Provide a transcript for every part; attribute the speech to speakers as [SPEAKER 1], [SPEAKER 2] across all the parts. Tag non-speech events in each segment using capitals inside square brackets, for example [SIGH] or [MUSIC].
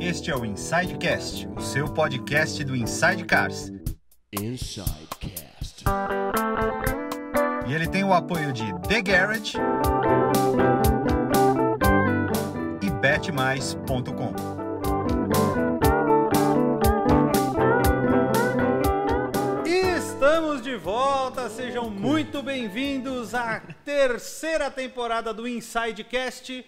[SPEAKER 1] Este é o Insidecast, o seu podcast do Inside Cars.
[SPEAKER 2] Insidecast.
[SPEAKER 1] E ele tem o apoio de The Garage e betmais.com.
[SPEAKER 3] Estamos de volta, sejam muito bem-vindos à terceira temporada do Insidecast.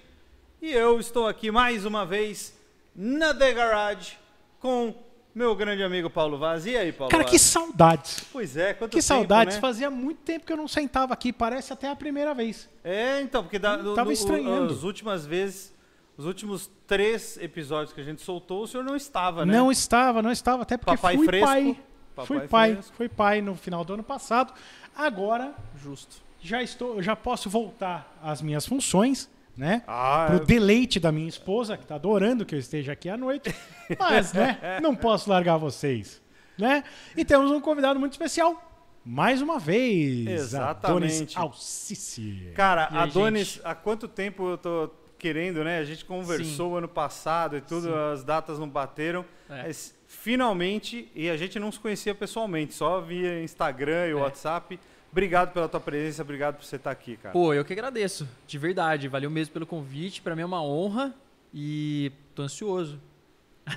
[SPEAKER 3] E eu estou aqui mais uma vez na The Garage com meu grande amigo Paulo Vaz. E aí, Paulo
[SPEAKER 4] Cara, que
[SPEAKER 3] Vaz?
[SPEAKER 4] saudades.
[SPEAKER 3] Pois é, quanto
[SPEAKER 4] Que
[SPEAKER 3] tempo,
[SPEAKER 4] saudades.
[SPEAKER 3] né?
[SPEAKER 4] Fazia muito tempo que eu não sentava aqui. Parece até a primeira vez.
[SPEAKER 3] É, então, porque da, no-
[SPEAKER 4] Tava
[SPEAKER 3] no-
[SPEAKER 4] estranhando.
[SPEAKER 3] as últimas vezes, os últimos três episódios que a gente soltou, o senhor não estava, né?
[SPEAKER 4] Não estava, não estava. Até porque
[SPEAKER 3] Papai
[SPEAKER 4] fui
[SPEAKER 3] fresco.
[SPEAKER 4] pai.
[SPEAKER 3] Papai
[SPEAKER 4] fui pai.
[SPEAKER 3] fresco.
[SPEAKER 4] Fui pai no final do ano passado. Agora
[SPEAKER 3] Justo.
[SPEAKER 4] já estou, já posso voltar às minhas funções, né?
[SPEAKER 3] Ah,
[SPEAKER 4] Pro deleite da minha esposa, que tá adorando que eu esteja aqui à noite. [LAUGHS] Mas, né, não posso largar vocês, né? E temos um convidado muito especial. Mais uma vez,
[SPEAKER 3] Exatamente.
[SPEAKER 4] Adonis Alcice.
[SPEAKER 3] Cara,
[SPEAKER 5] E aí,
[SPEAKER 3] Adonis,
[SPEAKER 5] gente?
[SPEAKER 3] há quanto tempo eu tô querendo, né? A gente conversou ano passado e tudo, as datas não bateram.
[SPEAKER 5] É.
[SPEAKER 3] Mas finalmente, e a gente não se conhecia pessoalmente, só via Instagram e
[SPEAKER 5] É.
[SPEAKER 3] WhatsApp. Obrigado pela tua presença, obrigado por você estar aqui, cara.
[SPEAKER 5] Pô, eu que agradeço, de verdade. Valeu mesmo pelo convite. Pra mim é uma honra e tô ansioso.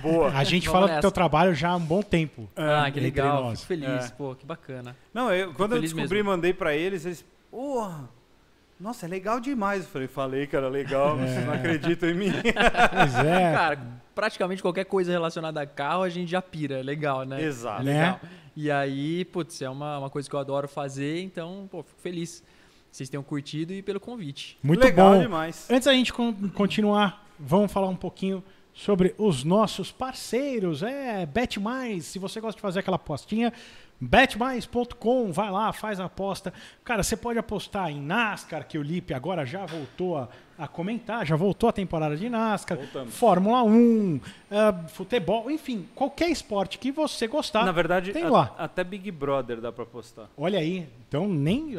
[SPEAKER 3] Boa.
[SPEAKER 4] A gente
[SPEAKER 5] Vamos
[SPEAKER 4] fala do
[SPEAKER 5] nessa.
[SPEAKER 4] teu trabalho já há um bom tempo.
[SPEAKER 5] ah, que
[SPEAKER 4] entre
[SPEAKER 5] legal.
[SPEAKER 4] nós.
[SPEAKER 5] Fico feliz.
[SPEAKER 3] É.
[SPEAKER 5] Pô, que bacana.
[SPEAKER 3] Não, eu, quando eu descobri,
[SPEAKER 5] mesmo.
[SPEAKER 3] mandei pra eles, eles. Porra! Nossa, é legal demais. Eu falei, falei, cara, legal, mas vocês não acreditam em mim. [LAUGHS]
[SPEAKER 4] Pois é.
[SPEAKER 5] Cara, praticamente qualquer coisa relacionada a carro a gente já pira. É legal, né?
[SPEAKER 3] Exato.
[SPEAKER 4] Né?
[SPEAKER 5] Legal. E aí, putz, é uma, uma coisa que eu adoro fazer, então, pô, fico feliz. que Vocês tenham curtido e pelo convite.
[SPEAKER 4] Muito
[SPEAKER 3] legal
[SPEAKER 4] bom.
[SPEAKER 3] demais.
[SPEAKER 4] Antes da gente con- continuar, vamos falar um pouquinho sobre os nossos parceiros. É, Bet Mais. Se você gosta de fazer aquela apostinha, betmais.com, vai lá, faz a aposta. Cara, você pode apostar em NASCAR, que o Lipe agora já voltou a, a comentar, já voltou a temporada de NASCAR,
[SPEAKER 3] Voltamos.
[SPEAKER 4] Fórmula 1, ah, futebol, enfim, qualquer esporte que você gostar.
[SPEAKER 3] Na verdade,
[SPEAKER 4] tem
[SPEAKER 3] a-
[SPEAKER 4] lá.
[SPEAKER 3] até Big Brother dá pra postar.
[SPEAKER 4] Olha aí, então nem.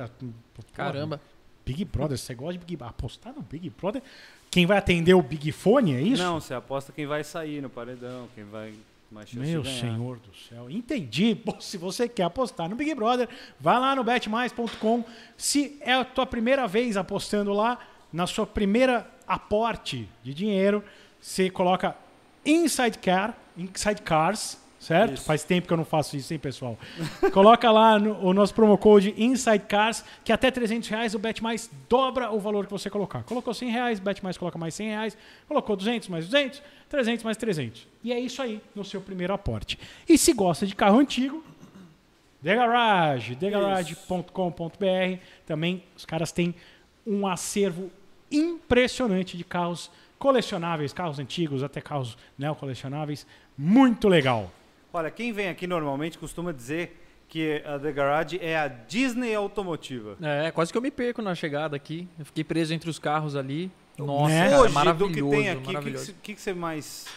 [SPEAKER 5] Caramba.
[SPEAKER 4] Big Brother, você gosta de Big apostar no Big Brother? Quem vai atender o Big Fone, é isso?
[SPEAKER 3] Não, você aposta quem vai sair no paredão, quem vai
[SPEAKER 4] Meu senhor do céu. Entendi. [LAUGHS] Se você quer apostar no Big Brother, vai lá no betmais.com. Se é a tua primeira vez apostando lá, na sua primeira aporte de dinheiro, você coloca Inside Car, Inside Cars, certo?
[SPEAKER 3] Isso.
[SPEAKER 4] Faz tempo que eu não faço isso, hein, pessoal? [LAUGHS] Coloca lá no- o nosso promo code Inside Cars, que até 300 reais o BetMais dobra o valor que você colocar. Colocou 100 reais, BetMais coloca mais 100 reais. Colocou 200 mais 200, 300 mais 300. E é isso aí no seu primeiro aporte. E se gosta de carro antigo, The Garage, thegarage.com.br. Também os caras têm um acervo impressionante de carros colecionáveis, carros antigos, até carros neocolecionáveis. Muito legal.
[SPEAKER 3] Olha, quem vem aqui normalmente costuma dizer que a The Garage é a Disney automotiva.
[SPEAKER 5] É, quase que eu me perco na chegada aqui. Eu fiquei preso entre os carros ali. Nossa,
[SPEAKER 4] Né?
[SPEAKER 5] cara,
[SPEAKER 3] Hoje, do
[SPEAKER 5] maravilhoso,
[SPEAKER 3] que tem aqui, o que, que, você- mais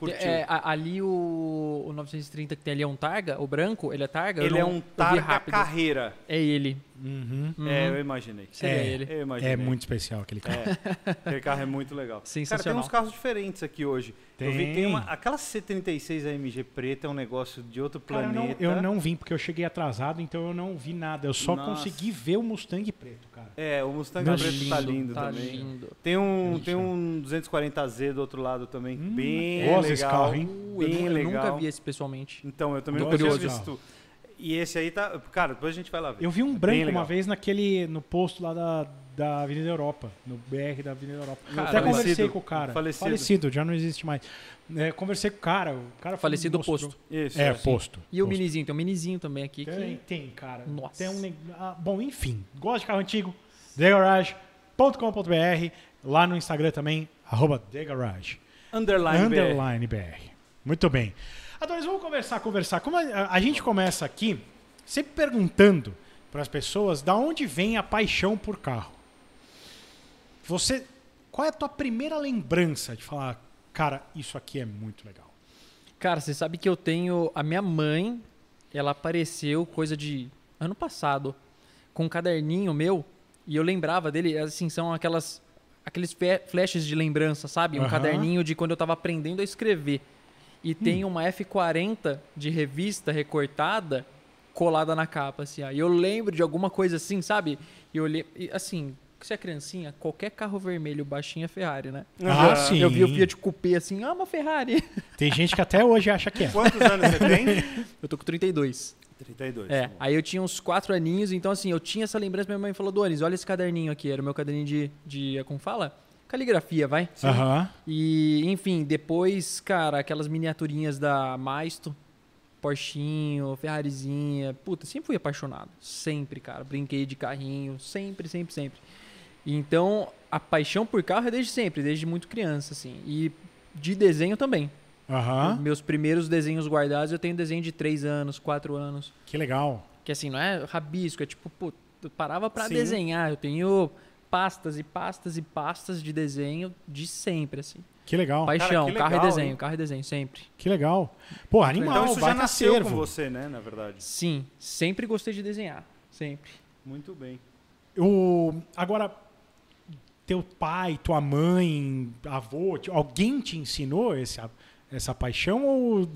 [SPEAKER 3] curtiu?
[SPEAKER 5] É, ali o, o 930 que tem ali é um Targa, o branco, ele é Targa?
[SPEAKER 3] Ele é
[SPEAKER 5] não-
[SPEAKER 3] um
[SPEAKER 5] eu vi
[SPEAKER 3] Targa. Carreira.
[SPEAKER 5] É ele.
[SPEAKER 4] Uhum.
[SPEAKER 3] É, eu imaginei.
[SPEAKER 5] Seria
[SPEAKER 4] É.
[SPEAKER 5] ele.
[SPEAKER 3] Eu imaginei.
[SPEAKER 4] É muito especial aquele carro.
[SPEAKER 3] É, [LAUGHS] aquele carro é muito legal. Cara, tem
[SPEAKER 5] Sensacional.
[SPEAKER 3] uns carros diferentes aqui hoje. Eu vi,
[SPEAKER 4] Tem.
[SPEAKER 3] tem uma, aquela C36 AMG preta é um negócio de outro
[SPEAKER 4] Cara, eu não,
[SPEAKER 3] planeta.
[SPEAKER 4] eu não vim porque eu cheguei atrasado, então eu não vi nada. Eu só
[SPEAKER 3] Nossa.
[SPEAKER 4] consegui ver o Mustang preto, cara.
[SPEAKER 3] É, o Mustang
[SPEAKER 4] Nossa,
[SPEAKER 3] preto tá lindo
[SPEAKER 5] tá
[SPEAKER 3] também.
[SPEAKER 5] lindo.
[SPEAKER 3] Tem um, tem um 240Z do outro lado também,
[SPEAKER 4] Hum,
[SPEAKER 3] bem legal.
[SPEAKER 4] desse carro, hein?
[SPEAKER 5] Uh, eu,
[SPEAKER 3] Bem
[SPEAKER 5] eu
[SPEAKER 3] legal.
[SPEAKER 5] nunca vi esse pessoalmente.
[SPEAKER 3] Então, eu também
[SPEAKER 4] Tô
[SPEAKER 3] nunca tinha
[SPEAKER 4] curioso.
[SPEAKER 3] visto. E esse aí tá. Cara, depois a gente vai lá ver.
[SPEAKER 4] Eu vi um
[SPEAKER 3] Bem
[SPEAKER 4] branco uma vez naquele. no posto lá da, da Avenida Europa. No BR da Avenida Europa.
[SPEAKER 5] Cara,
[SPEAKER 4] Até
[SPEAKER 3] falecido.
[SPEAKER 4] conversei com o cara.
[SPEAKER 3] Falecido.
[SPEAKER 4] já não existe mais. É, conversei com o cara. O cara
[SPEAKER 5] Falecido
[SPEAKER 4] mostrou-
[SPEAKER 5] posto.
[SPEAKER 3] Isso,
[SPEAKER 4] É,
[SPEAKER 3] é.
[SPEAKER 4] posto.
[SPEAKER 5] E o
[SPEAKER 4] posto.
[SPEAKER 5] minizinho, tem um minizinho também aqui.
[SPEAKER 4] Tem,
[SPEAKER 5] Que...
[SPEAKER 4] tem, cara.
[SPEAKER 5] Nossa.
[SPEAKER 4] Tem um, ah, bom, enfim. Gosta de carro antigo? TheGarage.com.br. Lá no Instagram também, arroba TheGarage.
[SPEAKER 3] Underline, BR.
[SPEAKER 4] Underline BR. Muito bem. Adonis, vamos conversar, conversar. Como a, a gente começa aqui sempre perguntando para as pessoas da onde vem a paixão por carro. Você, qual é a tua primeira lembrança de falar, cara, isso aqui é muito legal?
[SPEAKER 5] Cara, você sabe que eu tenho. A minha mãe, ela apareceu coisa de ano passado com um caderninho meu e eu lembrava dele. Assim, são aquelas aqueles flashes de lembrança, sabe? Um
[SPEAKER 4] Aham.
[SPEAKER 5] caderninho de quando eu tava aprendendo a escrever. E tem uma F40 de revista recortada colada na capa, assim, ó. E eu lembro de alguma coisa assim, sabe? E eu olhei, e, assim, você é criancinha, qualquer carro vermelho baixinho é Ferrari, né?
[SPEAKER 4] Ah,
[SPEAKER 3] Aham.
[SPEAKER 4] sim.
[SPEAKER 5] Eu vi o Fiat Coupé assim, ah, uma Ferrari. [LAUGHS]
[SPEAKER 4] Tem gente que até hoje acha que é.
[SPEAKER 3] Quantos anos você tem? [LAUGHS]
[SPEAKER 5] Eu tô com 32.
[SPEAKER 3] 32.
[SPEAKER 5] É, aí eu tinha uns quatro aninhos, então assim, eu tinha essa lembrança, minha mãe falou, Donis, olha esse caderninho aqui, era o meu caderninho de, de como fala? Caligrafia, vai?
[SPEAKER 4] Aham.
[SPEAKER 5] E, enfim, depois, cara, aquelas miniaturinhas da Maisto, Porschinho, Ferrarizinha, puta, sempre fui apaixonado, sempre, cara, brinquei de carrinho, sempre, sempre, sempre. Então, a paixão por carro é desde sempre, desde muito criança, assim, e de desenho também.
[SPEAKER 4] Aham.
[SPEAKER 5] Meus primeiros desenhos guardados, eu tenho desenho de 3 anos, 4 anos,
[SPEAKER 4] Que legal.
[SPEAKER 5] que assim, não é rabisco, é tipo, pô, eu parava pra
[SPEAKER 3] Sim.
[SPEAKER 5] desenhar. Eu tenho pastas e pastas e pastas de desenho de sempre, assim.
[SPEAKER 4] Que legal.
[SPEAKER 5] Paixão,
[SPEAKER 3] que
[SPEAKER 5] carro
[SPEAKER 3] legal,
[SPEAKER 5] e desenho,
[SPEAKER 3] hein?
[SPEAKER 5] carro e desenho, sempre.
[SPEAKER 4] Que legal. Pô, animal,
[SPEAKER 3] Então isso já nasceu
[SPEAKER 4] acervo.
[SPEAKER 3] com você, né, na verdade.
[SPEAKER 5] Sim, sempre gostei de desenhar, sempre.
[SPEAKER 3] Muito bem.
[SPEAKER 4] O, agora, teu pai, tua mãe, avô, alguém te ensinou essa, essa paixão ou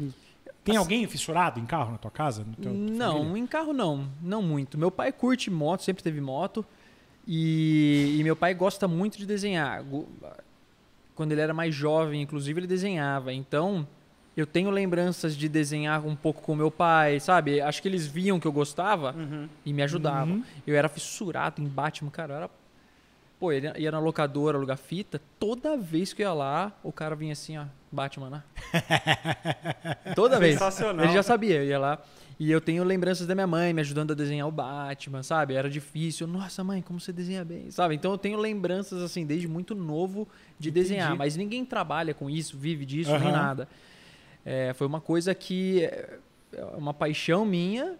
[SPEAKER 4] tem alguém fissurado em carro na tua casa? no teu-
[SPEAKER 5] não,
[SPEAKER 4] família?
[SPEAKER 5] em carro não, não muito. Meu pai curte moto, sempre teve moto. E, e meu pai gosta muito de desenhar. Quando ele era mais jovem, inclusive, ele desenhava. Então, eu tenho lembranças de desenhar um pouco com meu pai, sabe? Acho que eles viam que eu gostava
[SPEAKER 3] Uhum.
[SPEAKER 5] e me ajudavam.
[SPEAKER 4] Uhum.
[SPEAKER 5] Eu era fissurado em Batman, cara. Eu era... Pô, ele ia na locadora alugar fita. Toda vez que eu ia lá, o cara vinha assim, ó, Batman, né? [LAUGHS] Toda vez.
[SPEAKER 3] Sensacional.
[SPEAKER 5] Ele já sabia, eu ia lá. E eu tenho lembranças da minha mãe me ajudando a desenhar o Batman, sabe? Era difícil. Nossa, mãe, como você desenha bem, sabe? Então eu tenho lembranças, assim, desde muito novo de
[SPEAKER 4] Entendi.
[SPEAKER 5] desenhar. Mas ninguém trabalha com isso, vive disso, nem
[SPEAKER 4] Aham.
[SPEAKER 5] nada. É, foi uma coisa que é é uma paixão minha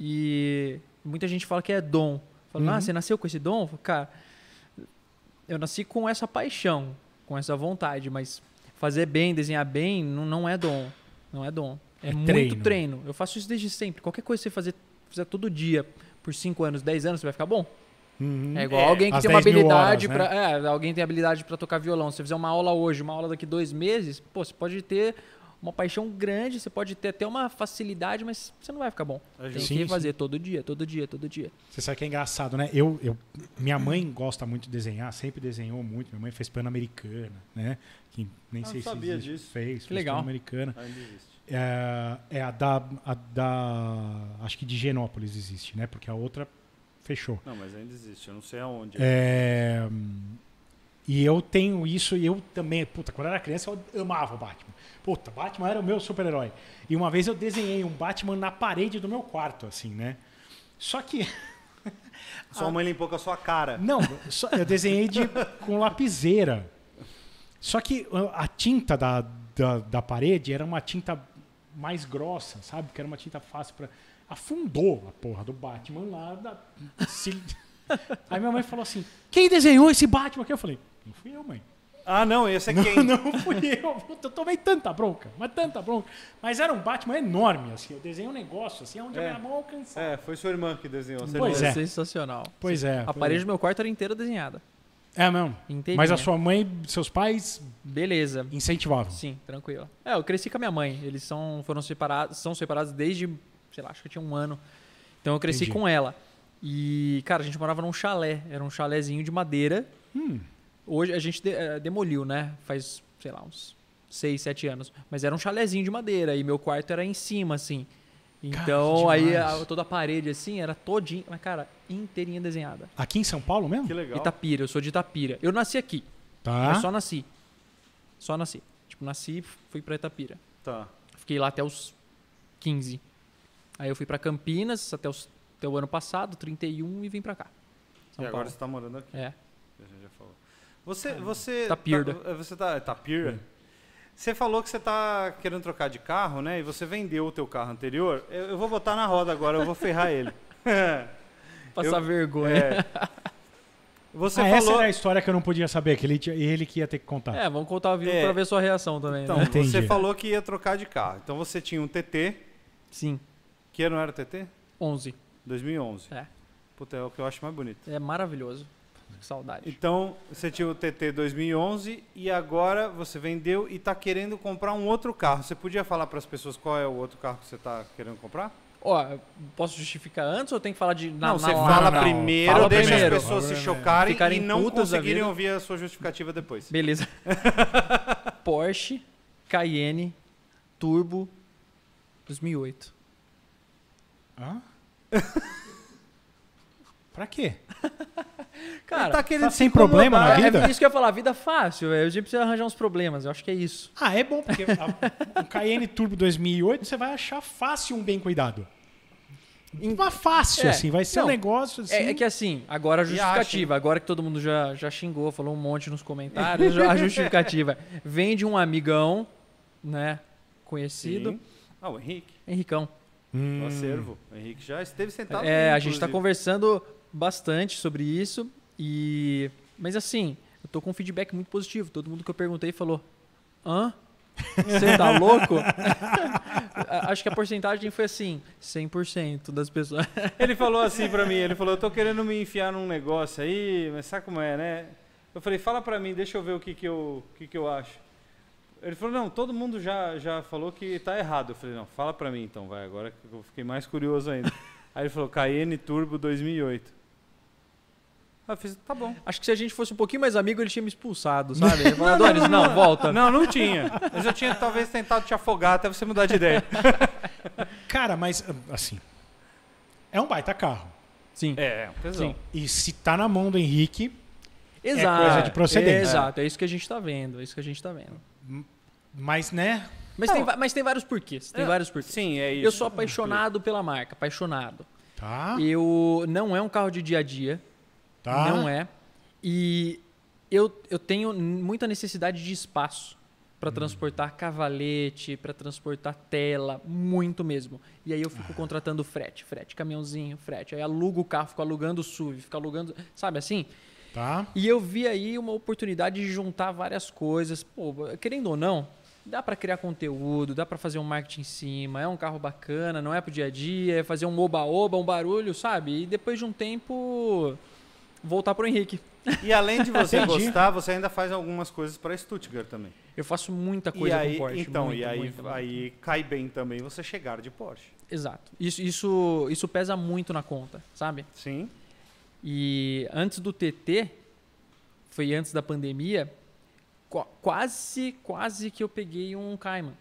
[SPEAKER 5] e muita gente fala que é dom. Fala,
[SPEAKER 4] Uhum.
[SPEAKER 5] ah, você nasceu com esse dom? Falo, Cara, eu nasci com essa paixão, com essa vontade, mas fazer bem, desenhar bem, não, não é dom. Não é dom. É,
[SPEAKER 4] É
[SPEAKER 5] muito
[SPEAKER 4] treino.
[SPEAKER 5] treino. Eu faço isso desde sempre. Qualquer coisa que você fazer, fizer todo dia, por 5 anos, 10 anos, você vai ficar bom.
[SPEAKER 4] Uhum.
[SPEAKER 5] É igual
[SPEAKER 3] É,
[SPEAKER 5] alguém que tem uma
[SPEAKER 4] 10 mil
[SPEAKER 5] habilidade
[SPEAKER 4] horas, né?
[SPEAKER 5] pra. É, alguém tem habilidade para tocar violão. Se você fizer uma aula hoje, uma aula daqui dois meses, pô, você pode ter uma paixão grande, você pode ter até uma facilidade, mas você não vai ficar bom.
[SPEAKER 3] É
[SPEAKER 5] Tem.
[SPEAKER 4] Sim,
[SPEAKER 5] que
[SPEAKER 4] sim.
[SPEAKER 5] fazer todo dia, todo dia, todo dia.
[SPEAKER 4] Você sabe que é engraçado, né? Eu, eu, minha mãe gosta muito de desenhar, sempre desenhou muito. Minha mãe fez Pan-Americana, né? Que nem
[SPEAKER 3] Ah,
[SPEAKER 4] sei
[SPEAKER 3] não
[SPEAKER 4] se
[SPEAKER 3] sabia
[SPEAKER 4] existe.
[SPEAKER 3] disso.
[SPEAKER 4] Fez,
[SPEAKER 5] Que
[SPEAKER 4] fez
[SPEAKER 5] legal.
[SPEAKER 4] Pan-Americana.
[SPEAKER 3] Ainda existe.
[SPEAKER 4] É, é a da, a da. Acho que de Genópolis existe, né? Porque a outra fechou.
[SPEAKER 3] Não, mas ainda existe. Eu não sei aonde.
[SPEAKER 4] É, e eu tenho isso, e eu também. Puta, quando eu era criança eu amava o Batman. Puta, Batman era o meu super-herói. E uma vez eu desenhei um Batman na parede do meu quarto, assim, né? Só que. [LAUGHS]
[SPEAKER 3] Sua mãe limpou com a sua cara.
[SPEAKER 4] Não, só- eu desenhei de, com lapiseira. Só que a tinta da, da, da parede era uma tinta mais grossa, sabe? Que era uma tinta fácil para Afundou a porra do Batman lá. Da, se- [LAUGHS] Aí minha mãe falou assim: Quem desenhou esse Batman aqui? Eu falei: Não fui eu, mãe.
[SPEAKER 3] Ah, não, esse é [LAUGHS]
[SPEAKER 4] Não,
[SPEAKER 3] quem?
[SPEAKER 4] não fui eu. Eu tomei tanta bronca, mas tanta bronca. Mas era um Batman enorme, assim. Eu desenhei um negócio, assim, onde
[SPEAKER 3] É.
[SPEAKER 4] a minha mão alcançava.
[SPEAKER 3] É, foi sua irmã que desenhou. Você
[SPEAKER 4] Pois é.
[SPEAKER 5] Sensacional.
[SPEAKER 4] Pois é.
[SPEAKER 5] A parede
[SPEAKER 4] é.
[SPEAKER 5] do meu quarto era inteira desenhada.
[SPEAKER 4] É mesmo.
[SPEAKER 5] Inteirinha.
[SPEAKER 4] Mas a sua mãe, seus pais
[SPEAKER 5] Beleza.
[SPEAKER 4] incentivavam.
[SPEAKER 5] Sim, tranquilo. É, eu cresci com a minha mãe. Eles são, foram separados, são separados desde, sei lá, acho que eu tinha um ano. Então eu cresci
[SPEAKER 4] Entendi.
[SPEAKER 5] com ela. E, cara, a gente morava num chalé. Era um chalézinho de madeira.
[SPEAKER 4] Hum,
[SPEAKER 5] Hoje a gente de- eh, demoliu, né? Faz, sei lá, uns 6, 7 anos. Mas era um chalézinho de madeira. E meu quarto era em cima, assim. Então,
[SPEAKER 4] que
[SPEAKER 5] aí a- toda a parede, assim, era todinha. Mas, cara, inteirinha desenhada.
[SPEAKER 4] aqui em São Paulo mesmo?
[SPEAKER 3] Que legal.
[SPEAKER 5] Itapira, eu sou de Itapira. Eu nasci aqui.
[SPEAKER 4] Tá.
[SPEAKER 5] Eu só nasci. Só nasci. Tipo, nasci e fui pra Itapira.
[SPEAKER 3] Tá.
[SPEAKER 5] Fiquei lá até os 15. Aí eu fui pra Campinas até, os, até o ano passado, 31, e vim pra cá. São
[SPEAKER 3] e agora
[SPEAKER 5] Paulo.
[SPEAKER 3] você tá morando aqui.
[SPEAKER 5] É.
[SPEAKER 3] A gente já falou. Você, você
[SPEAKER 5] Tapirda.
[SPEAKER 3] Tá, você tá, Tapirda? Você falou que você tá querendo trocar de carro, né? E você vendeu o teu carro anterior. Eu, eu vou botar na roda agora, eu vou ferrar ele. [LAUGHS]
[SPEAKER 5] Passar
[SPEAKER 3] Eu-
[SPEAKER 5] vergonha.
[SPEAKER 3] É. Você
[SPEAKER 4] ah, essa
[SPEAKER 3] falou.
[SPEAKER 4] era a história que eu não podia saber, que ele, tinha- ele que ia ter que contar.
[SPEAKER 5] É, vamos contar vivo
[SPEAKER 3] É.
[SPEAKER 5] pra ver sua reação também,
[SPEAKER 3] Então,
[SPEAKER 5] né?
[SPEAKER 3] Você falou que ia trocar de carro. Então você tinha um TT,
[SPEAKER 5] Sim,
[SPEAKER 3] que ano era o TT?
[SPEAKER 5] 11.
[SPEAKER 3] 2011.
[SPEAKER 5] É.
[SPEAKER 3] Puta, é o que eu acho mais bonito.
[SPEAKER 5] É maravilhoso. Saudade.
[SPEAKER 3] Então, você tinha o TT 2011 e agora você vendeu e está querendo comprar um outro carro. Você podia falar para as pessoas qual é o outro carro que você está querendo comprar?
[SPEAKER 5] Ó, posso justificar antes ou tem que falar de na,
[SPEAKER 3] não,
[SPEAKER 5] na
[SPEAKER 3] você
[SPEAKER 5] hora?
[SPEAKER 3] fala
[SPEAKER 4] não.
[SPEAKER 3] primeiro,
[SPEAKER 5] Fala
[SPEAKER 3] deixa
[SPEAKER 5] primeiro.
[SPEAKER 3] as pessoas se
[SPEAKER 4] Fala
[SPEAKER 3] chocarem
[SPEAKER 5] Ficarem
[SPEAKER 3] e não conseguirem
[SPEAKER 5] vida.
[SPEAKER 3] ouvir a sua justificativa depois.
[SPEAKER 5] Beleza. [LAUGHS] Porsche Cayenne Turbo 2008.
[SPEAKER 4] Hã? [LAUGHS] pra quê? [LAUGHS]
[SPEAKER 5] Cara,
[SPEAKER 3] tá querendo
[SPEAKER 4] tá
[SPEAKER 3] se
[SPEAKER 4] sem problema na
[SPEAKER 5] é,
[SPEAKER 4] vida?
[SPEAKER 5] é isso que eu ia falar, vida fácil, velho. A gente precisa arranjar uns problemas, eu acho que é isso.
[SPEAKER 4] Ah, é bom, porque [LAUGHS] um Cayenne Turbo 2008 você vai achar fácil um bem cuidado. Uma fácil,
[SPEAKER 5] É,
[SPEAKER 4] assim, vai ser um
[SPEAKER 5] não,
[SPEAKER 4] negócio assim.
[SPEAKER 5] É, é que assim, agora a justificativa, agora que todo mundo já, já xingou, falou um monte nos comentários, a justificativa [LAUGHS] vem de um amigão, né, conhecido,
[SPEAKER 3] Sim. Ah, o Henrique,
[SPEAKER 5] Henricão.
[SPEAKER 4] Hum,
[SPEAKER 3] o acervo. O Henrique já esteve sentado.
[SPEAKER 5] É, a gente tá
[SPEAKER 3] inclusive.
[SPEAKER 5] conversando bastante sobre isso e mas assim, eu tô com um feedback muito positivo. Todo mundo que eu perguntei falou: "Hã? Você tá [LAUGHS] louco?" [LAUGHS] Acho que a porcentagem foi assim, 100% das pessoas. [LAUGHS]
[SPEAKER 3] Ele falou assim pra mim, ele falou, eu tô querendo me enfiar num negócio aí, mas sabe como é, né? Eu falei, fala pra mim, deixa eu ver o que que eu, o que que eu acho. Ele falou, não, todo mundo já, já falou que tá errado. Eu falei, não, fala pra mim então, vai, agora que eu fiquei mais curioso ainda. Aí ele falou, Cayenne Turbo 2008. Eu fiz, tá bom.
[SPEAKER 5] Acho que se a gente fosse um pouquinho mais amigo, ele tinha me expulsado, [LAUGHS] sabe? Ele falou, Adonis, não, volta.
[SPEAKER 3] Não, não tinha. Mas eu tinha talvez tentado te afogar até você mudar de ideia. [LAUGHS]
[SPEAKER 4] Cara, mas assim. É um baita carro.
[SPEAKER 5] Sim.
[SPEAKER 3] É, é um tesão.
[SPEAKER 5] Sim.
[SPEAKER 4] E se tá na mão do Henrique,
[SPEAKER 5] Exato.
[SPEAKER 4] coisa de procedência.
[SPEAKER 5] Exato, é isso que a gente tá vendo, é isso que a gente tá vendo.
[SPEAKER 4] mas né?
[SPEAKER 5] Mas, tem, mas tem vários porquês, tem
[SPEAKER 3] É,
[SPEAKER 5] vários porquês.
[SPEAKER 3] Sim, é isso.
[SPEAKER 5] Eu sou apaixonado pela marca, apaixonado.
[SPEAKER 4] Tá.
[SPEAKER 5] Eu não é um carro de dia a dia,
[SPEAKER 4] Tá.
[SPEAKER 5] não é. E eu, eu tenho muita necessidade de espaço para transportar cavalete, para transportar tela, muito mesmo. E aí eu fico contratando frete, frete, caminhãozinho, frete. Aí alugo o carro, fico alugando o SUV, fico alugando, sabe assim?
[SPEAKER 4] Tá.
[SPEAKER 5] E eu vi aí uma oportunidade de juntar várias coisas. Pô, querendo ou não, dá para criar conteúdo, dá para fazer um marketing em cima, é um carro bacana, não é pro dia a dia, é fazer um oba-oba, um barulho, sabe? E depois de um tempo voltar pro Henrique.
[SPEAKER 3] E além de você [LAUGHS] gostar, você ainda faz algumas coisas pra Stuttgart também.
[SPEAKER 5] Eu faço muita
[SPEAKER 3] E
[SPEAKER 5] coisa
[SPEAKER 3] aí,
[SPEAKER 5] com Porsche.
[SPEAKER 3] então,
[SPEAKER 5] muito,
[SPEAKER 3] e aí,
[SPEAKER 5] muito, muito.
[SPEAKER 3] aí cai bem também você chegar de Porsche.
[SPEAKER 5] Exato. Isso, isso, isso pesa muito na conta, sabe?
[SPEAKER 3] Sim.
[SPEAKER 5] E antes do TT, foi antes da pandemia, qu- quase, quase que eu peguei um Cayman.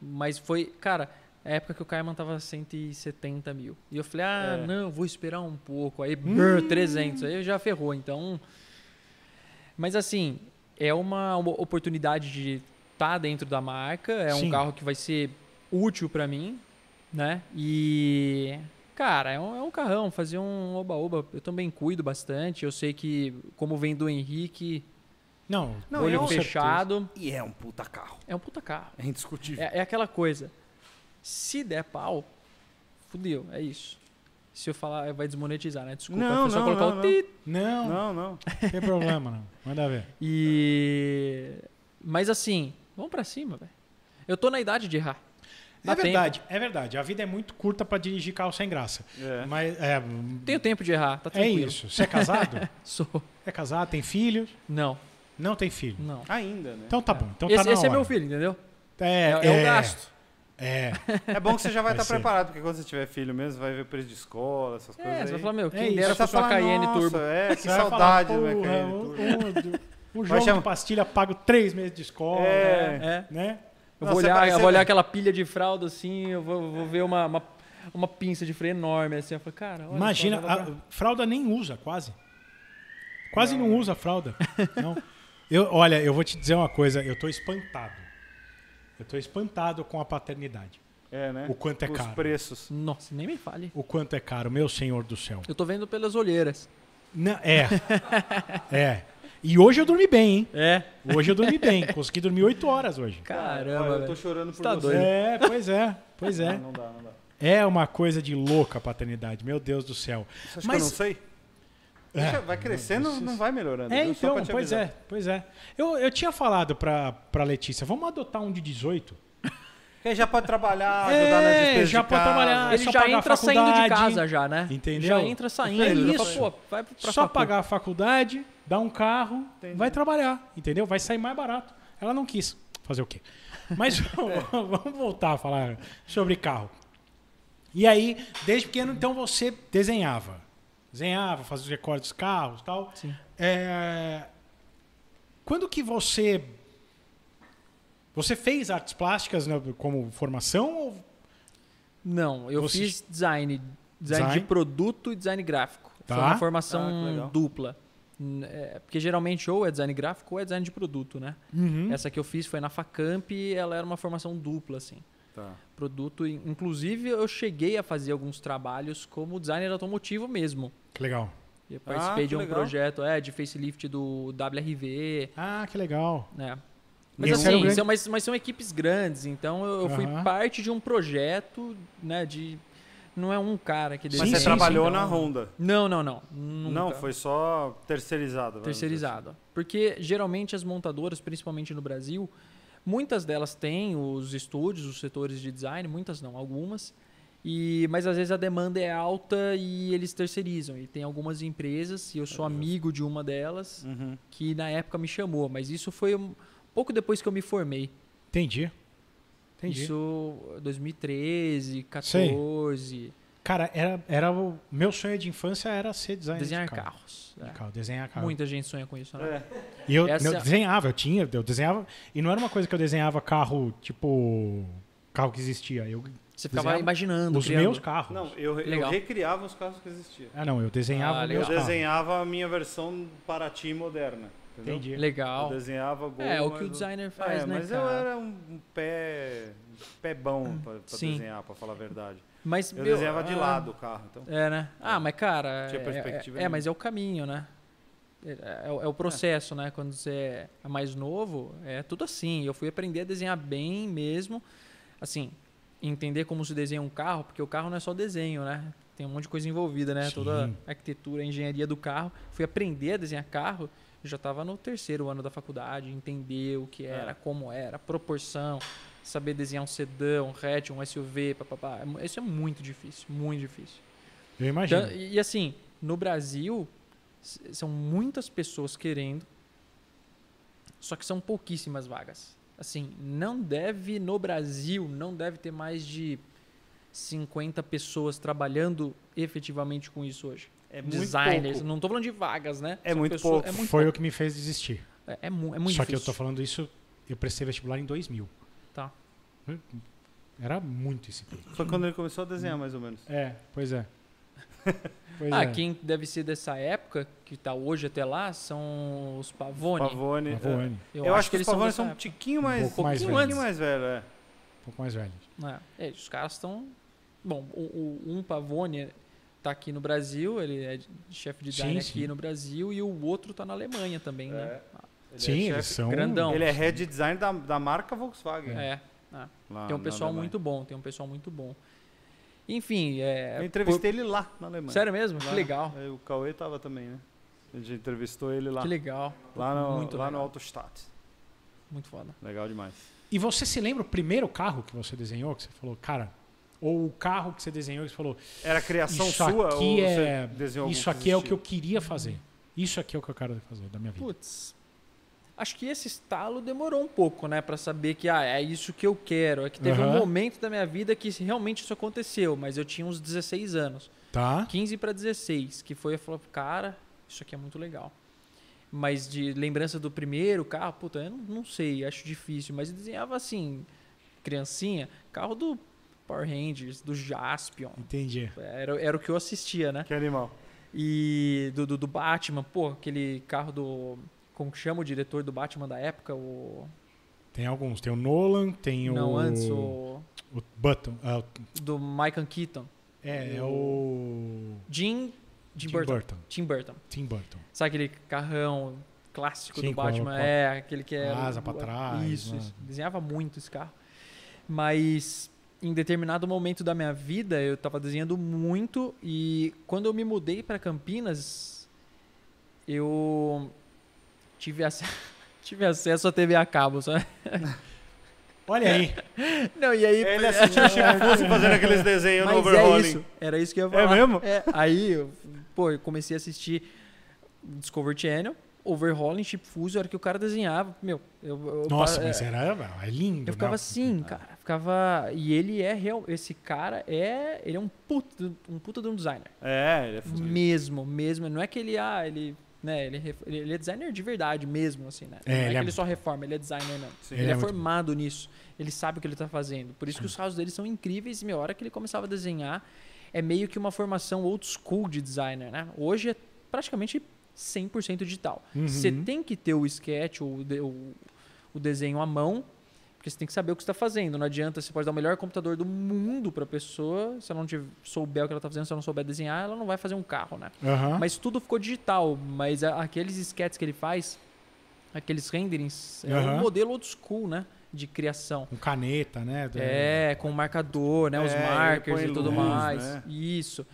[SPEAKER 5] Mas foi, cara, a época que o Cayman tava 170 mil. E eu falei, ah,
[SPEAKER 3] É.
[SPEAKER 5] não, vou esperar um pouco. Aí, brrr, 300. Aí já ferrou, então... Mas assim, é uma, uma oportunidade de estar dentro da marca. É
[SPEAKER 4] Sim.
[SPEAKER 5] um carro que vai ser útil para mim, né? E... Cara, é um, é um carrão, fazer um oba-oba. Eu também cuido bastante. Eu sei que, como vem do Henrique,
[SPEAKER 4] Não,
[SPEAKER 3] Não,
[SPEAKER 5] olho fechado,
[SPEAKER 3] E é um puta carro.
[SPEAKER 5] é um puta carro.
[SPEAKER 3] É indiscutível.
[SPEAKER 5] É, é aquela coisa. Se der pau, fudeu, é isso. Se eu falar, vai desmonetizar, né? Desculpa,
[SPEAKER 3] Não,
[SPEAKER 5] é só
[SPEAKER 3] não,
[SPEAKER 5] colocar
[SPEAKER 3] não,
[SPEAKER 5] o tit.
[SPEAKER 4] Não,
[SPEAKER 3] Não, não.
[SPEAKER 4] não tem problema, não. Manda ver.
[SPEAKER 5] E. Mas assim, vamos pra cima, velho. Eu tô na idade de errar.
[SPEAKER 4] É
[SPEAKER 5] Dá
[SPEAKER 4] verdade, é verdade. A vida é muito curta pra dirigir carro sem graça.
[SPEAKER 3] É.
[SPEAKER 4] Mas é,
[SPEAKER 5] Tenho tempo de errar, tá
[SPEAKER 4] é
[SPEAKER 5] tranquilo.
[SPEAKER 4] isso. Você é casado? [LAUGHS]
[SPEAKER 5] Sou.
[SPEAKER 4] é casado, tem filhos?
[SPEAKER 5] Não,
[SPEAKER 4] Não tem filho.
[SPEAKER 5] não.
[SPEAKER 3] Ainda, né?
[SPEAKER 4] Então tá bom. Então
[SPEAKER 5] esse
[SPEAKER 4] tá na
[SPEAKER 5] esse é
[SPEAKER 4] hora.
[SPEAKER 5] meu filho, entendeu?
[SPEAKER 4] É,
[SPEAKER 5] É, é o gasto.
[SPEAKER 4] É,
[SPEAKER 3] É bom que você já vai
[SPEAKER 4] Vai
[SPEAKER 3] estar
[SPEAKER 4] ser.
[SPEAKER 3] preparado, porque quando você tiver filho mesmo, vai ver preço de escola, essas coisas.
[SPEAKER 5] É, você vai falar, meu,
[SPEAKER 4] É
[SPEAKER 5] quem
[SPEAKER 4] isso.
[SPEAKER 5] dera fosse uma Cayenne
[SPEAKER 3] "Nossa,
[SPEAKER 5] Turbo.
[SPEAKER 3] É, que saudade
[SPEAKER 4] falar,
[SPEAKER 3] do meu
[SPEAKER 4] "Porra,
[SPEAKER 3] Cayenne
[SPEAKER 4] o-
[SPEAKER 3] Turbo.
[SPEAKER 4] o, o
[SPEAKER 3] Vai
[SPEAKER 4] João
[SPEAKER 3] chamar-
[SPEAKER 4] de Pastilha pago três meses de escola,
[SPEAKER 3] É.
[SPEAKER 5] É.
[SPEAKER 4] né?
[SPEAKER 5] Eu
[SPEAKER 3] Não,
[SPEAKER 5] vou olhar,
[SPEAKER 3] vai-
[SPEAKER 5] eu vou olhar
[SPEAKER 3] vai-
[SPEAKER 5] aquela pilha de fralda assim, eu vou, vou ver uma, uma, uma pinça de freio enorme assim. Eu falo, cara, olha
[SPEAKER 4] Imagina,
[SPEAKER 5] pra-
[SPEAKER 4] a fralda nem usa, quase. Quase não, usa a fralda. [LAUGHS] Não. Eu, olha, eu vou te dizer uma coisa, eu tô espantado. Eu tô espantado com a paternidade.
[SPEAKER 3] É, né?
[SPEAKER 4] O quanto é
[SPEAKER 3] Os
[SPEAKER 4] caro.
[SPEAKER 3] preços.
[SPEAKER 5] Nossa, nem me fale.
[SPEAKER 4] O quanto é caro, meu senhor do céu.
[SPEAKER 5] Eu tô vendo pelas olheiras.
[SPEAKER 4] Não, é. É. E hoje eu dormi bem, hein?
[SPEAKER 5] É.
[SPEAKER 4] Hoje eu dormi bem. Consegui dormir oito horas hoje.
[SPEAKER 5] Caramba,
[SPEAKER 3] Olha, eu tô chorando por
[SPEAKER 5] Tá
[SPEAKER 3] você.
[SPEAKER 5] doido.
[SPEAKER 4] É, pois é. Pois é.
[SPEAKER 3] Não, não dá, não dá.
[SPEAKER 4] É uma coisa de louca a paternidade, meu Deus do céu.
[SPEAKER 3] Você acha
[SPEAKER 4] Mas-
[SPEAKER 3] que eu não sei? Deixa- vai crescendo, não, não vai melhorando.
[SPEAKER 4] É, então, pois
[SPEAKER 3] avisar.
[SPEAKER 4] é, pois é. Eu, eu tinha falado pra, pra Letícia, vamos adotar um de 18?
[SPEAKER 3] Que aí já pode trabalhar, [LAUGHS] ajudar na
[SPEAKER 4] É,
[SPEAKER 3] despesa
[SPEAKER 4] já
[SPEAKER 3] de
[SPEAKER 4] pode
[SPEAKER 3] casa.
[SPEAKER 4] trabalhar. É
[SPEAKER 5] Ele
[SPEAKER 4] só
[SPEAKER 5] já
[SPEAKER 4] pagar a
[SPEAKER 5] entra saindo de casa já, né?
[SPEAKER 4] Entendeu?
[SPEAKER 5] Já entra saindo.
[SPEAKER 4] É isso.
[SPEAKER 5] pô, vai pra
[SPEAKER 4] Só
[SPEAKER 5] facu.
[SPEAKER 4] pagar a faculdade, dar um carro,
[SPEAKER 3] Entendi.
[SPEAKER 4] vai trabalhar, entendeu? Vai sair mais barato. Ela não quis fazer o quê? Mas [LAUGHS] vamos voltar a falar sobre carro. E aí, desde pequeno, então você desenhava. Desenhava, fazia os recortes dos carros e tal.
[SPEAKER 5] Sim.
[SPEAKER 4] É, Quando que você. Você fez artes plásticas né, como formação? Ou...
[SPEAKER 5] Não, eu
[SPEAKER 4] Você-
[SPEAKER 5] fiz design, design.
[SPEAKER 4] Design?
[SPEAKER 5] de produto e design gráfico. Foi
[SPEAKER 4] Tá.
[SPEAKER 5] uma
[SPEAKER 3] Ah, que
[SPEAKER 5] formação
[SPEAKER 3] legal.
[SPEAKER 5] dupla. É, porque geralmente ou é design gráfico ou é design de produto, né?
[SPEAKER 4] Uhum.
[SPEAKER 5] Essa que eu fiz foi na Facamp e ela era uma formação dupla, assim.
[SPEAKER 3] Tá.
[SPEAKER 5] Produto, in- inclusive eu cheguei a fazer alguns trabalhos como designer automotivo mesmo.
[SPEAKER 4] Que legal.
[SPEAKER 5] Eu participei
[SPEAKER 3] que
[SPEAKER 5] de um
[SPEAKER 3] legal.
[SPEAKER 5] projeto é, de facelift do WRV,
[SPEAKER 4] Ah, que legal.
[SPEAKER 5] né? Mas
[SPEAKER 4] Esse
[SPEAKER 5] assim,
[SPEAKER 4] grande-
[SPEAKER 5] são, mas, mas são equipes grandes, então eu, eu fui parte de um projeto, né, de... Não é um cara que
[SPEAKER 3] Mas você
[SPEAKER 4] sim,
[SPEAKER 3] trabalhou
[SPEAKER 4] sim.
[SPEAKER 3] na Honda.
[SPEAKER 5] Não, não, não. Nunca.
[SPEAKER 3] Não, foi só terceirizado. dizer
[SPEAKER 5] terceirizado. Porque geralmente as montadoras, principalmente no Brasil, muitas delas têm os estúdios, os setores de design, muitas não, algumas. E, mas às vezes a demanda é alta e eles terceirizam. E tem algumas empresas, e eu sou amigo de uma delas.
[SPEAKER 3] Uhum.
[SPEAKER 5] que na época me chamou. Mas isso foi um pouco depois que eu me formei.
[SPEAKER 4] Entendi. Entendi.
[SPEAKER 5] Isso 2013, 14.
[SPEAKER 4] Cara, era, era o meu sonho de infância era ser designer
[SPEAKER 5] Desenhar
[SPEAKER 4] de carro.
[SPEAKER 5] carros.
[SPEAKER 4] De
[SPEAKER 5] é.
[SPEAKER 4] carro, desenhar carro.
[SPEAKER 5] Muita gente sonha com isso, né?
[SPEAKER 3] É.
[SPEAKER 4] E eu,
[SPEAKER 5] Essa-
[SPEAKER 4] eu desenhava, eu tinha, eu desenhava. E não era uma coisa que eu desenhava carro, tipo. Carro que existia. Eu
[SPEAKER 5] Você ficava imaginando,
[SPEAKER 4] os
[SPEAKER 5] criando.
[SPEAKER 4] meus carros.
[SPEAKER 3] Não, eu, eu recriava os carros que existiam.
[SPEAKER 4] Ah, não, eu desenhava
[SPEAKER 5] Ah,
[SPEAKER 3] Eu
[SPEAKER 4] carros.
[SPEAKER 3] desenhava a minha versão Paraty moderna. Entendeu?
[SPEAKER 4] Entendi.
[SPEAKER 5] Legal.
[SPEAKER 3] Eu desenhava Gol.
[SPEAKER 5] É, o que o
[SPEAKER 3] eu-
[SPEAKER 5] designer faz,
[SPEAKER 3] é,
[SPEAKER 5] né,
[SPEAKER 3] mas eu
[SPEAKER 5] cara?
[SPEAKER 3] era um pé, pé bom pra, pra
[SPEAKER 5] Sim.
[SPEAKER 3] desenhar, pra falar a verdade.
[SPEAKER 5] Mas,
[SPEAKER 3] Eu
[SPEAKER 5] meu,
[SPEAKER 3] desenhava de
[SPEAKER 5] ah,
[SPEAKER 3] lado o carro, então.
[SPEAKER 5] É, né? Ah, mas cara.
[SPEAKER 3] Tinha
[SPEAKER 5] é-
[SPEAKER 3] perspectiva
[SPEAKER 5] É, é, mas é o caminho, né? É, é o- é o processo, né? Quando você é mais novo, é tudo assim. Eu fui aprender a desenhar bem mesmo. Assim, entender como se desenha um carro, porque o carro não é só desenho, né? Tem um monte de coisa envolvida, né?
[SPEAKER 4] Sim.
[SPEAKER 5] Toda a arquitetura, a engenharia do carro. Fui aprender a desenhar carro, eu já estava no terceiro ano da faculdade, entender o que era,
[SPEAKER 3] É.
[SPEAKER 5] como era, proporção, saber desenhar um sedã, um hatch, um SUV, papapá. É Isso é muito difícil, muito difícil.
[SPEAKER 4] Eu imagino.
[SPEAKER 5] Então, e, assim, no Brasil, são muitas pessoas querendo, só que são pouquíssimas vagas. Assim, não deve, no Brasil, não deve ter mais de 50 pessoas trabalhando efetivamente com isso hoje.
[SPEAKER 3] É muito
[SPEAKER 5] Designers,
[SPEAKER 3] pouco.
[SPEAKER 5] não tô falando de vagas, né?
[SPEAKER 3] É muito
[SPEAKER 5] pessoas-
[SPEAKER 3] pouco.
[SPEAKER 5] É muito,
[SPEAKER 4] Foi o que me fez desistir.
[SPEAKER 5] é, é mu- é muito
[SPEAKER 4] Só que eu
[SPEAKER 5] difícil.
[SPEAKER 4] tô falando isso, eu prestei vestibular em 2000.
[SPEAKER 5] Tá.
[SPEAKER 4] Era muito esse.
[SPEAKER 3] Foi quando ele começou a desenhar, mais ou menos.
[SPEAKER 4] É, pois é. [LAUGHS] Pois
[SPEAKER 5] Ah,
[SPEAKER 4] é.
[SPEAKER 5] quem deve ser dessa época, que tá hoje até lá, são os Pavone.
[SPEAKER 3] Pavone. é.
[SPEAKER 4] Pavone,
[SPEAKER 3] Eu, acho que,
[SPEAKER 5] eles
[SPEAKER 3] os Pavone
[SPEAKER 5] dessa
[SPEAKER 3] são um tiquinho mais,
[SPEAKER 4] pouco mais
[SPEAKER 3] pouquinho
[SPEAKER 5] velhos.
[SPEAKER 3] mais velho, é.
[SPEAKER 4] um pouco mais velho.
[SPEAKER 5] É, é, os caras estão. Bom, o, o- um Pavone tá aqui no Brasil, ele é chefe de design
[SPEAKER 4] Sim,
[SPEAKER 5] aqui no Brasil, e o outro tá na Alemanha também, né?
[SPEAKER 3] É. Ele
[SPEAKER 4] Sim,
[SPEAKER 3] é
[SPEAKER 4] eles são.
[SPEAKER 5] grandão.
[SPEAKER 3] Ele é head design da, da marca Volkswagen.
[SPEAKER 5] É.
[SPEAKER 3] lá
[SPEAKER 5] Tem um pessoal muito bom, tem um pessoal muito bom. Enfim, é.
[SPEAKER 3] Eu entrevistei ele lá na
[SPEAKER 5] por-
[SPEAKER 3] Alemanha.
[SPEAKER 5] Sério mesmo?
[SPEAKER 3] Lá.
[SPEAKER 5] Que legal.
[SPEAKER 3] É, O Cauê tava também, né? A gente entrevistou ele lá.
[SPEAKER 5] Que legal.
[SPEAKER 3] Lá no,
[SPEAKER 5] muito
[SPEAKER 3] lá no
[SPEAKER 5] legal.
[SPEAKER 3] Autostat.
[SPEAKER 5] Muito foda.
[SPEAKER 3] Legal demais.
[SPEAKER 4] E você se lembra o primeiro carro que você desenhou? Que você falou, cara. Ou o carro que você desenhou que você falou,
[SPEAKER 3] Era criação
[SPEAKER 4] isso
[SPEAKER 3] sua ou
[SPEAKER 4] aqui é.
[SPEAKER 3] você desenhou
[SPEAKER 4] Isso aqui é o que eu queria fazer. Isso aqui é o que eu quero fazer da minha vida.
[SPEAKER 5] Putz. Acho que esse estalo demorou um pouco, né? Pra saber que ah, é isso que eu quero. É que teve um
[SPEAKER 4] Aham.
[SPEAKER 5] momento da minha vida que realmente isso aconteceu, mas eu tinha uns 16 anos.
[SPEAKER 4] Tá?
[SPEAKER 5] 15 para 16, que foi eu falei, cara, isso aqui é muito legal. Mas de lembrança do primeiro carro, puta, eu não, não sei, acho difícil, mas eu desenhava assim, criancinha, carro do Power Rangers, do Jaspion.
[SPEAKER 4] Entendi.
[SPEAKER 5] Era, era o que eu assistia, né?
[SPEAKER 3] Que animal.
[SPEAKER 5] E do, do, do Batman, pô, aquele carro do. Como que chama o diretor do Batman da época? O.
[SPEAKER 4] Tem alguns. Tem o Nolan, tem
[SPEAKER 5] Não,
[SPEAKER 4] o.
[SPEAKER 5] antes, o.
[SPEAKER 4] O Button. ah,
[SPEAKER 5] Do Michael Keaton.
[SPEAKER 4] é, é o.
[SPEAKER 5] Jim. Jim,
[SPEAKER 4] Tim
[SPEAKER 5] Burton.
[SPEAKER 4] Burton.
[SPEAKER 5] Tim Burton.
[SPEAKER 4] Tim Burton.
[SPEAKER 5] Sabe aquele carrão clássico
[SPEAKER 4] Sim,
[SPEAKER 5] do Batman?
[SPEAKER 4] a
[SPEAKER 5] É, aquele que é.
[SPEAKER 4] asa pra trás,
[SPEAKER 5] Isso,
[SPEAKER 4] né?
[SPEAKER 5] isso. Desenhava muito esse carro. Mas em determinado momento da minha vida, eu tava desenhando muito e quando eu me mudei para Campinas, eu tive, ac- [LAUGHS] tive acesso à TV a cabo, sabe? [LAUGHS]
[SPEAKER 4] Olha aí.
[SPEAKER 5] Não, e aí.
[SPEAKER 3] Ele assistiu o Chico fazendo aqueles desenhos no
[SPEAKER 5] é
[SPEAKER 3] overhauling.
[SPEAKER 5] isso. Era isso que eu ia falar.
[SPEAKER 3] mesmo?
[SPEAKER 5] É, aí, eu, pô, eu comecei a assistir Discovery Channel, Overhauling, Chip Fuse, a hora que o cara desenhava, meu, eu, eu-
[SPEAKER 4] Nossa,
[SPEAKER 5] é,
[SPEAKER 4] mas era é lindo.
[SPEAKER 5] eu ficava
[SPEAKER 4] né?
[SPEAKER 5] assim, cara, ficava, e ele é real, esse cara é, ele é um puta, um puta de um designer.
[SPEAKER 3] É, ele é fudido.
[SPEAKER 5] Mesmo, mesmo, não é que ele, ah, ele, né, ele, ref- ele é designer de verdade mesmo, assim, né?
[SPEAKER 4] É,
[SPEAKER 5] não é
[SPEAKER 4] ele
[SPEAKER 5] que
[SPEAKER 4] é-
[SPEAKER 5] ele só reforma, ele é designer, não.
[SPEAKER 3] Sim.
[SPEAKER 5] Ele,
[SPEAKER 4] Ele
[SPEAKER 5] é,
[SPEAKER 4] é muito
[SPEAKER 5] formado nisso. Ele sabe o que ele tá fazendo. Por isso que os carros dele são incríveis. E minha hora que ele começava a desenhar, é meio que uma formação old school de designer, né? Hoje é praticamente 100% digital.
[SPEAKER 4] Uhum.
[SPEAKER 5] Você tem que ter o sketch, o, de- o, o desenho à mão, porque você tem que saber o que você está fazendo. Não adianta, você pode dar o melhor computador do mundo para a pessoa, se ela não tiver, souber o que ela está fazendo, se ela não souber desenhar, ela não vai fazer um carro, né?
[SPEAKER 4] Aham.
[SPEAKER 5] Mas tudo ficou digital. Mas aqueles sketches que ele faz, aqueles renderings, é
[SPEAKER 4] Aham.
[SPEAKER 5] um modelo old school, né? De criação.
[SPEAKER 4] Com caneta, né?
[SPEAKER 5] É, com marcador, né? Os
[SPEAKER 3] É, ele
[SPEAKER 5] markers e tudo
[SPEAKER 3] luz,
[SPEAKER 5] mais.
[SPEAKER 3] né?
[SPEAKER 5] Isso.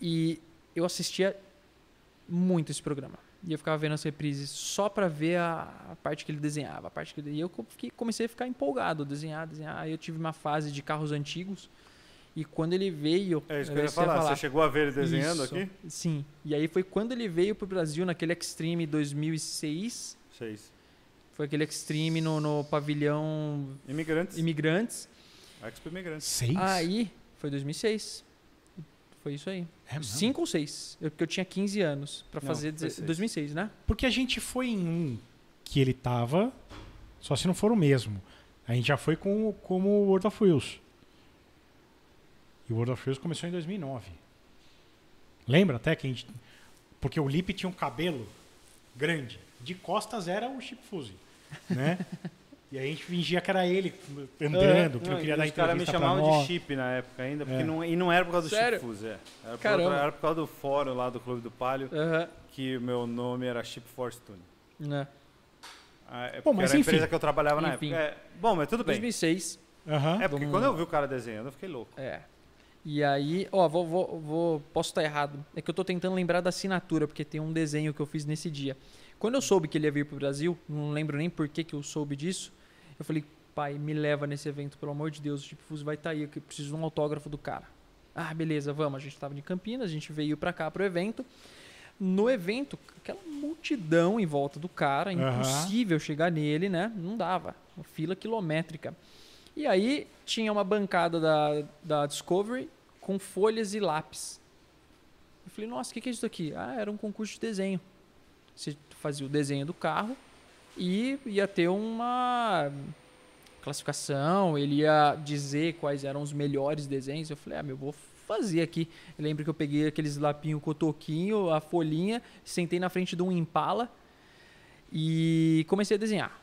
[SPEAKER 5] E eu assistia muito esse programa. E eu ficava vendo as reprises só pra ver a, a parte que ele desenhava. A parte que ele... E eu fiquei- comecei a ficar empolgado, desenhar, desenhar. Aí eu tive uma fase de carros antigos. E quando ele veio.
[SPEAKER 3] É isso que eu ia
[SPEAKER 5] você ia
[SPEAKER 3] falar. Você chegou a ver ele desenhando
[SPEAKER 5] Isso.
[SPEAKER 3] aqui?
[SPEAKER 5] Sim. E aí foi quando ele veio pro Brasil, naquele Extreme 2006.
[SPEAKER 3] Seis.
[SPEAKER 5] Foi aquele Extreme no, no pavilhão
[SPEAKER 3] Imigrantes.
[SPEAKER 5] Imigrantes.
[SPEAKER 3] Expo Imigrantes.
[SPEAKER 4] Seis?
[SPEAKER 5] Aí foi 2006. Foi isso aí.
[SPEAKER 4] É?
[SPEAKER 5] Cinco ou seis. Eu, porque eu tinha 15 anos
[SPEAKER 3] Não,
[SPEAKER 5] fazer.
[SPEAKER 3] foi
[SPEAKER 5] deze-
[SPEAKER 3] seis.
[SPEAKER 5] 2006, né?
[SPEAKER 4] Porque a gente foi em um que ele tava, só se não for o mesmo. A gente já foi com, como o World of Wheels. E o World of Wheels começou em 2009. Lembra até que a gente... Porque o Lip tinha um cabelo grande. De costas era o Chip Fuse, né? [LAUGHS] e a gente fingia que era ele andando, que não, queria dar
[SPEAKER 3] os caras me
[SPEAKER 4] entrevista
[SPEAKER 3] chamavam de chip na época ainda, porque
[SPEAKER 4] É.
[SPEAKER 3] não, e não era por causa do
[SPEAKER 5] Sério?
[SPEAKER 3] Chip Fuse, é. Era por,
[SPEAKER 5] Caramba.
[SPEAKER 3] outra- era por causa do fórum lá do Clube do Palio, que o meu nome era Chip Force Tune.
[SPEAKER 5] Né.
[SPEAKER 3] Ah, É
[SPEAKER 4] Bom, mas
[SPEAKER 3] era a
[SPEAKER 4] enfim.
[SPEAKER 3] empresa que eu trabalhava na
[SPEAKER 5] Enfim.
[SPEAKER 3] época. É, bom, mas tudo bem.
[SPEAKER 5] 2006.
[SPEAKER 4] Aham.
[SPEAKER 3] É porque
[SPEAKER 5] Vamos-
[SPEAKER 3] quando eu vi o cara desenhando, eu fiquei louco.
[SPEAKER 5] É. E aí, ó, vou, vou, vou- posso estar errado. É que eu tô tentando lembrar da assinatura, porque tem um desenho que eu fiz nesse dia. Quando eu soube que ele ia vir pro Brasil, não lembro nem por que, que eu soube disso. Eu falei, pai, me leva nesse evento, pelo amor de Deus, o Chip Fuse vai estar aí, eu preciso de um autógrafo do cara. Ah, beleza, vamos. A gente tava em Campinas, a gente veio pra cá pro evento. No evento, aquela multidão em volta do cara,
[SPEAKER 4] Aham.
[SPEAKER 5] impossível chegar nele, né? Não dava. Uma fila quilométrica. E aí tinha uma bancada da, da Discovery com folhas e lápis. Eu falei, nossa, o que, que é isso aqui? Ah, era um concurso de desenho. Você fazia o desenho do carro e ia ter uma classificação, ele ia dizer quais eram os melhores desenhos. Eu falei, ah, meu, vou fazer aqui. Eu lembro que eu peguei aqueles lapinho cotoquinho, a folhinha, sentei na frente de um Impala e comecei a desenhar.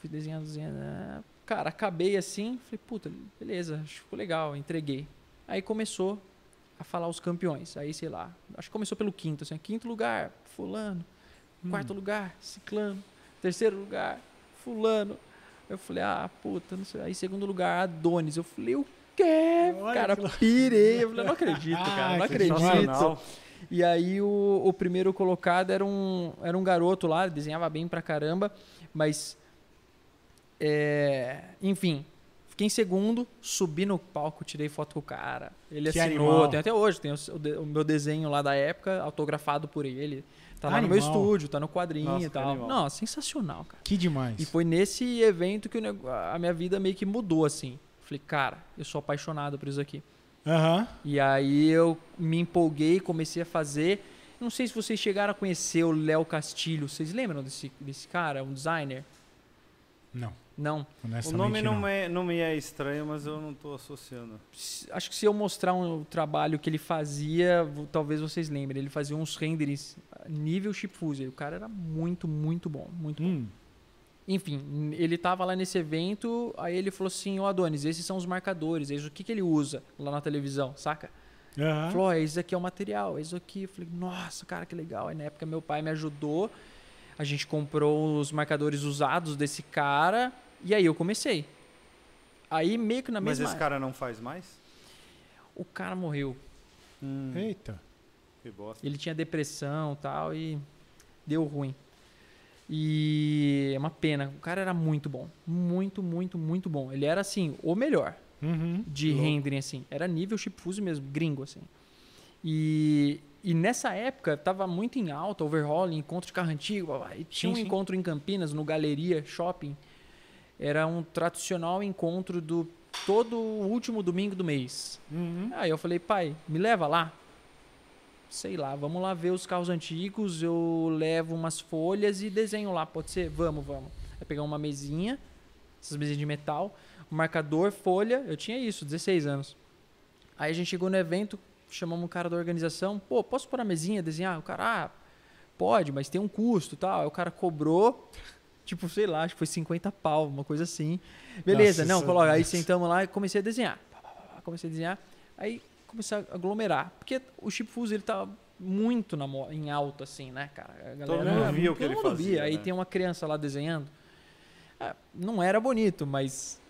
[SPEAKER 5] Fui desenhando, desenhando. ah, Cara, acabei assim, falei, puta, beleza, acho que ficou legal, entreguei. Aí começou a falar os campeões. Aí, sei lá, acho que começou pelo quinto, assim, quinto lugar, fulano. Quarto lugar, ciclano. Terceiro lugar, fulano. Eu falei, ah, puta, não sei. Aí, segundo lugar, Adonis. Eu falei, o quê?
[SPEAKER 4] Olha
[SPEAKER 5] cara,
[SPEAKER 4] que
[SPEAKER 5] pirei. Eu falei, não acredito,
[SPEAKER 4] Ah,
[SPEAKER 5] cara, não
[SPEAKER 4] que
[SPEAKER 5] acredito. E aí o, o primeiro colocado era um, era um garoto lá, desenhava bem pra caramba, mas é, enfim, fiquei em segundo, subi no palco, tirei foto com o cara. Ele
[SPEAKER 4] Que
[SPEAKER 5] assinou, até hoje, tem o, o meu desenho lá da época, autografado por ele. Tá lá no meu estúdio, tá no quadrinho
[SPEAKER 3] Nossa,
[SPEAKER 5] e tal.
[SPEAKER 3] animal.
[SPEAKER 5] Não, sensacional, cara.
[SPEAKER 4] Que demais.
[SPEAKER 5] E foi nesse evento que a minha vida meio que mudou, assim. Falei, cara, eu sou apaixonado por isso aqui.
[SPEAKER 4] Aham.
[SPEAKER 5] E aí eu me empolguei, comecei a fazer. Não sei se vocês chegaram a conhecer o Léo Castilho. Vocês lembram desse, desse cara, um designer?
[SPEAKER 4] Não,
[SPEAKER 5] Não.
[SPEAKER 3] O nome não,
[SPEAKER 4] não.
[SPEAKER 3] É, não me é estranho, mas eu não tô associando.
[SPEAKER 5] Acho que se eu mostrar um trabalho que ele fazia, talvez vocês lembrem. Ele fazia uns renderings nível chip fuse. O cara era muito, muito bom, muito bom.
[SPEAKER 4] Hum.
[SPEAKER 5] Enfim, ele tava lá nesse evento, aí ele falou assim, ô Adonis, esses são os marcadores, esses, o que, que ele usa lá na televisão, saca?
[SPEAKER 4] Aham.
[SPEAKER 5] Falou, ó, esse aqui é o material, esse aqui. Eu falei, nossa, cara, que legal. Aí na época meu pai me ajudou. A gente comprou os marcadores usados desse cara. E aí eu comecei. Aí meio que na
[SPEAKER 3] Mas
[SPEAKER 5] mesma.
[SPEAKER 3] esse cara não faz mais?
[SPEAKER 5] O cara morreu.
[SPEAKER 3] Hum,
[SPEAKER 4] Eita.
[SPEAKER 3] que bosta.
[SPEAKER 5] Ele tinha depressão e tal e deu ruim. E uma pena. O cara era muito bom. Muito, muito, muito bom. Ele era, assim, o melhor
[SPEAKER 4] Uhum.
[SPEAKER 5] de rendering, assim. Era nível chip fuse mesmo, gringo, assim. E, e nessa época, tava muito em alta, overhauling, encontro de carro antigo. E tinha
[SPEAKER 4] Sim,
[SPEAKER 5] um
[SPEAKER 4] sim.
[SPEAKER 5] encontro em Campinas, no Galeria Shopping. Era um tradicional encontro do todo último domingo do mês.
[SPEAKER 4] Uhum.
[SPEAKER 5] Aí eu falei, pai, me leva lá. Sei lá, vamos lá ver os carros antigos, eu levo umas folhas e desenho lá, pode ser? Vamos, vamos. Aí pegar uma mesinha, essas mesinhas de metal, um marcador, folha, eu tinha isso, 16 anos. Aí a gente chegou no evento, chamamos um cara da organização, pô, posso pôr a mesinha, desenhar? O cara, ah, pode, mas tem um custo e tal. Aí o cara cobrou, tipo, sei lá, acho que foi 50 pau, uma coisa assim. Beleza,
[SPEAKER 4] Nossa,
[SPEAKER 5] não,
[SPEAKER 4] isso-
[SPEAKER 5] coloca. Aí sentamos lá e comecei a desenhar. Comecei a desenhar. Aí comecei a aglomerar. Porque o chip fuse, ele tá muito na em alta, assim, né, cara? A
[SPEAKER 3] Todo
[SPEAKER 5] galera-
[SPEAKER 3] mundo via o que
[SPEAKER 5] todo
[SPEAKER 3] ele
[SPEAKER 5] mundo
[SPEAKER 3] fazia,
[SPEAKER 5] via. Aí
[SPEAKER 3] né?
[SPEAKER 5] tem uma criança lá desenhando. Ah, não era bonito, mas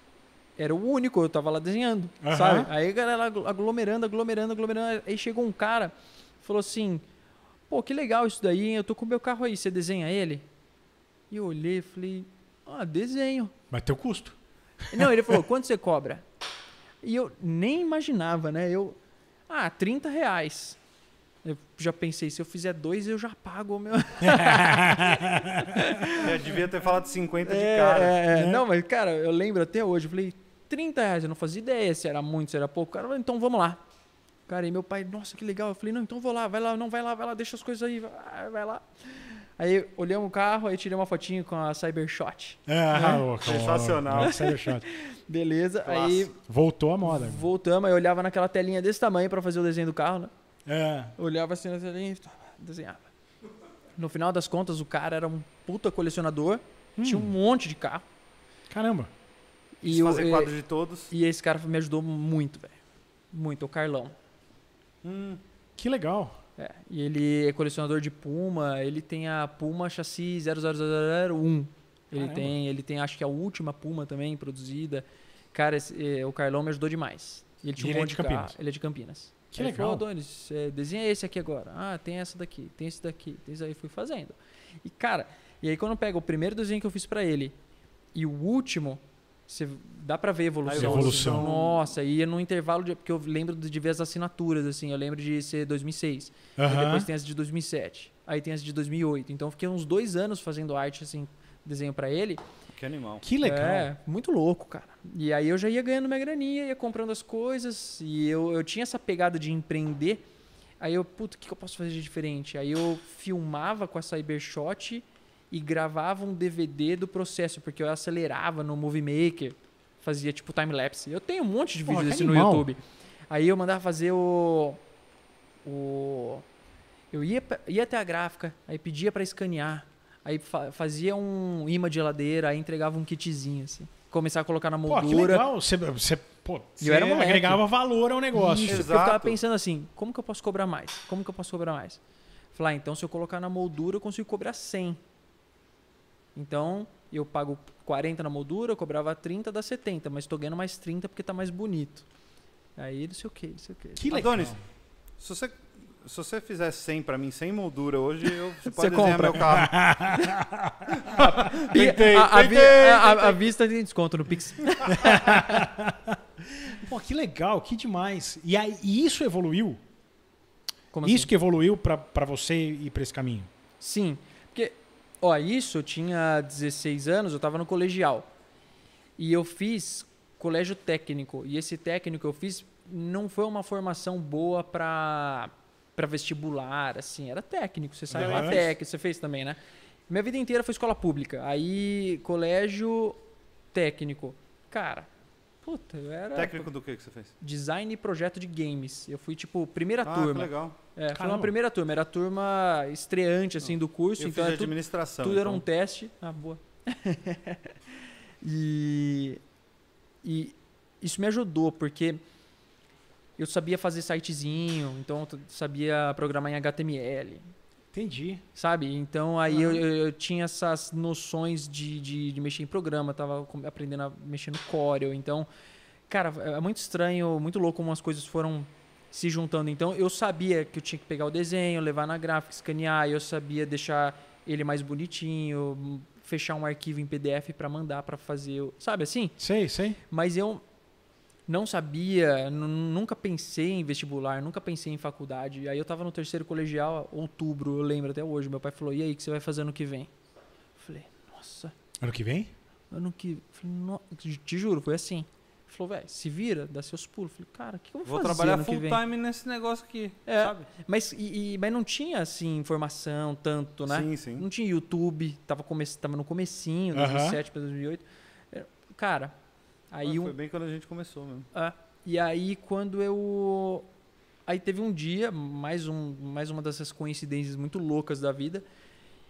[SPEAKER 5] era o único, eu tava lá desenhando,
[SPEAKER 4] Aham.
[SPEAKER 5] sabe? Aí a galera aglo- aglomerando, aglomerando, aglomerando. Aí chegou um cara, falou assim: pô, que legal isso daí, hein? eu tô com o meu carro aí, você desenha ele? E eu olhei e falei: ah, desenho.
[SPEAKER 4] Mas tem o custo.
[SPEAKER 5] Não, ele falou, [LAUGHS] quanto você cobra? E eu nem imaginava, né? Eu, ah, 30 reais. Eu já pensei, se eu fizer dois, eu já pago o meu. [LAUGHS] [LAUGHS]
[SPEAKER 3] Eu devia ter falado 50 de
[SPEAKER 5] É,
[SPEAKER 3] cara.
[SPEAKER 5] é, é.
[SPEAKER 4] né?
[SPEAKER 5] Não, mas, cara, eu lembro até hoje. Eu falei, 30 reais, eu não fazia ideia se era muito, se era pouco. O Cara, então vamos lá. Cara, e meu pai, nossa, que legal. Eu falei, não, então vou lá, vai lá, não, vai lá, vai lá, deixa as coisas aí, vai, vai lá. Aí olhamos o carro, aí tirei uma fotinho com a Cybershot.
[SPEAKER 4] Ah, ô,
[SPEAKER 3] Sensacional.
[SPEAKER 4] ô, Cybershot.
[SPEAKER 5] Beleza, aí
[SPEAKER 3] Clássico.
[SPEAKER 4] Voltou a moda.
[SPEAKER 5] voltamos, aí olhava naquela telinha desse tamanho pra fazer o desenho do carro, né?
[SPEAKER 4] É.
[SPEAKER 5] Olhava assim na telinha e desenhava. No final das contas, o cara era um puta colecionador, tinha um monte de carro.
[SPEAKER 4] Caramba.
[SPEAKER 5] E,
[SPEAKER 3] fazer quadro de todos.
[SPEAKER 5] e esse cara me ajudou muito, velho. Muito, o Carlão.
[SPEAKER 3] Hum,
[SPEAKER 4] Que legal.
[SPEAKER 5] É, e ele é colecionador de Puma, ele tem a Puma chassi 00001. Ele
[SPEAKER 4] Caramba.
[SPEAKER 5] tem, ele tem acho que a última Puma também produzida. Cara, esse- eh, o Carlão me ajudou demais. E ele tinha
[SPEAKER 4] E
[SPEAKER 5] um
[SPEAKER 4] ele é de
[SPEAKER 5] de carro.
[SPEAKER 4] Campinas?
[SPEAKER 5] Ele é de Campinas.
[SPEAKER 4] Que
[SPEAKER 5] Aí ele
[SPEAKER 4] legal.
[SPEAKER 5] Falou, Adonis, eh, desenha esse aqui agora. Ah, tem essa daqui, tem esse daqui, tem isso aí. Fui fazendo. E cara, e aí quando eu pego o primeiro desenho que eu fiz pra ele e o último, você dá pra ver a evolução.
[SPEAKER 3] A
[SPEAKER 4] evolução.
[SPEAKER 5] Nossa, e no intervalo de, porque eu lembro de ver as assinaturas assim, eu lembro de ser 2006. Aí
[SPEAKER 4] Aham.
[SPEAKER 5] depois tem as de 2007. Aí tem as de 2008. Então eu fiquei uns dois anos fazendo arte, assim, desenho pra ele.
[SPEAKER 3] que animal.
[SPEAKER 4] Que legal.
[SPEAKER 5] É, muito louco, cara. E aí eu já ia ganhando minha graninha, ia comprando as coisas. E eu, eu tinha essa pegada de empreender. Aí eu, puta, o que, que eu posso fazer de diferente? Aí eu filmava com a Cybershot e gravava um DVD do processo, porque eu acelerava no Movie Maker, fazia tipo time-lapse. Eu tenho um monte de vídeos desse no
[SPEAKER 4] animal.
[SPEAKER 5] YouTube. Aí eu mandava fazer o. O. Eu ia, ia até a gráfica, aí pedia pra escanear, aí fa- fazia um imã de geladeira, aí entregava um kitzinho, assim. Começar a colocar na
[SPEAKER 4] Pô, que
[SPEAKER 5] moldura.
[SPEAKER 4] legal. Você, você, pô,
[SPEAKER 5] eu era
[SPEAKER 4] você
[SPEAKER 5] moleque.
[SPEAKER 4] agregava valor ao negócio.
[SPEAKER 5] Isso, porque eu
[SPEAKER 3] Exato.
[SPEAKER 5] pensando assim, como que eu posso cobrar mais? Como que eu posso cobrar mais? Falar, ah, então se eu colocar na moldura, eu consigo cobrar 100. Então, eu pago 40 na moldura, eu cobrava 30, dá 70, mas estou ganhando mais 30 porque tá mais bonito. Aí, não sei o que, não sei o que.
[SPEAKER 4] Que legal.
[SPEAKER 3] Adonis, se você, se você fizer 100 pra mim, sem moldura hoje, eu, você
[SPEAKER 5] Você
[SPEAKER 3] pode desenhar
[SPEAKER 5] compra.
[SPEAKER 3] meu carro. [LAUGHS] Tentei,
[SPEAKER 5] a, a vi-
[SPEAKER 3] tentei,
[SPEAKER 5] a- a- vista tem desconto no Pix. [LAUGHS]
[SPEAKER 4] Pô, que legal, que demais. E, aí, e isso evoluiu?
[SPEAKER 5] Como
[SPEAKER 4] isso
[SPEAKER 5] assim?
[SPEAKER 4] que evoluiu pra, pra você ir pra esse caminho?
[SPEAKER 5] Sim, porque, ó, isso eu tinha 16 anos, eu tava no colegial. E eu fiz colégio técnico. E esse técnico que eu fiz não foi uma formação boa pra, pra vestibular, assim. Era técnico, você sabe, lá técnico, você fez também, né? Minha vida inteira foi escola pública. Aí, colégio técnico. Cara, puta, eu era
[SPEAKER 3] Técnico do que que você fez?
[SPEAKER 5] design e projeto de games. Eu fui, tipo, primeira
[SPEAKER 3] Ah, que
[SPEAKER 5] turma.
[SPEAKER 3] legal.
[SPEAKER 5] É, foi uma primeira turma. Era a turma estreante, assim, do curso.
[SPEAKER 3] Eu
[SPEAKER 5] então
[SPEAKER 3] fiz
[SPEAKER 5] era tudo,
[SPEAKER 3] administração.
[SPEAKER 5] tudo era
[SPEAKER 3] então.
[SPEAKER 5] um teste. Ah, boa. [LAUGHS] e, e isso me ajudou, porque eu sabia fazer sitezinho, então eu sabia programar em HTML,
[SPEAKER 4] Entendi.
[SPEAKER 5] sabe? Então aí eu, eu- eu tinha essas noções de, de, de mexer em programa, tava aprendendo a mexer no Corel. Então, cara, é muito estranho, muito louco como as coisas foram se juntando. Então eu sabia que eu tinha que pegar o desenho, levar na gráfica, escanear, eu sabia deixar ele mais bonitinho, fechar um arquivo em PDF pra mandar pra fazer, sabe assim?
[SPEAKER 4] Sei, sei.
[SPEAKER 5] Mas eu não sabia, nu- nunca pensei em vestibular, nunca pensei em faculdade. Aí eu tava no terceiro colegial, outubro, eu lembro até hoje. Meu pai falou: "E aí, o que você vai fazer ano que vem?" Eu falei: "Nossa,
[SPEAKER 4] Ano que vem?
[SPEAKER 5] ano que, eu falei, "No-" te juro, foi assim. Ele falou: "Velho, se vira, dá seus pulos". Eu falei: "Cara, o que eu vou,
[SPEAKER 3] Vou
[SPEAKER 5] fazer
[SPEAKER 3] trabalhar
[SPEAKER 5] ano que
[SPEAKER 3] full
[SPEAKER 5] vem?"
[SPEAKER 3] time nesse negócio aqui,
[SPEAKER 5] É.
[SPEAKER 3] sabe?
[SPEAKER 5] Mas, e, e- mas não tinha, assim, informação tanto, né?
[SPEAKER 3] Sim, sim.
[SPEAKER 5] Não tinha YouTube, tava, come, tava no comecinho,
[SPEAKER 4] Aham.
[SPEAKER 5] 2007 para 2008. É, Cara, aí
[SPEAKER 3] Ah,
[SPEAKER 5] um,
[SPEAKER 3] Foi bem quando a gente começou mesmo.
[SPEAKER 5] é, e aí quando eu... Aí teve um dia, mais, um, mais uma dessas coincidências muito loucas da vida,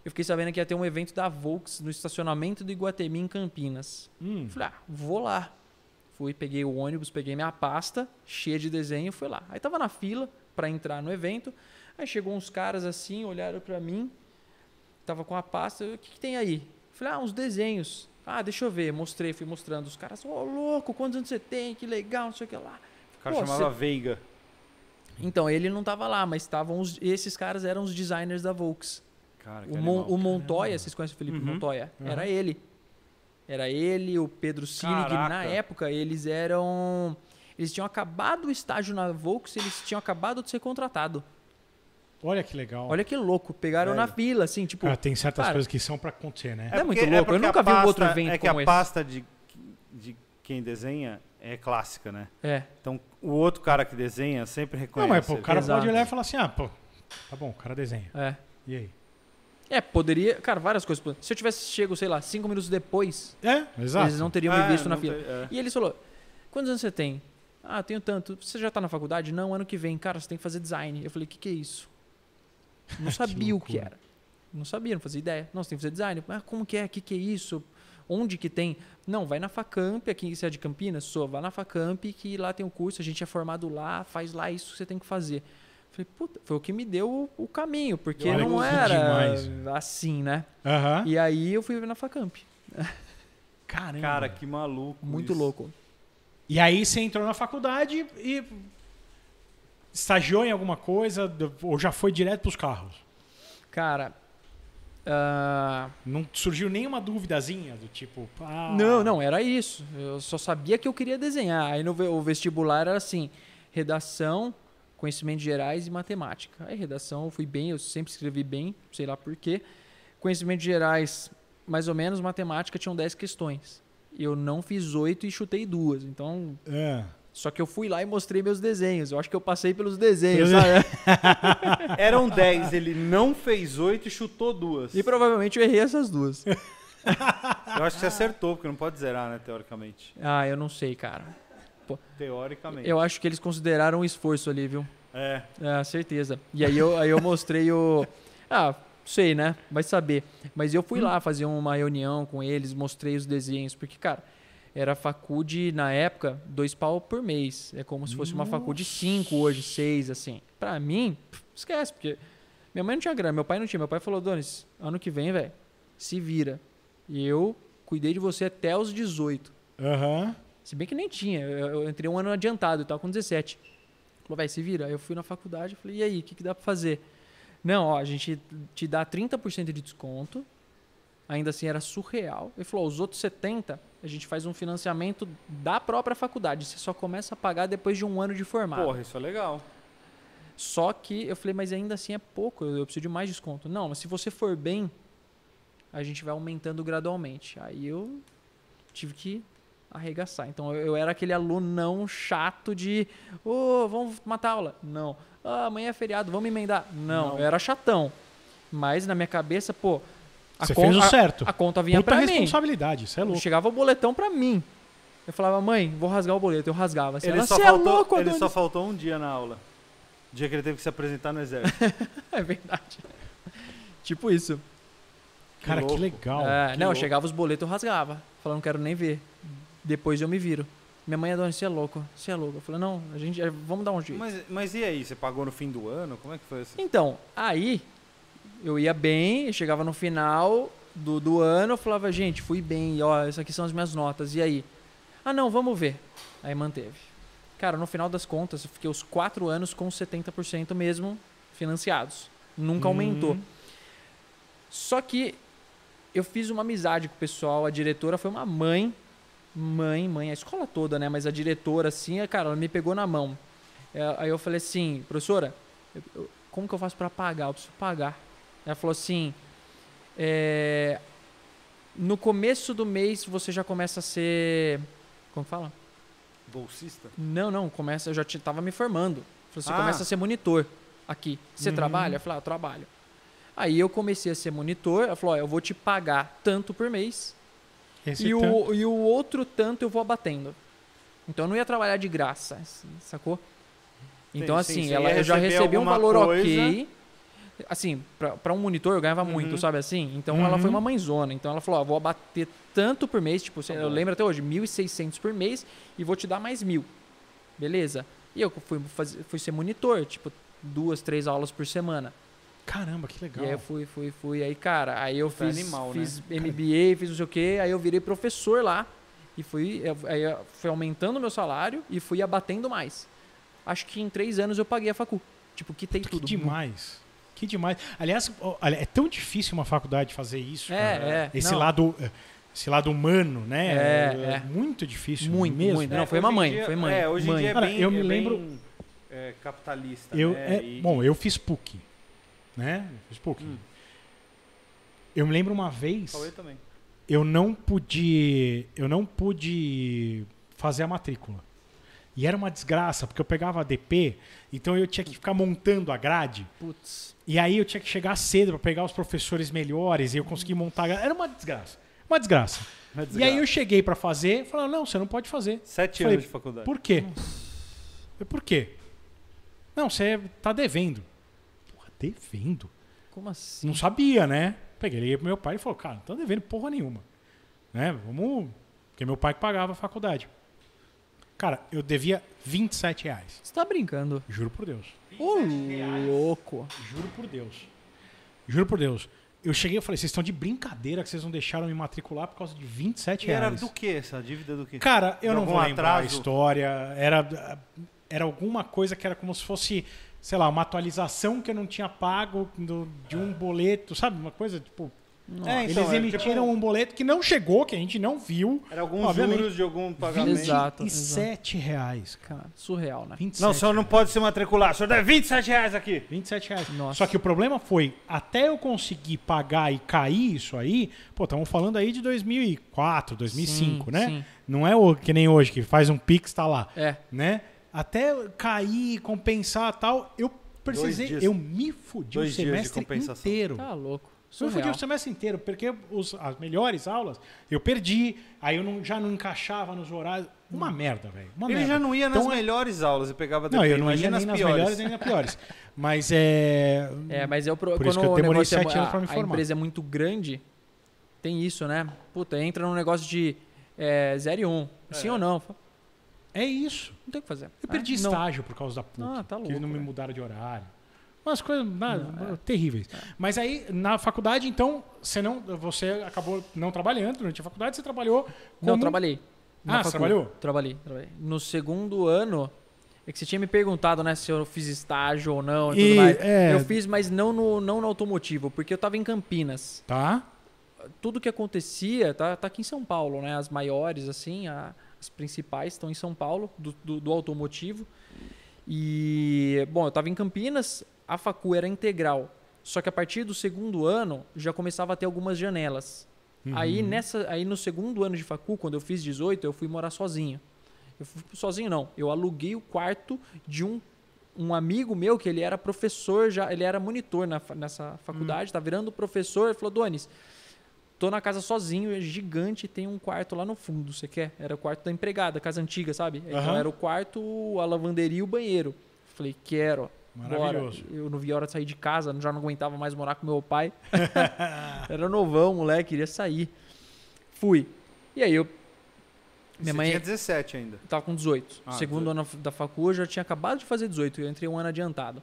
[SPEAKER 5] eu fiquei sabendo que ia ter um evento da Volks no estacionamento do Iguatemi em Campinas.
[SPEAKER 4] Hum.
[SPEAKER 5] Falei, ah, vou lá. Fui, peguei o ônibus, peguei minha pasta cheia de desenho, fui lá. Aí tava na fila pra entrar no evento. Aí chegou uns caras assim, olharam pra mim. Tava com a pasta, o que, que tem aí? Falei, ah, uns desenhos. Ah, deixa eu ver. Mostrei, fui mostrando. Os caras, ô louco, quantos anos você tem? Que legal, não sei o que lá.
[SPEAKER 3] O cara
[SPEAKER 5] Pô,
[SPEAKER 3] chamava Veiga.
[SPEAKER 5] Então, ele não tava lá, mas estavam os, esses caras eram os designers da Volks.
[SPEAKER 3] Cara,
[SPEAKER 5] O, Mon, o Montoya, vocês conhecem o Felipe
[SPEAKER 3] Uhum.
[SPEAKER 5] Montoya?
[SPEAKER 4] Uhum.
[SPEAKER 5] Era ele. Era ele, o Pedro que na época eles eram. Eles tinham acabado o estágio na Volks, eles tinham acabado de ser contratados.
[SPEAKER 4] Olha que legal.
[SPEAKER 5] Olha que louco, pegaram
[SPEAKER 3] Velho.
[SPEAKER 5] na fila, assim, tipo.
[SPEAKER 4] Cara, tem certas
[SPEAKER 5] cara,
[SPEAKER 4] coisas que são pra acontecer, né?
[SPEAKER 5] É muito
[SPEAKER 3] porque-
[SPEAKER 5] louco, eu
[SPEAKER 3] porque
[SPEAKER 5] nunca
[SPEAKER 3] a
[SPEAKER 5] vi um outro
[SPEAKER 3] pasta-
[SPEAKER 5] evento
[SPEAKER 3] É que
[SPEAKER 5] como
[SPEAKER 3] a
[SPEAKER 5] esse.
[SPEAKER 3] pasta de, de quem desenha é clássica, né?
[SPEAKER 5] É.
[SPEAKER 3] Então, o outro cara que desenha sempre
[SPEAKER 4] Não,
[SPEAKER 3] reconhece.
[SPEAKER 4] mas pô, o cara
[SPEAKER 5] Exato.
[SPEAKER 4] pode olhar e falar assim, ah, pô, tá bom, o cara desenha.
[SPEAKER 5] É.
[SPEAKER 4] E aí?
[SPEAKER 5] É, poderia. Cara, várias coisas. Se eu tivesse chego, sei lá, cinco minutos depois,
[SPEAKER 4] É, exato.
[SPEAKER 5] eles não teriam
[SPEAKER 3] Ah,
[SPEAKER 5] me visto na
[SPEAKER 3] não
[SPEAKER 5] fila.
[SPEAKER 3] tem- é.
[SPEAKER 5] E ele falou: quantos anos você tem? Ah, tenho tanto. Você já tá na faculdade? Não, ano que vem. Cara, você tem que fazer design. Eu falei: o que, que é isso? Não [LAUGHS] sabia o que era. Não sabia, não fazia ideia. Não, você tem que fazer design. Ah, como que é? O que, que é isso? Onde que tem? Não, vai na Facamp, aqui você é de Campinas? Sou, vai na Facamp, que lá tem o curso, a gente é formado lá, faz lá isso que você tem que fazer. Falei, puta, foi o que me deu o, o caminho, porque não era
[SPEAKER 4] demais.
[SPEAKER 5] assim, né?
[SPEAKER 4] Aham.
[SPEAKER 5] E aí eu fui na Facamp. [LAUGHS]
[SPEAKER 4] Caramba.
[SPEAKER 3] Cara, que maluco.
[SPEAKER 5] Muito
[SPEAKER 3] isso.
[SPEAKER 5] louco.
[SPEAKER 4] E aí você entrou na faculdade e estagiou em alguma coisa ou já foi direto pros carros?
[SPEAKER 5] Cara, ah,
[SPEAKER 4] Não surgiu nenhuma duvidazinha do tipo, ah,
[SPEAKER 5] Não, não, era isso. Eu só sabia que eu queria desenhar. Aí no o vestibular era assim: redação, conhecimentos gerais e matemática. Aí redação eu fui bem, eu sempre escrevi bem, sei lá por quê. Conhecimentos gerais, mais ou menos, matemática tinham 10 questões. Eu não fiz oito e chutei duas. Então,
[SPEAKER 4] É.
[SPEAKER 5] só que eu fui lá e mostrei meus desenhos. Eu acho que eu passei pelos desenhos, [LAUGHS] sabe? [LAUGHS]
[SPEAKER 3] Eram 10, ele não fez 8 e chutou duas.
[SPEAKER 5] E provavelmente eu errei essas duas. [LAUGHS]
[SPEAKER 3] Eu acho que você acertou, porque não pode zerar, né, teoricamente.
[SPEAKER 5] Ah, eu não sei, cara.
[SPEAKER 3] Teoricamente.
[SPEAKER 5] Eu acho que eles consideraram um esforço ali, viu?
[SPEAKER 3] É.
[SPEAKER 5] É, certeza. E aí eu, aí eu mostrei o. Ah, sei, né? Vai saber. Mas eu fui lá fazer uma reunião com eles, mostrei os desenhos, porque, cara, era faculdade na época, dois pau por mês. É como se fosse uma faculdade cinco hoje, seis, assim. Pra mim, esquece, porque minha mãe não tinha grana, meu pai não tinha. Meu pai falou, Donis, ano que vem, velho, se vira. E eu cuidei de você até os 18.
[SPEAKER 4] Aham.
[SPEAKER 5] Se bem que nem tinha. Eu, entrei um ano adiantado, eu tava com 17. Falou, vai, se vira. Aí eu fui na faculdade e falei, e aí, o que, que dá pra fazer? Não, ó, a gente te dá 30% de desconto. Ainda assim era surreal. Ele falou, ó, os outros 70% a gente faz um financiamento da própria faculdade. Você só começa a pagar depois de um ano de formado.
[SPEAKER 3] Porra, isso é legal.
[SPEAKER 5] Só que eu falei, mas ainda assim é pouco, eu eu preciso de mais desconto. Não, mas se você for bem, a gente vai aumentando gradualmente. Aí eu tive que arregaçar. Então eu, eu era aquele aluno não chato de, ô, vamos matar aula. Não. Ah, amanhã é feriado, vamos emendar. Não,
[SPEAKER 3] Não.
[SPEAKER 5] eu era chatão. Mas na minha cabeça, pô, a,
[SPEAKER 4] Você
[SPEAKER 5] con-
[SPEAKER 4] fez o
[SPEAKER 5] a-
[SPEAKER 4] certo.
[SPEAKER 5] a conta vinha
[SPEAKER 4] Puta
[SPEAKER 5] pra mim.
[SPEAKER 4] responsabilidade, isso é louco.
[SPEAKER 5] Chegava o boletão pra mim. Eu falava, mãe, vou rasgar o boleto. Eu rasgava. Assim,
[SPEAKER 3] Ele,
[SPEAKER 5] ela,
[SPEAKER 3] só
[SPEAKER 5] "Cê é
[SPEAKER 3] faltou,
[SPEAKER 5] louco,
[SPEAKER 3] ele só
[SPEAKER 5] Adonis."
[SPEAKER 3] faltou um dia na aula. O dia que ele teve que se apresentar no exército. [LAUGHS]
[SPEAKER 5] É verdade. tipo isso.
[SPEAKER 4] Cara, que
[SPEAKER 3] louco.
[SPEAKER 4] legal.
[SPEAKER 5] É,
[SPEAKER 3] que
[SPEAKER 5] não,
[SPEAKER 3] louco.
[SPEAKER 5] chegava os boletos, eu rasgava. Falando, não quero nem ver. Depois eu me viro. Minha mãe, Adonis, você é louco, você é louco. Eu falei, não, a gente, é, vamos dar um jeito.
[SPEAKER 3] mas, mas e aí? Você pagou no fim do ano? Como é que foi isso?
[SPEAKER 5] Então, aí, eu ia bem, chegava no final do, do ano, eu falava, gente, fui bem, ó, essas aqui são as minhas notas, e aí? Ah, não, vamos ver. Aí manteve. Cara, no final das contas, eu fiquei os quatro anos com 70% mesmo financiados. Nunca
[SPEAKER 4] Hum.
[SPEAKER 5] aumentou. Só que eu fiz uma amizade com o pessoal. A diretora foi uma mãe. Mãe, mãe, a escola toda, né? Mas a diretora, assim, cara, ela me pegou na mão. É, Aí eu falei assim, professora, como que eu faço pra pagar? Eu preciso pagar. Ela falou assim, é, no começo do mês você já começa a ser, como fala?
[SPEAKER 3] Bolsista?
[SPEAKER 5] Não, não, começa, eu já te, tava me formando. Você
[SPEAKER 3] Ah.
[SPEAKER 5] começa a ser monitor aqui. Você
[SPEAKER 4] Uhum.
[SPEAKER 5] trabalha? Eu falei, ah, eu trabalho. Aí eu comecei a ser monitor, ela falou, ó, eu vou te pagar tanto por mês
[SPEAKER 4] Esse
[SPEAKER 5] e
[SPEAKER 4] tanto-
[SPEAKER 5] o, e o outro tanto eu vou abatendo. Então eu não ia trabalhar de graça, assim, sacou? Então
[SPEAKER 3] Sim,
[SPEAKER 5] assim,
[SPEAKER 3] sim,
[SPEAKER 5] ela, eu já recebi um valor
[SPEAKER 3] coisa.
[SPEAKER 5] ok. Assim, pra, pra um monitor eu ganhava
[SPEAKER 3] Uhum.
[SPEAKER 5] muito, sabe assim? Então ela foi
[SPEAKER 4] Uhum.
[SPEAKER 5] uma mãezona. Então ela falou, ó, vou abater tanto por mês, tipo,
[SPEAKER 3] Tá
[SPEAKER 5] eu lembro até hoje, 1.600 por mês e vou te dar mais mil. Beleza? E eu fui, fazer, fui ser monitor, tipo, duas, três aulas por semana.
[SPEAKER 4] Caramba, que legal.
[SPEAKER 5] E aí eu fui, fui, fui. Aí, cara, aí eu
[SPEAKER 3] Foi
[SPEAKER 5] fiz,
[SPEAKER 3] animal, né?
[SPEAKER 5] fiz MBA, fiz não sei o quê, aí eu virei professor lá. E fui, aí eu fui aumentando o meu salário e fui abatendo mais. Acho que em três anos eu paguei a facu. Tipo, quitei
[SPEAKER 4] Que
[SPEAKER 5] tudo.
[SPEAKER 4] demais. Que demais. Aliás, é tão difícil uma faculdade fazer isso.
[SPEAKER 5] É,
[SPEAKER 4] cara.
[SPEAKER 5] é.
[SPEAKER 4] Esse
[SPEAKER 5] não,
[SPEAKER 4] lado, eh, esse lado humano, né?
[SPEAKER 5] É, é.
[SPEAKER 4] muito difícil.
[SPEAKER 5] Muito,
[SPEAKER 4] mesmo.
[SPEAKER 5] muito. Não, foi uma mãe,
[SPEAKER 3] dia-
[SPEAKER 5] foi mãe.
[SPEAKER 3] É, hoje
[SPEAKER 5] Mãe.
[SPEAKER 3] em dia é
[SPEAKER 4] Cara,
[SPEAKER 3] bem,
[SPEAKER 4] eu me
[SPEAKER 3] é
[SPEAKER 4] lembro-
[SPEAKER 3] bem, é, capitalista,
[SPEAKER 4] Eu,
[SPEAKER 3] né?
[SPEAKER 4] é,
[SPEAKER 3] E-
[SPEAKER 4] Bom, eu fiz PUC, né? Eu fiz PUC.
[SPEAKER 3] Hum.
[SPEAKER 4] Eu me lembro uma vez,
[SPEAKER 3] Cauê também.
[SPEAKER 4] eu não pude, eu não pude fazer a matrícula. E era uma desgraça, porque eu pegava ADP, então eu tinha que ficar montando a grade.
[SPEAKER 5] Putz.
[SPEAKER 4] E aí eu tinha que chegar cedo para pegar os professores melhores e eu consegui montar. a grade. Era uma desgraça. Uma desgraça. E aí eu cheguei para fazer, falaram: "Não, você não pode fazer".
[SPEAKER 3] Sete
[SPEAKER 4] Falei,
[SPEAKER 3] anos de faculdade.
[SPEAKER 4] Por quê? Eu, Por quê? Não, você tá devendo. Porra, devendo?
[SPEAKER 5] Como assim?
[SPEAKER 4] Não sabia, né? Peguei, liguei pro meu pai e falou, cara, não tô devendo porra nenhuma. Né? Vamos. Porque meu pai que pagava a faculdade. Cara, eu devia 27 reais.
[SPEAKER 5] Você tá brincando?
[SPEAKER 4] Juro por Deus.
[SPEAKER 5] Ô, louco.
[SPEAKER 4] Juro por Deus. Juro por Deus. Eu cheguei e falei, vocês estão de brincadeira que vocês não deixaram me matricular por causa de 27
[SPEAKER 3] E era
[SPEAKER 4] reais.
[SPEAKER 3] do que essa dívida do que?
[SPEAKER 4] Cara, eu
[SPEAKER 3] De
[SPEAKER 4] não vou lembrar a história. Era, era alguma coisa que era como se fosse, sei lá, uma atualização que eu não tinha pago do- de um boleto, sabe? Uma coisa, tipo...
[SPEAKER 3] É, então,
[SPEAKER 4] eles
[SPEAKER 3] é
[SPEAKER 4] emitiram
[SPEAKER 3] tipo-
[SPEAKER 4] um boleto que não chegou, que a gente não viu.
[SPEAKER 3] Era alguns
[SPEAKER 4] Obviamente.
[SPEAKER 3] juros de algum pagamento.
[SPEAKER 5] Exato.
[SPEAKER 4] 27 reais, cara.
[SPEAKER 5] Surreal, né?
[SPEAKER 4] 27
[SPEAKER 3] Não, o senhor não pode se matricular. O senhor deve 27 reais aqui.
[SPEAKER 4] 27 reais.
[SPEAKER 5] Nossa.
[SPEAKER 4] Só que o problema foi, até eu conseguir pagar e cair isso aí, pô, estamos falando aí de 2004, 2005,
[SPEAKER 5] Sim,
[SPEAKER 4] né?
[SPEAKER 5] sim.
[SPEAKER 4] Não é o que nem hoje, que faz um Pix, tá lá.
[SPEAKER 5] É.
[SPEAKER 4] né? Até cair, compensar tal, eu precisei,
[SPEAKER 3] dias.
[SPEAKER 4] eu me fudi
[SPEAKER 3] Dois
[SPEAKER 4] o semestre
[SPEAKER 3] compensação.
[SPEAKER 4] inteiro.
[SPEAKER 5] Tá louco.
[SPEAKER 4] Eu me fudi
[SPEAKER 5] Surreal.
[SPEAKER 4] o semestre inteiro, porque os- as melhores aulas eu perdi, aí eu não- já não encaixava nos horários. Uma merda, velho.
[SPEAKER 3] Ele
[SPEAKER 4] merda.
[SPEAKER 3] já não ia nas
[SPEAKER 4] Então, é-
[SPEAKER 3] melhores aulas e pegava
[SPEAKER 4] Não,
[SPEAKER 3] DP.
[SPEAKER 4] eu não ia nem nas
[SPEAKER 3] piores.
[SPEAKER 4] melhores nem nas piores. [LAUGHS] Mas é.
[SPEAKER 5] É, mas eu pro,
[SPEAKER 4] Por
[SPEAKER 5] quando
[SPEAKER 4] isso que eu
[SPEAKER 5] o
[SPEAKER 4] demorei
[SPEAKER 5] negócio é,
[SPEAKER 4] sete
[SPEAKER 5] mu-
[SPEAKER 4] anos pra me
[SPEAKER 5] a, a
[SPEAKER 4] formar.
[SPEAKER 5] empresa é muito grande, tem isso, né? Puta, entra num negócio de é, 0 e 1. Um. Sim ou não?
[SPEAKER 4] É isso.
[SPEAKER 5] Não tem o que fazer.
[SPEAKER 4] Eu perdi
[SPEAKER 5] Ah, não.
[SPEAKER 4] estágio por causa da PUC.
[SPEAKER 5] Ah, tá
[SPEAKER 4] que
[SPEAKER 5] louco,
[SPEAKER 4] eles não me mudaram de horário. Umas coisas nada,
[SPEAKER 5] Não, é.
[SPEAKER 4] terríveis. Mas aí, na faculdade, então, você, não, você acabou não trabalhando durante a faculdade, você trabalhou como...
[SPEAKER 5] Não, trabalhei.
[SPEAKER 4] Ah, você trabalhou?
[SPEAKER 5] Trabalhei, trabalhei. No segundo ano, é que você tinha me perguntado, né, se eu fiz estágio ou não e,
[SPEAKER 4] E,
[SPEAKER 5] tudo mais.
[SPEAKER 4] é.
[SPEAKER 5] Eu fiz, mas não no, não no automotivo, porque eu tava em Campinas.
[SPEAKER 4] Tá?
[SPEAKER 5] Tudo que acontecia, tá, tá aqui em São Paulo, né? As maiores, assim, a- as principais estão em São Paulo, do, do, do automotivo. E, bom, eu tava em Campinas, a facu era integral. Só que a partir do segundo ano, já começava a ter algumas janelas.
[SPEAKER 4] Uhum.
[SPEAKER 5] Aí, nessa, aí no segundo ano de facu, quando eu fiz 18, eu fui morar sozinho. Eu fui sozinho não, eu aluguei o quarto de um, um amigo meu que ele era professor já, ele era monitor na, nessa faculdade, tá virando professor, ele falou: "Donis, tô na casa sozinho, é gigante, tem um quarto lá no fundo, você quer?" Era o quarto da empregada, casa antiga, sabe? Então era o quarto, a lavanderia e o banheiro. Falei: "Quero." Bora.
[SPEAKER 4] Maravilhoso.
[SPEAKER 5] Eu não vi a hora de sair de casa, já não aguentava mais morar com meu pai. [LAUGHS] Era novão, moleque, queria sair. Fui. E aí eu. Minha
[SPEAKER 3] Você
[SPEAKER 5] mãe
[SPEAKER 3] tinha 17 ainda.
[SPEAKER 5] tava com 18.
[SPEAKER 3] Ah,
[SPEAKER 5] Segundo ano da facu, eu já tinha acabado de fazer 18. Eu entrei um ano adiantado.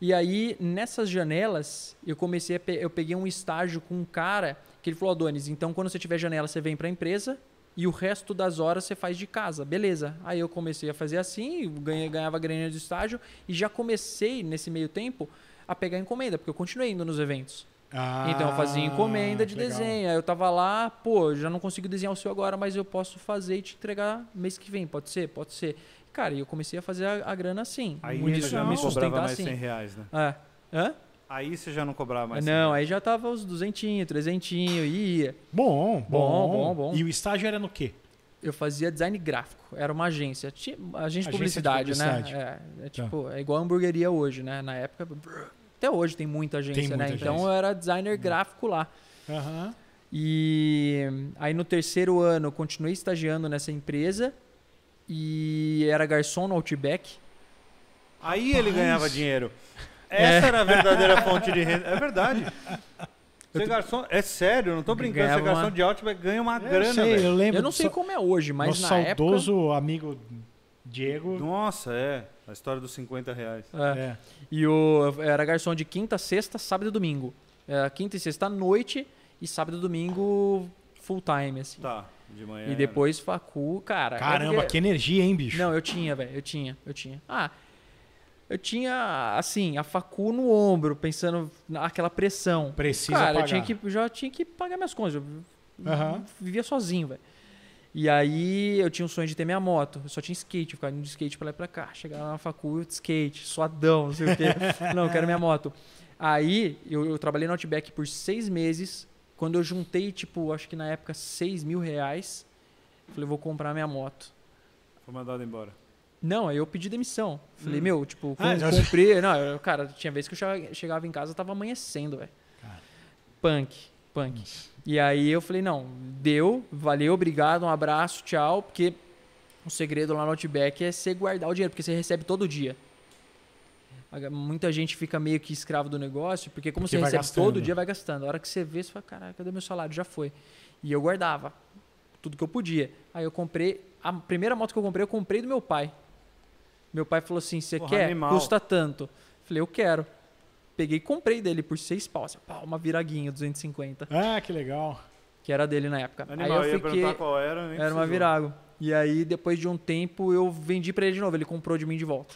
[SPEAKER 5] E aí, nessas janelas, eu comecei a pe- eu peguei um estágio com um cara que ele falou, Adonis, então quando você tiver janela, você vem pra empresa e o resto das horas você faz de casa. Beleza. Aí eu comecei a fazer assim, ganhei, ganhava graninha de estágio e já comecei, nesse meio tempo, a pegar encomenda, porque eu continuei indo nos eventos.
[SPEAKER 4] Ah,
[SPEAKER 5] Então eu fazia encomenda de
[SPEAKER 4] legal.
[SPEAKER 5] desenho. Aí eu tava lá, pô, já não consigo desenhar o seu agora, mas eu posso fazer e te entregar mês que vem. Pode ser? Pode ser. Cara, e eu comecei a fazer a, a grana assim.
[SPEAKER 3] Aí
[SPEAKER 5] me,
[SPEAKER 3] você já
[SPEAKER 5] me
[SPEAKER 3] mais
[SPEAKER 5] assim.
[SPEAKER 3] 100 reais, né?
[SPEAKER 5] É. Hã?
[SPEAKER 3] Aí você já não cobrava mais 100
[SPEAKER 5] não, aí já tava os duzentinhos, trezentinho, ia.
[SPEAKER 4] Bom, bom,
[SPEAKER 5] Bom, bom, bom.
[SPEAKER 4] E o estágio era no quê?
[SPEAKER 5] Eu fazia design gráfico, era uma agência, tinha, agência
[SPEAKER 4] Agência
[SPEAKER 5] de
[SPEAKER 4] de
[SPEAKER 5] publicidade,
[SPEAKER 4] publicidade.
[SPEAKER 5] né? É, é tipo, é igual a hamburgueria hoje, né? Na época, até hoje tem muita agência,
[SPEAKER 4] muita
[SPEAKER 5] né?
[SPEAKER 4] agência.
[SPEAKER 5] Então eu era designer gráfico lá.
[SPEAKER 4] Aham.
[SPEAKER 5] E aí no terceiro ano eu continuei estagiando nessa empresa e era garçom no Outback.
[SPEAKER 3] Aí ele ganhava dinheiro. Essa era a verdadeira fonte de renda. É verdade. Ser garçom, é sério, eu não tô brincando. Ser
[SPEAKER 5] Ganhava
[SPEAKER 3] garçom
[SPEAKER 5] uma-
[SPEAKER 3] de Outback ganha uma
[SPEAKER 4] Eu
[SPEAKER 3] grana,
[SPEAKER 4] sei,
[SPEAKER 3] velho.
[SPEAKER 4] eu lembro.
[SPEAKER 5] Eu não sei
[SPEAKER 4] sa-
[SPEAKER 5] como é hoje, mas
[SPEAKER 4] Nosso
[SPEAKER 5] na
[SPEAKER 4] saudoso amigo Diego.
[SPEAKER 3] Nossa, é. A história dos 50 reais.
[SPEAKER 5] época... é.
[SPEAKER 4] É.
[SPEAKER 5] E o, eu era garçom de quinta, sexta, sábado e domingo. Era quinta e sexta à noite e sábado e domingo full time, assim.
[SPEAKER 3] Tá, de manhã.
[SPEAKER 5] E depois facu, cara. é
[SPEAKER 4] Caramba,
[SPEAKER 5] porque-
[SPEAKER 4] que energia, hein, bicho?
[SPEAKER 5] Não, eu tinha, velho. Eu tinha, eu tinha. Ah, eu tinha, assim, a facu no ombro, pensando naquela pressão.
[SPEAKER 4] Precisa
[SPEAKER 5] Cara,
[SPEAKER 4] pagar.
[SPEAKER 5] eu tinha que, já tinha que pagar minhas contas. Eu
[SPEAKER 4] Aham.
[SPEAKER 5] vivia sozinho, velho. E aí eu tinha um sonho de ter minha moto. Eu só tinha skate, eu ficava indo de skate pra lá e pra cá. Chegava na facu, eu de skate, suadão, não sei o quê. [LAUGHS] não, eu quero minha moto. Aí eu, eu trabalhei no Outback por seis meses. Quando eu juntei, tipo, acho que na época, seis mil reais, falei, vou comprar minha moto.
[SPEAKER 3] Foi mandado embora.
[SPEAKER 5] Não, aí eu pedi demissão. Falei,
[SPEAKER 3] Hum.
[SPEAKER 5] meu, tipo,
[SPEAKER 4] Ah,
[SPEAKER 5] com-
[SPEAKER 4] já-
[SPEAKER 5] cumpri. Não, eu- cara, tinha vez que eu che- chegava em casa, tava amanhecendo, velho. Punk, punk. E aí eu falei, não, deu, valeu, obrigado, um abraço, tchau, porque o segredo lá no Outback é você guardar o dinheiro, porque você recebe todo dia. Muita gente fica meio que escravo do negócio, porque como
[SPEAKER 4] Porque
[SPEAKER 5] você recebe
[SPEAKER 4] gastando.
[SPEAKER 5] todo dia, vai gastando. A hora que você vê, você fala, caralho, cadê meu salário? Já foi. E eu guardava tudo que eu podia. Aí eu comprei, a primeira moto que eu comprei, eu comprei do meu pai. Meu pai falou assim, você quer?
[SPEAKER 3] animal.
[SPEAKER 5] Custa tanto. Falei, eu quero. Peguei e comprei dele por seis pau. Assim, pau, uma viraguinha, 250.
[SPEAKER 4] Ah, que legal.
[SPEAKER 5] Que era dele na época.
[SPEAKER 3] Animal,
[SPEAKER 5] aí
[SPEAKER 3] eu
[SPEAKER 5] fiquei...
[SPEAKER 3] qual era.
[SPEAKER 5] Era uma virago. E aí, depois de um tempo, eu vendi pra ele de novo. Ele comprou de mim de volta.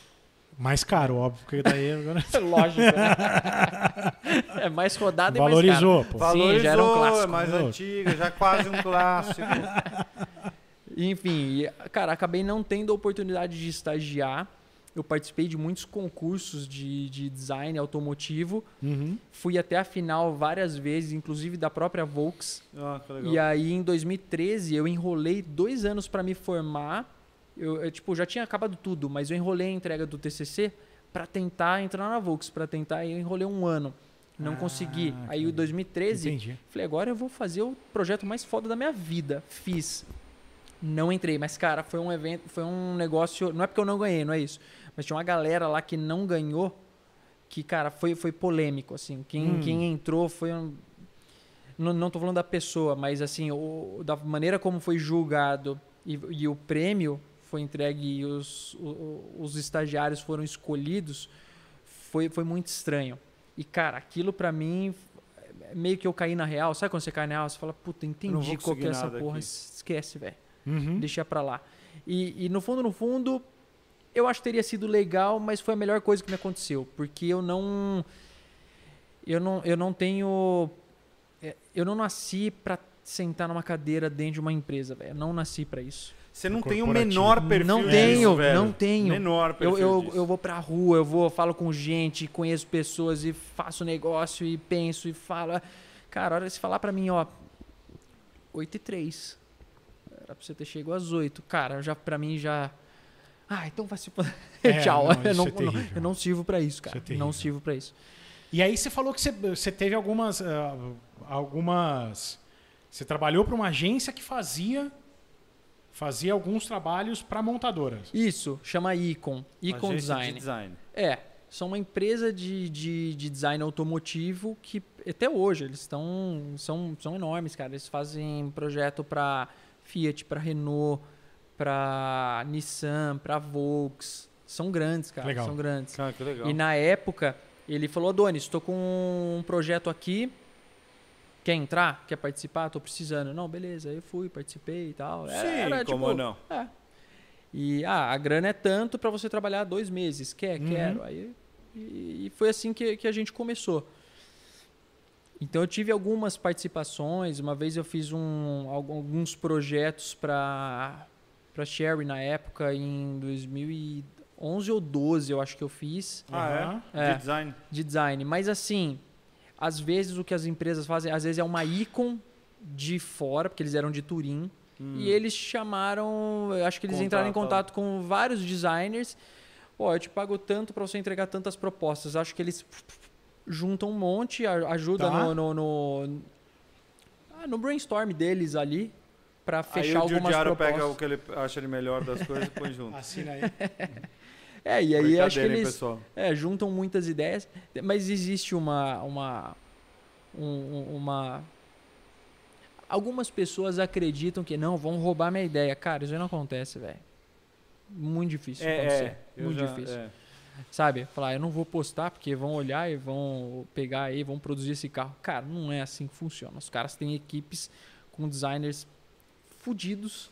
[SPEAKER 4] Mais caro, óbvio, porque daí agora [LAUGHS]
[SPEAKER 5] Lógico, né? [LAUGHS] é mais rodada e mais
[SPEAKER 4] valorizou, pô.
[SPEAKER 5] Sim,
[SPEAKER 3] Valorizou,
[SPEAKER 5] já era um clássico.
[SPEAKER 3] é mais antiga, já quase um [LAUGHS] clássico.
[SPEAKER 5] Enfim, cara, acabei não tendo a oportunidade de estagiar. Eu participei de muitos concursos de, de design automotivo.
[SPEAKER 4] Uhum.
[SPEAKER 5] Fui até a final várias vezes, inclusive da própria Volks.
[SPEAKER 3] Ah, que legal.
[SPEAKER 5] E aí, em 2013, eu enrolei dois anos para me formar. Eu, eu, tipo, já tinha acabado tudo, mas eu enrolei a entrega do TCC para tentar entrar na Volks, para tentar. Eu enrolei um ano, não
[SPEAKER 4] Ah,
[SPEAKER 5] consegui. Aí, em 2013,
[SPEAKER 4] Entendi.
[SPEAKER 5] falei, agora eu vou fazer o projeto mais foda da minha vida. Fiz. Não entrei, mas cara, foi um evento, foi um negócio. Não é porque eu não ganhei, não é isso. Mas tinha uma galera lá que não ganhou, que, cara, foi, foi polêmico, assim. Quem,
[SPEAKER 4] Hum.
[SPEAKER 5] quem entrou foi um. Não, não tô falando da pessoa, mas assim, o, da maneira como foi julgado e, e o prêmio foi entregue e os, o- os estagiários foram escolhidos, foi, foi muito estranho. E, cara, aquilo pra mim, meio que eu caí na real. Sabe quando você cai na real? Você fala, puta, entendi qual que é essa porra.
[SPEAKER 3] aqui.
[SPEAKER 5] Esquece, velho.
[SPEAKER 4] Uhum.
[SPEAKER 5] Deixa pra lá. E, e no fundo, no fundo, eu acho que teria sido legal, mas foi a melhor coisa que me aconteceu. Porque eu não. Eu não, eu não tenho. é, Eu não nasci pra sentar numa cadeira dentro de uma empresa, velho. Eu não nasci pra isso.
[SPEAKER 3] Você não
[SPEAKER 4] Do
[SPEAKER 3] tem o menor perfil
[SPEAKER 5] Não
[SPEAKER 3] disso,
[SPEAKER 5] tenho,
[SPEAKER 3] velho.
[SPEAKER 5] não tenho.
[SPEAKER 3] Menor
[SPEAKER 5] Eu,
[SPEAKER 3] perfil
[SPEAKER 5] eu,
[SPEAKER 3] disso.
[SPEAKER 5] eu vou pra rua, eu vou, falo com gente, conheço pessoas e faço negócio e penso e falo. Cara, a hora de você falar pra mim, ó, 8 e 3. Era pra você ter chegado às 8. Cara, já pra mim já. Ah, então vai se.
[SPEAKER 4] É, [LAUGHS]
[SPEAKER 5] Tchau.
[SPEAKER 4] não,
[SPEAKER 5] eu, não,
[SPEAKER 4] é terrível.
[SPEAKER 5] eu não sirvo pra isso, cara.
[SPEAKER 4] Isso é
[SPEAKER 5] não sirvo pra isso.
[SPEAKER 4] E aí você falou que você, você teve algumas. ah, algumas. Você trabalhou para uma agência que fazia. Fazia alguns trabalhos para montadoras.
[SPEAKER 5] Isso, chama Icon. Icon
[SPEAKER 3] Agência
[SPEAKER 5] Design.
[SPEAKER 3] De design.
[SPEAKER 5] É, são uma empresa de, de, de design automotivo que até hoje eles estão são, são enormes, cara. Eles fazem projeto para Fiat, para Renault, para Nissan, para Volks. São grandes, cara.
[SPEAKER 4] Legal.
[SPEAKER 5] São grandes.
[SPEAKER 3] Cara, que legal.
[SPEAKER 5] E na época ele falou: Adonis, estou com um projeto aqui. Quer entrar? Quer participar? Tô precisando. Não, beleza. Aí eu fui, participei e tal. Era-
[SPEAKER 3] Sim,
[SPEAKER 5] era,
[SPEAKER 3] como
[SPEAKER 5] tipo,
[SPEAKER 3] não?
[SPEAKER 5] é. E ah, a grana é tanto para você trabalhar dois meses. Quer?
[SPEAKER 4] Uhum.
[SPEAKER 5] Quero. Aí, e, e foi assim que, que a gente começou. Então eu tive algumas participações. Uma vez eu fiz um, algu- alguns projetos para para Sherry na época, em 2011 ou 12 eu acho que eu fiz
[SPEAKER 3] Ah, é?
[SPEAKER 5] É.
[SPEAKER 3] De design.
[SPEAKER 5] de design. Mas assim, às vezes o que as empresas fazem, às vezes é uma icon de fora, porque eles eram de Turim. E eles chamaram, eu acho que eles entraram em
[SPEAKER 3] Contato.
[SPEAKER 5] contato com vários designers. Pô, eu te pago tanto para você entregar tantas propostas. Acho que eles juntam um monte, ajuda
[SPEAKER 4] Tá.
[SPEAKER 5] no, no, no, ah, no brainstorm deles ali para fechar
[SPEAKER 3] Aí o
[SPEAKER 5] algumas propostas.
[SPEAKER 3] pega o que ele acha de melhor das coisas e põe junto. [LAUGHS]
[SPEAKER 4] Assina aí. [LAUGHS]
[SPEAKER 5] É, e aí acho que
[SPEAKER 3] hein,
[SPEAKER 5] eles
[SPEAKER 3] pessoal.
[SPEAKER 5] É, juntam muitas ideias, mas existe uma uma um- um- uma algumas pessoas acreditam que não, vão roubar minha ideia. Cara, isso aí não acontece, velho. Muito difícil
[SPEAKER 3] É,
[SPEAKER 5] acontecer.
[SPEAKER 3] é.
[SPEAKER 5] Muito
[SPEAKER 3] já-
[SPEAKER 5] difícil.
[SPEAKER 3] é.
[SPEAKER 5] Sabe? Falar, eu não vou postar porque vão olhar e vão pegar aí, vão produzir esse carro. Cara, não é assim que funciona. Os caras têm equipes com designers fudidos.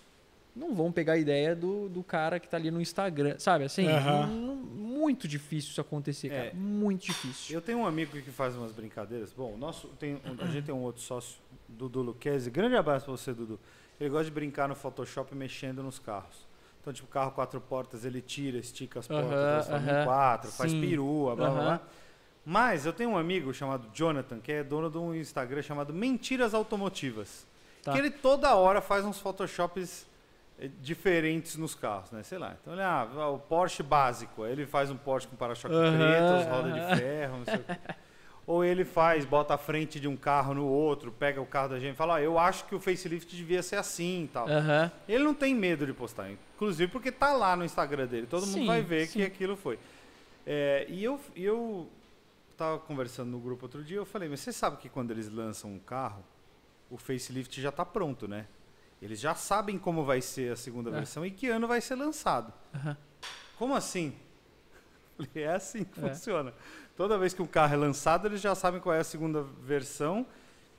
[SPEAKER 5] Não vão pegar a ideia do, do cara que tá ali no Instagram. Sabe assim? Não- não- muito difícil isso acontecer, cara.
[SPEAKER 3] É.
[SPEAKER 5] Muito difícil.
[SPEAKER 3] Eu tenho um amigo que faz umas brincadeiras. Bom, o nosso, tem, um- a gente tem um outro sócio, Dudu Luquezzi. Grande abraço pra você, Dudu. Ele gosta de brincar no Photoshop mexendo nos carros. Então, tipo, carro quatro portas, ele tira, estica as portas,
[SPEAKER 5] Aham,
[SPEAKER 3] transforma em
[SPEAKER 5] aham.
[SPEAKER 3] quatro, faz perua, blá, blá, blá. Mas eu tenho um amigo chamado Jonathan, que é dono de um Instagram chamado Mentiras Automotivas.
[SPEAKER 5] Tá.
[SPEAKER 3] Que ele toda hora faz uns Photoshops eh, diferentes nos carros, né? Sei lá. Então ele, ah, o Porsche básico. Aí ele faz um Porsche com para-choque preto, as rodas
[SPEAKER 5] aham.
[SPEAKER 3] de ferro, não sei o quê. Ou ele faz, bota a frente de um carro no outro, pega o carro da gente e fala, ó, eu acho que o facelift devia ser assim e tal. Ele não tem medo de postar, inclusive porque tá lá no Instagram dele. Todo mundo
[SPEAKER 5] Sim,
[SPEAKER 3] vai ver
[SPEAKER 5] sim.
[SPEAKER 3] que aquilo foi. É, e eu, eu tava conversando no grupo outro dia, eu falei, mas você sabe que quando eles lançam um carro, o facelift já tá pronto, né? Eles já sabem como vai ser a segunda
[SPEAKER 5] É.
[SPEAKER 3] versão e que ano vai ser lançado.
[SPEAKER 5] Aham.
[SPEAKER 3] Como assim? [LAUGHS] Falei, É assim que
[SPEAKER 5] É.
[SPEAKER 3] funciona. Toda vez que um carro é lançado, eles já sabem qual é a segunda versão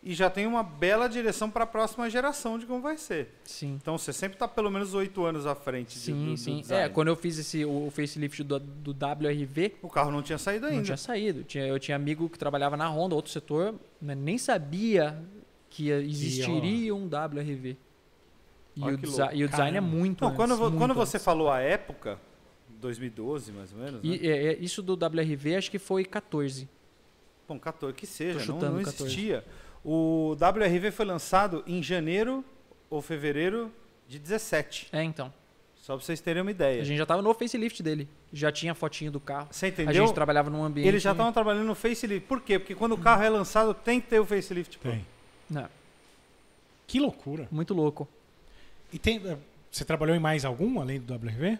[SPEAKER 3] e já tem uma bela direção para a próxima geração de como vai ser.
[SPEAKER 5] Sim.
[SPEAKER 3] Então você sempre está pelo menos oito anos à frente de,
[SPEAKER 5] Sim,
[SPEAKER 3] do, do
[SPEAKER 5] sim.
[SPEAKER 3] design.
[SPEAKER 5] É, quando eu fiz esse, o, facelift do, do WRV,
[SPEAKER 3] O carro não tinha saído ainda.
[SPEAKER 5] não tinha saído. Tinha, eu tinha amigo que trabalhava na Honda, outro setor, né, nem sabia que ia- existiria um WRV. E, o, e o design é muito
[SPEAKER 3] Não,
[SPEAKER 5] antes,
[SPEAKER 3] quando,
[SPEAKER 5] muito
[SPEAKER 3] quando você
[SPEAKER 5] antes.
[SPEAKER 3] falou a época, 2012 mais ou menos, né?
[SPEAKER 5] E, é, é, isso do WRV acho que foi 14.
[SPEAKER 3] Bom, 14, que seja, não, não
[SPEAKER 5] 14.
[SPEAKER 3] O WRV foi lançado em janeiro ou fevereiro de 17.
[SPEAKER 5] É, então.
[SPEAKER 3] Só pra vocês terem uma ideia.
[SPEAKER 5] A gente já tava no facelift dele. Já tinha fotinho do carro.
[SPEAKER 3] Você
[SPEAKER 5] A
[SPEAKER 3] entendeu?
[SPEAKER 5] gente trabalhava num ambiente...
[SPEAKER 3] Eles já estavam trabalhando no facelift. Por quê? Porque quando o carro é lançado, tem que ter o facelift.
[SPEAKER 4] Tem.
[SPEAKER 5] Não,
[SPEAKER 4] Que loucura.
[SPEAKER 5] muito louco.
[SPEAKER 4] E tem, eh, você trabalhou em mais algum além do WRV?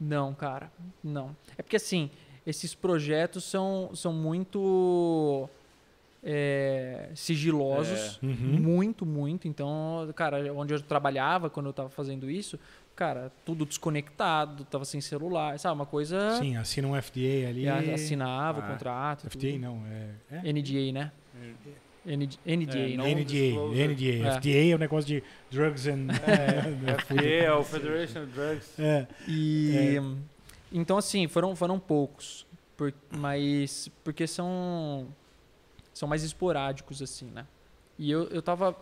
[SPEAKER 5] Não, cara, não. É porque assim, esses projetos são, são muito é, sigilosos,
[SPEAKER 4] É. Uhum.
[SPEAKER 5] muito, muito. Então, cara, onde eu trabalhava quando eu tava fazendo isso, cara, tudo desconectado, tava sem celular, sabe? Uma coisa.
[SPEAKER 4] Sim, assina um FDA ali.
[SPEAKER 5] assinava o
[SPEAKER 3] Ah,
[SPEAKER 5] contrato.
[SPEAKER 4] FDA
[SPEAKER 5] tudo.
[SPEAKER 4] não, é. é?
[SPEAKER 5] NDA, né? ND, NDA,
[SPEAKER 3] É,
[SPEAKER 5] não?
[SPEAKER 4] NDA. NDA.
[SPEAKER 5] É.
[SPEAKER 4] FDA é o negócio de drugs and. [LAUGHS]
[SPEAKER 3] FDA é o Federation of Drugs.
[SPEAKER 4] É.
[SPEAKER 5] E então assim, foram foram poucos, por- mas porque são são mais esporádicos assim, né? E eu eu tava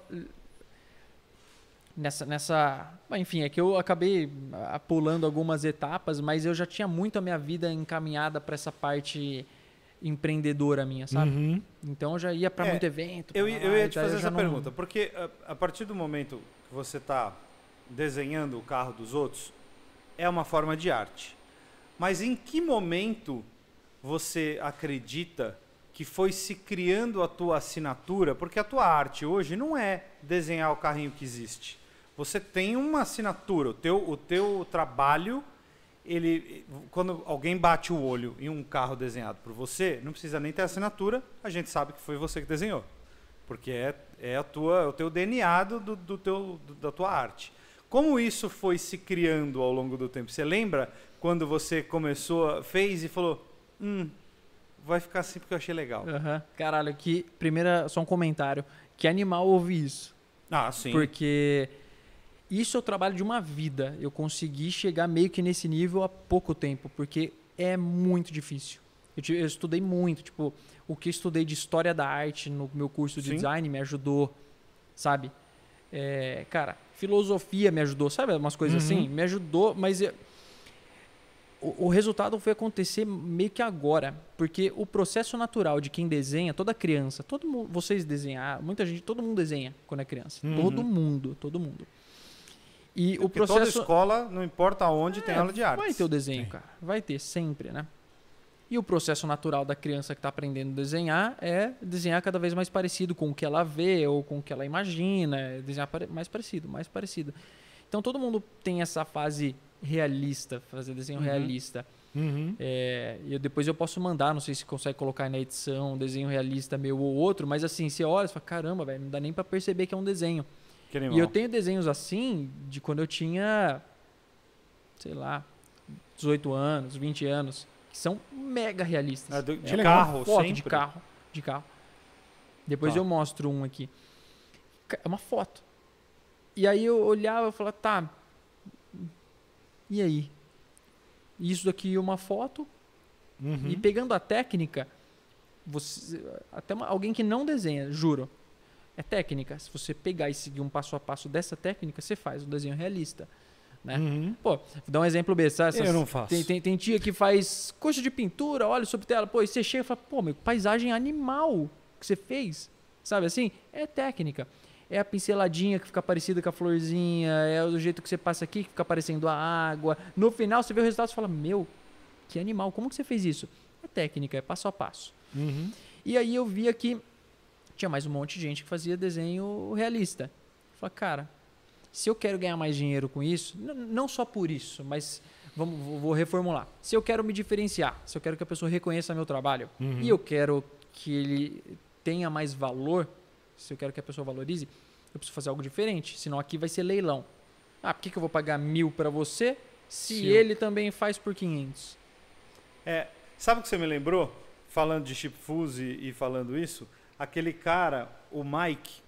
[SPEAKER 5] nessa nessa, enfim, é que eu acabei pulando algumas etapas, mas eu já tinha muito a minha vida encaminhada para essa parte empreendedora minha, sabe?
[SPEAKER 4] Uhum.
[SPEAKER 5] Então eu já ia para
[SPEAKER 3] É,
[SPEAKER 5] muito evento.
[SPEAKER 3] Eu,
[SPEAKER 5] lá,
[SPEAKER 3] eu ia te fazer essa
[SPEAKER 5] não-
[SPEAKER 3] pergunta, porque a, a partir do momento que você está desenhando o carro dos outros, é uma forma de arte. Mas em que momento você acredita que foi se criando a tua assinatura? Porque a tua arte hoje não é desenhar o carrinho que existe. Você tem uma assinatura, o teu, o teu trabalho, ele, quando alguém bate o olho em um carro desenhado por você, não precisa nem ter assinatura, a gente sabe que foi você que desenhou. Porque é, é, a tua, é o teu DNA do, do, teu, do- da tua arte. Como isso foi se criando ao longo do tempo? Você lembra quando você começou, fez e falou, hum, vai ficar assim porque eu achei legal.
[SPEAKER 5] Aham. Caralho, que primeira só um comentário. Que animal ouvir isso?
[SPEAKER 3] Ah, sim.
[SPEAKER 5] Porque isso é o trabalho de uma vida. Eu consegui chegar meio que nesse nível há pouco tempo, porque é muito difícil. Eu, eu estudei muito, tipo, o que eu estudei de história da arte no meu curso de
[SPEAKER 3] Sim.
[SPEAKER 5] design me ajudou, sabe? É, cara, filosofia me ajudou, sabe? Umas coisas
[SPEAKER 4] Uhum.
[SPEAKER 5] assim, me ajudou, mas eu- o, o resultado foi acontecer meio que agora, porque o processo natural de quem desenha, toda criança, todo mundo, vocês desenhar, muita gente, todo mundo desenha quando é criança,
[SPEAKER 4] Uhum.
[SPEAKER 5] todo mundo, todo mundo. E o
[SPEAKER 3] Porque toda
[SPEAKER 5] processo
[SPEAKER 3] escola, não importa onde, tem
[SPEAKER 5] é,
[SPEAKER 3] aula de arte.
[SPEAKER 5] Vai ter o desenho,
[SPEAKER 4] Tem.
[SPEAKER 5] cara. Vai ter sempre, né? E o processo natural da criança que está aprendendo a desenhar é desenhar cada vez mais parecido com o que ela vê ou com o que ela imagina, é desenhar mais parecido, mais parecido. Então todo mundo tem essa fase realista, fazer desenho
[SPEAKER 3] Uhum.
[SPEAKER 5] realista.
[SPEAKER 4] Uhum.
[SPEAKER 5] É, e eu- depois eu posso mandar, não sei se consegue colocar aí na edição, um desenho realista meu ou outro, mas assim, você olha e fala, caramba, velho, não dá nem para perceber que é um desenho.
[SPEAKER 3] Que
[SPEAKER 5] E eu tenho desenhos assim de quando eu tinha, sei lá, 18 anos, 20 anos, que são mega realistas.
[SPEAKER 3] É do- de
[SPEAKER 4] É
[SPEAKER 3] carro,
[SPEAKER 5] foto
[SPEAKER 3] sempre.
[SPEAKER 5] de carro, de carro. Depois
[SPEAKER 3] Tá.
[SPEAKER 5] eu mostro um aqui. É uma foto. E aí eu olhava e falava, tá, e aí? Isso daqui é uma foto,
[SPEAKER 4] Uhum.
[SPEAKER 5] e pegando a técnica, você, até uma- alguém que não desenha, juro, é técnica. Se você pegar e seguir um passo a passo dessa técnica, você faz um desenho realista. Né?
[SPEAKER 4] Uhum.
[SPEAKER 5] Pô, vou dar um exemplo besta. essas-
[SPEAKER 3] Eu não faço.
[SPEAKER 5] Tem, tem, tem tia que faz curso de pintura, olha sobre tela, pô, e você chega e fala, pô, meu, paisagem animal que você fez. Sabe assim? É técnica. É a pinceladinha que fica parecida com a florzinha, é o jeito que você passa aqui que fica parecendo a água. No final você vê o resultado e fala, meu, que animal, como que você fez isso? É técnica, é passo a passo.
[SPEAKER 4] Uhum.
[SPEAKER 5] E aí eu via que tinha mais um monte de gente que fazia desenho realista. Falei, cara, se eu quero ganhar mais dinheiro com isso, não só por isso, mas vamos, vou- vou reformular. Se eu quero me diferenciar, se eu quero que a pessoa reconheça meu trabalho
[SPEAKER 4] Uhum.
[SPEAKER 5] e eu quero que ele tenha mais valor, se eu quero que a pessoa valorize, eu preciso fazer algo diferente. Senão aqui vai ser leilão. Ah, por que, que eu vou pagar mil para você se
[SPEAKER 4] eu-
[SPEAKER 5] ele também faz por 500?
[SPEAKER 3] É, sabe o que você me lembrou? Falando de chip fuse e falando isso, aquele cara, o Mike,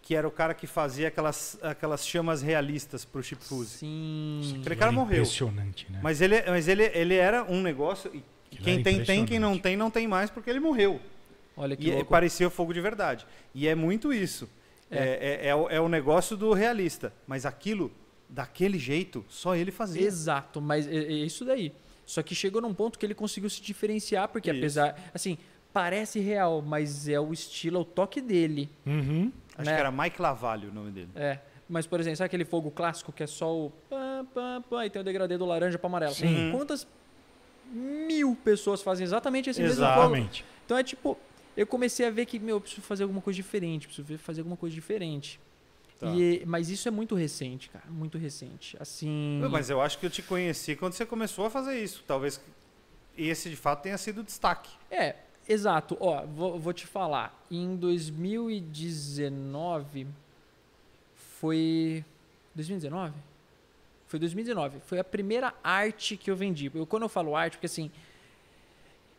[SPEAKER 3] que era o cara que fazia aquelas, aquelas chamas realistas pro chip fuse.
[SPEAKER 5] Sim.
[SPEAKER 3] Aquele cara
[SPEAKER 4] Ele é
[SPEAKER 3] morreu.
[SPEAKER 4] Impressionante, né?
[SPEAKER 3] Mas ele, mas ele, ele era um negócio. E quem
[SPEAKER 4] era
[SPEAKER 3] tem, tem, quem não tem, não tem mais porque ele morreu.
[SPEAKER 5] Olha que
[SPEAKER 3] E é-
[SPEAKER 5] louco.
[SPEAKER 3] parecia fogo de verdade. E é muito isso. É, é, é o, é o negócio do realista. Mas aquilo, daquele jeito, só ele fazia.
[SPEAKER 5] Exato, mas é, é isso daí. Só que chegou num ponto que ele conseguiu se diferenciar, porque
[SPEAKER 3] Isso.
[SPEAKER 5] apesar, assim, parece real, mas é o estilo, é o toque dele.
[SPEAKER 4] Uhum.
[SPEAKER 3] Acho
[SPEAKER 5] né?
[SPEAKER 3] que era Mike Lavalho o nome dele.
[SPEAKER 5] É. Mas, por exemplo, sabe aquele fogo clássico que é só o pam, pam, pam, e tem o degradê do laranja para amarelo?
[SPEAKER 3] Sim.
[SPEAKER 5] Quantas mil pessoas fazem exatamente esse mesmo fogo?
[SPEAKER 4] Exatamente.
[SPEAKER 5] Então é tipo, eu comecei a ver que, meu, eu preciso fazer alguma coisa diferente, preciso fazer alguma coisa diferente.
[SPEAKER 3] Tá.
[SPEAKER 5] E, mas isso é muito recente, cara, muito recente. Assim.
[SPEAKER 3] Mas eu acho que eu te conheci quando você começou a fazer isso. Talvez esse de fato tenha sido o destaque.
[SPEAKER 5] É, exato. Ó, vou, vou te falar. Em 2019 foi 2019? Foi 2019. Foi a primeira arte que eu vendi. Eu, quando eu falo arte, porque assim,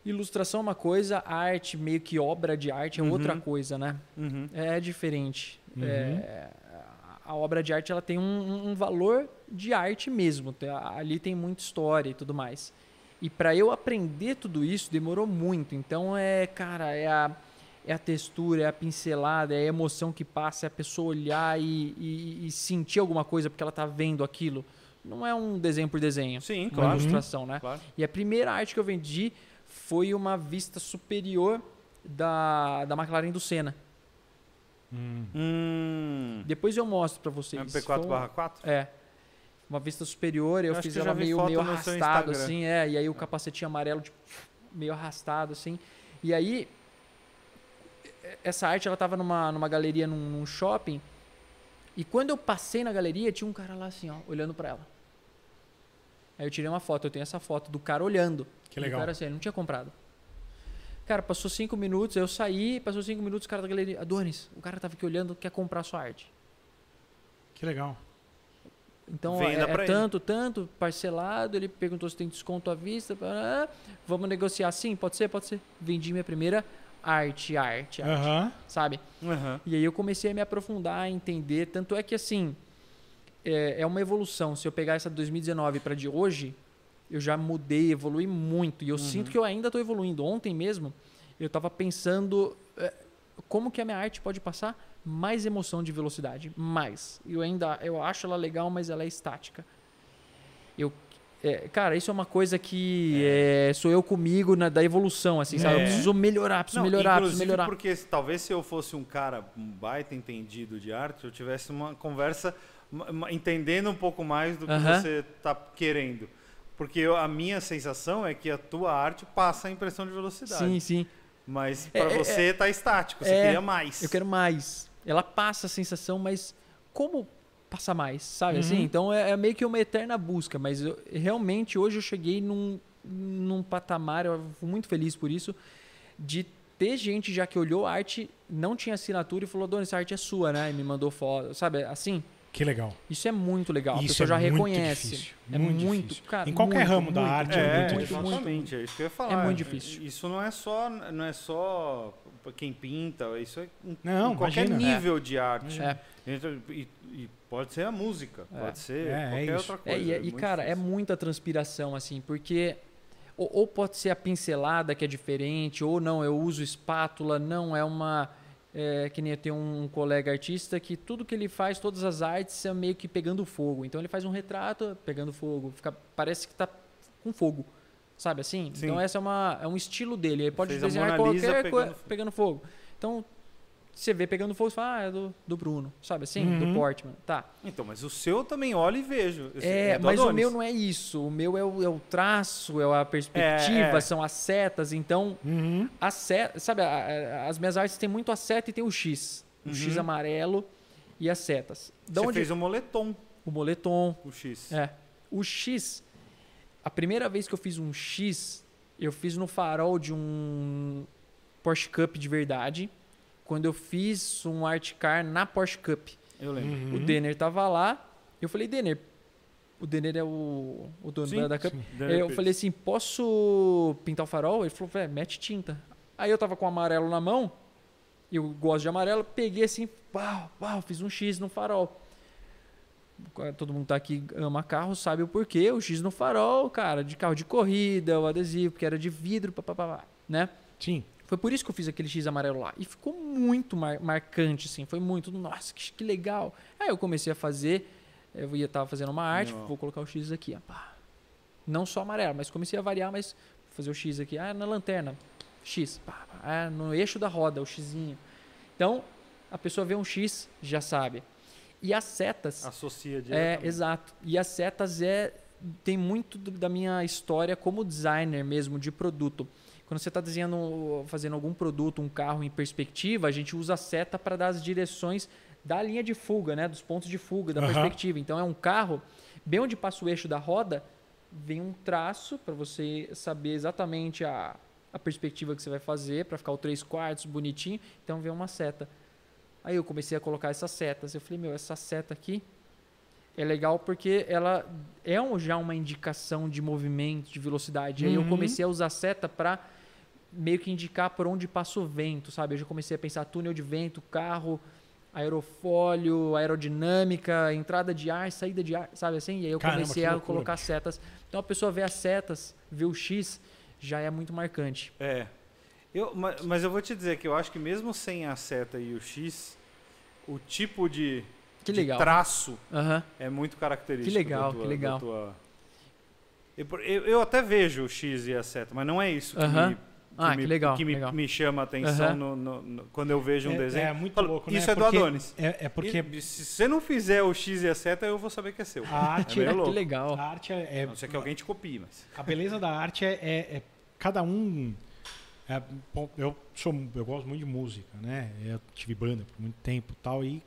[SPEAKER 5] ilustração é uma coisa, arte meio que obra de arte é
[SPEAKER 3] Uhum.
[SPEAKER 5] outra coisa, né?
[SPEAKER 3] Uhum.
[SPEAKER 5] É diferente.
[SPEAKER 4] Uhum.
[SPEAKER 5] É, a obra de arte ela tem um, um valor de arte mesmo. Tem- Ali tem muita história e tudo mais. E para eu aprender tudo isso demorou muito. Então é, cara, é a, é a textura, é a pincelada, é a emoção que passa, é a pessoa olhar e, e- e sentir alguma coisa porque ela tá vendo aquilo. Não é um desenho por desenho,
[SPEAKER 3] Sim,
[SPEAKER 5] uma
[SPEAKER 3] claro.
[SPEAKER 5] ilustração, né?
[SPEAKER 3] claro.
[SPEAKER 5] E a primeira arte que eu vendi foi uma vista superior da, da McLaren do Senna.
[SPEAKER 4] Hum.
[SPEAKER 3] Hum,
[SPEAKER 5] Depois eu mostro pra vocês.
[SPEAKER 3] MP4/4?
[SPEAKER 5] Foi- É. Uma vista superior, eu,
[SPEAKER 3] Eu
[SPEAKER 5] fiz ela meio, meio arrastado, assim, é. E aí o capacetinho amarelo, tipo, meio arrastado, assim. E aí, essa arte, ela tava numa, numa galeria, num, num shopping. E quando eu passei na galeria, tinha um cara lá, assim, ó, olhando pra ela. Aí eu tirei uma foto, eu tenho essa foto do cara olhando.
[SPEAKER 4] Que legal.
[SPEAKER 5] O cara, assim, ele não tinha comprado. Cara, passou cinco minutos, eu saí, passou cinco minutos, o cara da galeria, Adonis, o cara tava aqui olhando, quer comprar sua arte.
[SPEAKER 4] Que legal.
[SPEAKER 5] Então,
[SPEAKER 3] Venda
[SPEAKER 5] é,
[SPEAKER 3] pra
[SPEAKER 5] é
[SPEAKER 3] ele.
[SPEAKER 5] tanto, tanto, parcelado. Ele perguntou se tem desconto à vista. pará, Vamos negociar sim? Pode ser? Pode ser. Vendi minha primeira arte, arte, arte,
[SPEAKER 4] Aham.
[SPEAKER 5] sabe? E aí eu comecei a me aprofundar, a entender. Tanto é que, assim, é, é uma evolução. Se eu pegar essa de 2019 para de hoje, eu já mudei, evolui muito. E eu sinto que eu ainda estou evoluindo. Ontem mesmo, eu estava pensando é, como que a minha arte pode passar mais emoção de velocidade. Mais. Eu ainda eu acho ela legal, mas ela é estática. Eu, é, cara, isso é uma coisa que é, sou eu comigo na, da evolução, assim, sabe? Eu
[SPEAKER 3] É.
[SPEAKER 5] preciso melhorar, preciso
[SPEAKER 3] Não,
[SPEAKER 5] melhorar, preciso melhorar.
[SPEAKER 3] porque talvez se eu fosse um cara um baita entendido de arte, eu tivesse uma conversa entendendo um pouco mais do que você está querendo. Porque eu- a minha sensação é que a tua arte passa a impressão de velocidade.
[SPEAKER 5] Sim, sim.
[SPEAKER 3] Mas
[SPEAKER 5] É,
[SPEAKER 3] para
[SPEAKER 5] é,
[SPEAKER 3] você tá estático, você
[SPEAKER 5] é,
[SPEAKER 3] queria mais.
[SPEAKER 5] Eu quero mais. Ela passa a sensação, mas como passar mais, sabe? Assim,
[SPEAKER 4] Uhum.
[SPEAKER 5] então é, é meio que uma eterna busca, mas eu- realmente hoje eu cheguei num, num patamar, eu fui muito feliz por isso, de ter gente já que olhou a arte, não tinha assinatura e falou, Dona, essa arte é sua, né? E me mandou foto, sabe? Assim,
[SPEAKER 4] Que legal.
[SPEAKER 5] isso é muito legal. a
[SPEAKER 4] Isso
[SPEAKER 5] pessoa
[SPEAKER 4] é
[SPEAKER 5] já
[SPEAKER 4] muito
[SPEAKER 5] reconhece.
[SPEAKER 4] difícil,
[SPEAKER 5] É
[SPEAKER 4] muito
[SPEAKER 5] muito,
[SPEAKER 4] difícil.
[SPEAKER 5] cara,
[SPEAKER 4] Em qualquer
[SPEAKER 5] muito,
[SPEAKER 4] ramo da
[SPEAKER 5] muito,
[SPEAKER 4] arte
[SPEAKER 3] É,
[SPEAKER 4] é muito
[SPEAKER 5] muito, muito.
[SPEAKER 3] exatamente, é isso que eu ia falar.
[SPEAKER 5] É muito difícil.
[SPEAKER 3] Isso não é só, não é só quem pinta, isso é em,
[SPEAKER 4] Não,
[SPEAKER 3] em qualquer
[SPEAKER 4] imagina.
[SPEAKER 3] nível de arte.
[SPEAKER 5] É.
[SPEAKER 3] Então, E, e pode ser a música,
[SPEAKER 5] É.
[SPEAKER 3] pode ser
[SPEAKER 4] É, é
[SPEAKER 3] qualquer
[SPEAKER 4] isso.
[SPEAKER 3] outra
[SPEAKER 5] É,
[SPEAKER 3] coisa.
[SPEAKER 5] e, e, cara, é
[SPEAKER 3] difícil.
[SPEAKER 5] muita transpiração, assim, porque. Ou, ou pode ser a pincelada que é diferente, ou não, eu uso espátula, não, é uma. É, que nem eu tenho um colega artista que tudo que ele faz, todas as artes, é meio que pegando fogo. Então ele faz um retrato pegando fogo, fica, parece que tá com fogo. Sabe assim?
[SPEAKER 3] Sim.
[SPEAKER 5] Então essa é, uma, é um estilo dele. Ele pode
[SPEAKER 3] Fez
[SPEAKER 5] desenhar qualquer
[SPEAKER 3] pegando
[SPEAKER 5] coisa
[SPEAKER 3] fogo.
[SPEAKER 5] pegando fogo. Então, você vê pegando fogo e fala, ah, é do, do Bruno. Sabe assim?
[SPEAKER 4] Uhum.
[SPEAKER 5] Do Portman. Tá.
[SPEAKER 3] Então, mas o seu eu também olho e vejo. Esse-
[SPEAKER 5] É,
[SPEAKER 3] do
[SPEAKER 5] mas o
[SPEAKER 3] Adonis.
[SPEAKER 5] meu não é isso. O meu é o, é o traço, é a perspectiva,
[SPEAKER 3] É, é.
[SPEAKER 5] são as setas. Então,
[SPEAKER 4] Uhum.
[SPEAKER 5] a seta, sabe, a- a- as minhas artes têm muito a seta e tem o X. O X
[SPEAKER 3] Uhum.
[SPEAKER 5] amarelo e as setas. Da
[SPEAKER 3] Você
[SPEAKER 5] onde
[SPEAKER 3] fez um moletom,
[SPEAKER 5] o moletom.
[SPEAKER 3] o X.
[SPEAKER 5] É. O X, a primeira vez que eu fiz um X, eu fiz no farol de um Porsche Cup de verdade. Quando eu fiz um art car na Porsche Cup.
[SPEAKER 3] Eu lembro.
[SPEAKER 4] Uhum.
[SPEAKER 5] O Denner tava lá. Eu falei, Denner, o Denner é o, o dono
[SPEAKER 3] Sim,
[SPEAKER 5] da Cup. Eu falei assim, posso pintar o farol? Ele falou, velho, mete tinta. Aí eu tava com o amarelo na mão, e eu gosto de amarelo, peguei assim, pau, pau, fiz um X no farol. Todo mundo tá aqui ama carro, sabe o porquê. O X no farol, cara, de carro de corrida, o adesivo, que era de vidro, papapá, né?
[SPEAKER 4] Sim.
[SPEAKER 5] Foi por isso que eu fiz aquele X amarelo lá. E ficou muito mar- marcante, assim. Foi muito, nossa, que, que legal. Aí eu comecei a fazer, eu ia tava fazendo uma arte,
[SPEAKER 3] Não.
[SPEAKER 5] vou colocar o X aqui, pá. Não só amarelo, mas comecei a variar, mas fazer o X aqui. Ah, na lanterna, X. pá, pá. Ah, no eixo da roda, o Xzinho. Então, a pessoa vê um X, já sabe. E as setas...
[SPEAKER 3] Associa
[SPEAKER 5] É,
[SPEAKER 3] diretamente.
[SPEAKER 5] exato. E as setas é tem muito do- da minha história como designer mesmo de produto. Quando você está desenhando, fazendo algum produto, um carro em perspectiva, a gente usa a seta para dar as direções da linha de fuga, né, dos pontos de fuga, da
[SPEAKER 4] Aham.
[SPEAKER 5] perspectiva. Então é um carro, bem onde passa o eixo da roda, vem um traço para você saber exatamente a, a perspectiva que você vai fazer para ficar o 3 quartos bonitinho. Então vem uma seta. Aí eu comecei a colocar essas setas. Eu falei, meu, essa seta aqui é legal porque ela é um- já uma indicação de movimento, de velocidade. Aí eu
[SPEAKER 4] Uhum.
[SPEAKER 5] comecei a usar seta para meio que indicar por onde passa o vento, sabe? Eu já comecei a pensar túnel de vento, carro, aerofólio, aerodinâmica, entrada de ar, saída de ar, sabe assim? E aí eu
[SPEAKER 4] Caramba,
[SPEAKER 5] comecei a colocar setas. Então a pessoa vê as setas, vê o X, já é muito marcante.
[SPEAKER 3] É. Eu, ma- mas eu vou te dizer que eu acho que mesmo sem a seta e o X, o tipo de,
[SPEAKER 5] Que
[SPEAKER 3] de
[SPEAKER 5] legal.
[SPEAKER 3] traço
[SPEAKER 5] Aham.
[SPEAKER 3] é muito característico.
[SPEAKER 5] Que legal,
[SPEAKER 3] da tua-
[SPEAKER 5] que legal.
[SPEAKER 3] tua- Eu, eu- eu até vejo o X e a seta, mas não é isso que
[SPEAKER 5] Aham.
[SPEAKER 3] me, que
[SPEAKER 5] Ah,
[SPEAKER 3] me,
[SPEAKER 5] que legal,
[SPEAKER 3] que me,
[SPEAKER 5] legal.
[SPEAKER 3] me chama a atenção
[SPEAKER 5] Aham.
[SPEAKER 3] no- no- no- quando eu vejo um
[SPEAKER 4] É-
[SPEAKER 3] desenho.
[SPEAKER 4] É, muito
[SPEAKER 3] Falo,
[SPEAKER 4] louco, né?
[SPEAKER 3] Isso é do
[SPEAKER 4] Porque-
[SPEAKER 3] Adonis.
[SPEAKER 4] É, é porque
[SPEAKER 3] E se você não fizer o X e a seta, eu vou saber que é seu.
[SPEAKER 4] a arte,
[SPEAKER 3] É meio
[SPEAKER 5] que legal.
[SPEAKER 4] a arte é, é-
[SPEAKER 3] não ser que alguém te copie, mas.
[SPEAKER 4] a beleza da arte é, é- é cada um. é, eu sou, eu gosto muito de música, né? Eu tive banda por muito tempo, e tal e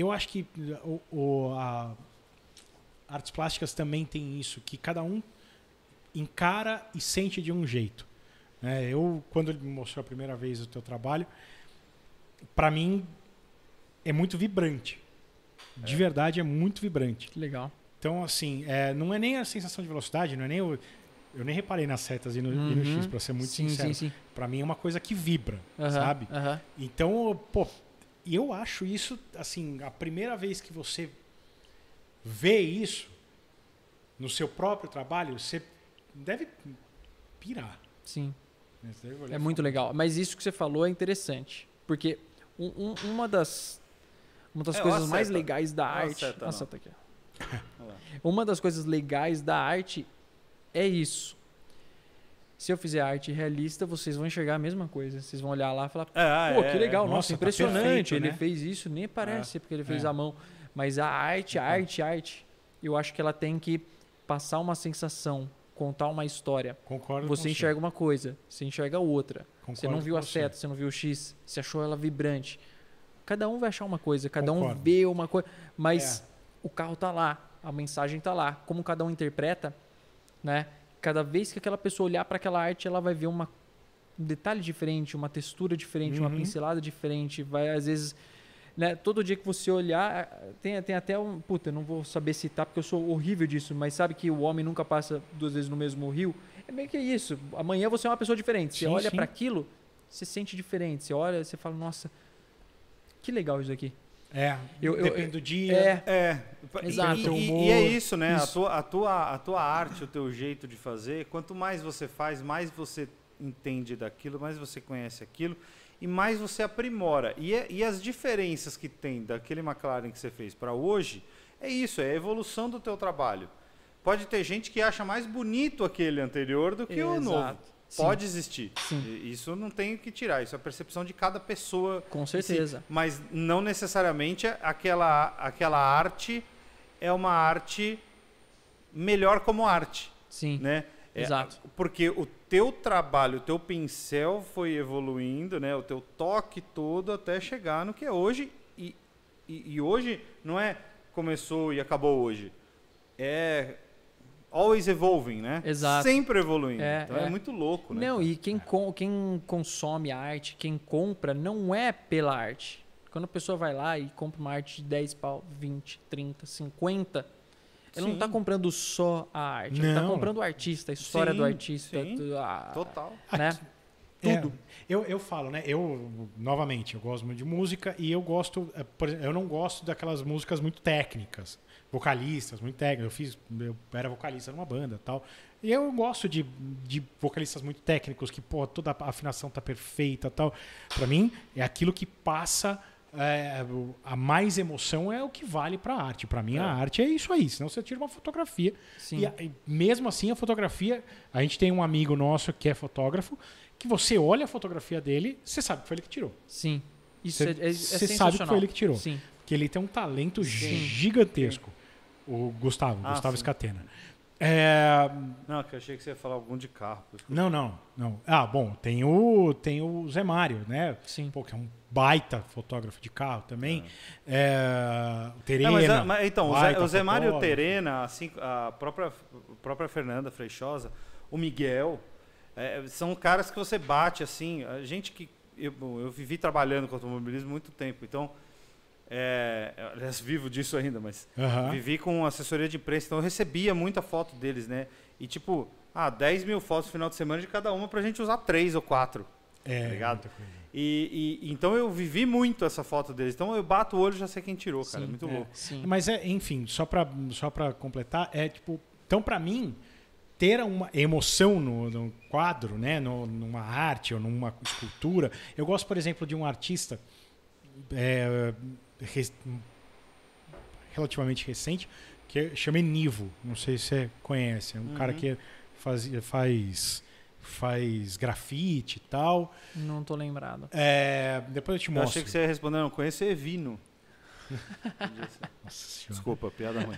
[SPEAKER 4] eu acho que o, o- a- artes plásticas também tem isso, que cada um encara e sente de um jeito. né? eu quando ele me mostrou a primeira vez o teu trabalho, para mim é muito vibrante. De verdade é muito vibrante.
[SPEAKER 5] Que legal.
[SPEAKER 4] Então, assim, é, não é nem a sensação de velocidade, não é nem o. Eu nem reparei nas setas e no, e no
[SPEAKER 5] Uhum.
[SPEAKER 4] X, pra ser muito
[SPEAKER 5] sim,
[SPEAKER 4] sincero. Pra mim é uma coisa que vibra,
[SPEAKER 5] Aham,
[SPEAKER 4] sabe?
[SPEAKER 5] aham.
[SPEAKER 4] Então, pô, eu acho isso, assim, a primeira vez que você vê isso no seu próprio trabalho, você deve pirar.
[SPEAKER 5] Sim.
[SPEAKER 4] né? Deve
[SPEAKER 5] É
[SPEAKER 4] e
[SPEAKER 5] muito legal. Mas isso que você falou é interessante. Porque um- um- uma das, uma das
[SPEAKER 3] É,
[SPEAKER 5] coisas mais legais da arte.
[SPEAKER 3] não.
[SPEAKER 5] tá aqui. [LAUGHS] Uma das coisas legais da arte é isso. Se eu fizer arte realista, vocês vão enxergar a mesma coisa. Vocês vão olhar lá e falar,
[SPEAKER 3] É, ah,
[SPEAKER 5] pô,
[SPEAKER 3] é,
[SPEAKER 5] que legal,
[SPEAKER 4] Nossa,
[SPEAKER 5] nossa,
[SPEAKER 4] tá
[SPEAKER 5] impressionante.
[SPEAKER 4] perfeito,
[SPEAKER 5] ele
[SPEAKER 4] né?
[SPEAKER 5] fez isso, nem parece porque ele fez
[SPEAKER 4] É.
[SPEAKER 5] à mão. Mas a arte, a arte, a arte, eu acho que ela tem que passar uma sensação, contar uma história.
[SPEAKER 4] Concordo
[SPEAKER 5] Você enxerga uma coisa, você enxerga outra.
[SPEAKER 4] Concordo
[SPEAKER 5] Você não viu a
[SPEAKER 4] você.
[SPEAKER 5] seta, você não viu o X, você achou ela vibrante. Cada um vai achar uma coisa, cada um
[SPEAKER 4] Concordo.
[SPEAKER 5] vê uma coisa, mas
[SPEAKER 4] É.
[SPEAKER 5] o carro tá lá, a mensagem tá lá. Como cada um interpreta, né? Cada vez que aquela pessoa olhar para aquela arte, ela vai ver uma, um detalhe diferente, uma textura diferente, uma
[SPEAKER 4] Uhum.
[SPEAKER 5] pincelada diferente. Vai às vezes, né? Todo dia que você olhar, tem, tem até um, puta, eu não vou saber citar porque eu sou horrível disso, mas sabe que o homem nunca passa duas vezes no mesmo rio? É meio que isso. Amanhã você é uma pessoa diferente. Você
[SPEAKER 4] Sim,
[SPEAKER 5] olha para aquilo, você sente diferente. Você olha, você fala, nossa, que legal isso aqui.
[SPEAKER 4] É,
[SPEAKER 5] Eu- eu-
[SPEAKER 4] depende do dia.
[SPEAKER 5] É,
[SPEAKER 3] É, e-
[SPEAKER 5] Exato.
[SPEAKER 3] E, e- e é isso, né? A,
[SPEAKER 5] Isso.
[SPEAKER 3] tua, a, tua, a tua arte, o teu jeito de fazer, quanto mais você faz, mais você entende daquilo, mais você conhece aquilo e mais você aprimora. E, é- e as diferenças que tem daquele McLaren que você fez para hoje, é isso, é a evolução do teu trabalho. Pode ter gente que acha mais bonito aquele anterior do que o novo.
[SPEAKER 5] Sim.
[SPEAKER 3] Pode existir.
[SPEAKER 5] Sim.
[SPEAKER 3] Isso não tem o que tirar. Isso é a percepção de cada pessoa
[SPEAKER 5] Com
[SPEAKER 3] em si.
[SPEAKER 5] certeza.
[SPEAKER 3] Mas não necessariamente aquela, aquela arte é uma arte melhor como arte,
[SPEAKER 5] Sim.
[SPEAKER 3] né? É,
[SPEAKER 5] Exato.
[SPEAKER 3] porque o teu trabalho, o teu pincel foi evoluindo, né? O teu toque todo até chegar no que é hoje. E, e, e hoje não é começou e acabou hoje. É always evolving, né?
[SPEAKER 5] Exato.
[SPEAKER 3] Sempre evoluindo.
[SPEAKER 5] É,
[SPEAKER 3] então é.
[SPEAKER 5] é.
[SPEAKER 3] muito louco, né?
[SPEAKER 5] Não, e quem, com- quem consome a arte, quem compra, não é pela arte. Quando a pessoa vai lá e compra uma arte de 10 pau, 20, 30, 50, ela não
[SPEAKER 3] Sim.
[SPEAKER 5] está comprando só a arte, ela está
[SPEAKER 4] Não.
[SPEAKER 5] comprando o artista, a história do
[SPEAKER 3] Sim,
[SPEAKER 5] artista,
[SPEAKER 3] sim.
[SPEAKER 5] tu- a-
[SPEAKER 3] Total.
[SPEAKER 5] né?
[SPEAKER 4] É,
[SPEAKER 5] Tudo.
[SPEAKER 4] eu, eu falo, né? Eu, novamente, eu gosto muito de música e eu gosto, é, por exemplo, eu não gosto daquelas músicas muito técnicas, vocalistas muito técnicos. Eu fiz, eu era vocalista numa banda tal. E eu gosto de, de vocalistas muito técnicos, que, pô, toda a afinação tá perfeita tal. Pra mim, é aquilo que passa. é, a mais emoção é o que vale pra arte. Pra mim, a arte é isso aí. Senão você tira uma fotografia
[SPEAKER 5] Sim.
[SPEAKER 4] e, a- e mesmo assim, a fotografia. A gente tem um amigo nosso que é fotógrafo, que você olha a fotografia dele, você sabe que foi ele que tirou.
[SPEAKER 5] Sim. Isso
[SPEAKER 4] Você-
[SPEAKER 5] é, é, é
[SPEAKER 4] você sabe que foi ele que tirou.
[SPEAKER 5] Sim.
[SPEAKER 4] Que ele tem um talento
[SPEAKER 5] Sim.
[SPEAKER 4] gigantesco. O Gustavo,
[SPEAKER 3] Ah,
[SPEAKER 4] Gustavo
[SPEAKER 3] sim.
[SPEAKER 4] Scatena. É,
[SPEAKER 3] Não, que eu achei que você ia falar algum de carro.
[SPEAKER 4] não, não, não. Ah, bom, tem o, tem o Zé Mário, né?
[SPEAKER 5] Sim.
[SPEAKER 4] Pô, que é um baita fotógrafo de carro também. É, o Terena.
[SPEAKER 3] Não, mas, a- mas então, o Zé, o Zé Mário. Terena, assim, a própria, a própria Fernanda Freixosa, o Miguel, é, são caras que você bate assim. A gente que. Eu, bom, eu vivi trabalhando com automobilismo muito tempo, então. É, aliás, vivo disso ainda, mas
[SPEAKER 4] Aham.
[SPEAKER 3] vivi com assessoria de imprensa, então eu recebia muita foto deles, né? E tipo, ah, 10 mil fotos no final de semana de cada uma pra gente usar três ou quatro.
[SPEAKER 4] É,
[SPEAKER 3] tá ligado? E, e- então eu vivi muito essa foto deles. Então eu bato o olho e já sei quem tirou, cara.
[SPEAKER 5] Sim,
[SPEAKER 3] é muito
[SPEAKER 4] é.
[SPEAKER 3] louco.
[SPEAKER 5] Sim.
[SPEAKER 4] Mas é, enfim, só pra, só pra completar, é tipo. Então, pra mim, ter uma emoção no, no quadro, né, no- numa arte ou numa escultura. Eu gosto, por exemplo, de um artista é, relativamente recente que chama Enivo. Não sei se você conhece. É um cara
[SPEAKER 3] Uhum.
[SPEAKER 4] que fazia, faz faz grafite e tal.
[SPEAKER 5] Não tô lembrado.
[SPEAKER 4] É, depois eu te
[SPEAKER 3] Eu
[SPEAKER 4] mostro.
[SPEAKER 3] achei que você ia responder, não conheço Evino. [LAUGHS] [LAUGHS]
[SPEAKER 4] Nossa Senhora.
[SPEAKER 3] Desculpa, piada ruim.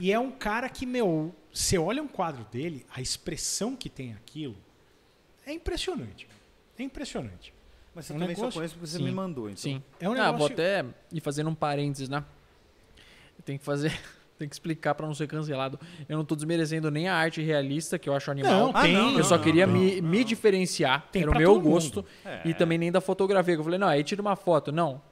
[SPEAKER 4] E é um cara que, meu, você olha um quadro dele, a expressão que tem aquilo é impressionante. É impressionante.
[SPEAKER 3] Mas você
[SPEAKER 4] Um
[SPEAKER 3] também só
[SPEAKER 4] negócio-
[SPEAKER 3] conhece porque você
[SPEAKER 5] Sim.
[SPEAKER 3] me mandou, então.
[SPEAKER 5] Sim.
[SPEAKER 4] É um
[SPEAKER 5] Ah, vou
[SPEAKER 4] negócio.
[SPEAKER 5] até ir fazendo um parênteses, né? Eu tenho que fazer, [LAUGHS] tenho que explicar pra não ser cancelado. Eu não tô desmerecendo nem a arte realista, que eu acho animal.
[SPEAKER 4] Não,
[SPEAKER 3] Ah,
[SPEAKER 4] tem.
[SPEAKER 3] não,
[SPEAKER 5] eu só
[SPEAKER 3] não,
[SPEAKER 5] queria
[SPEAKER 3] não,
[SPEAKER 5] me,
[SPEAKER 3] não.
[SPEAKER 5] me diferenciar,
[SPEAKER 4] Tem
[SPEAKER 5] era o meu gosto,
[SPEAKER 3] É.
[SPEAKER 5] e também nem da fotografia. que Eu falei, não, aí tira uma foto. Não,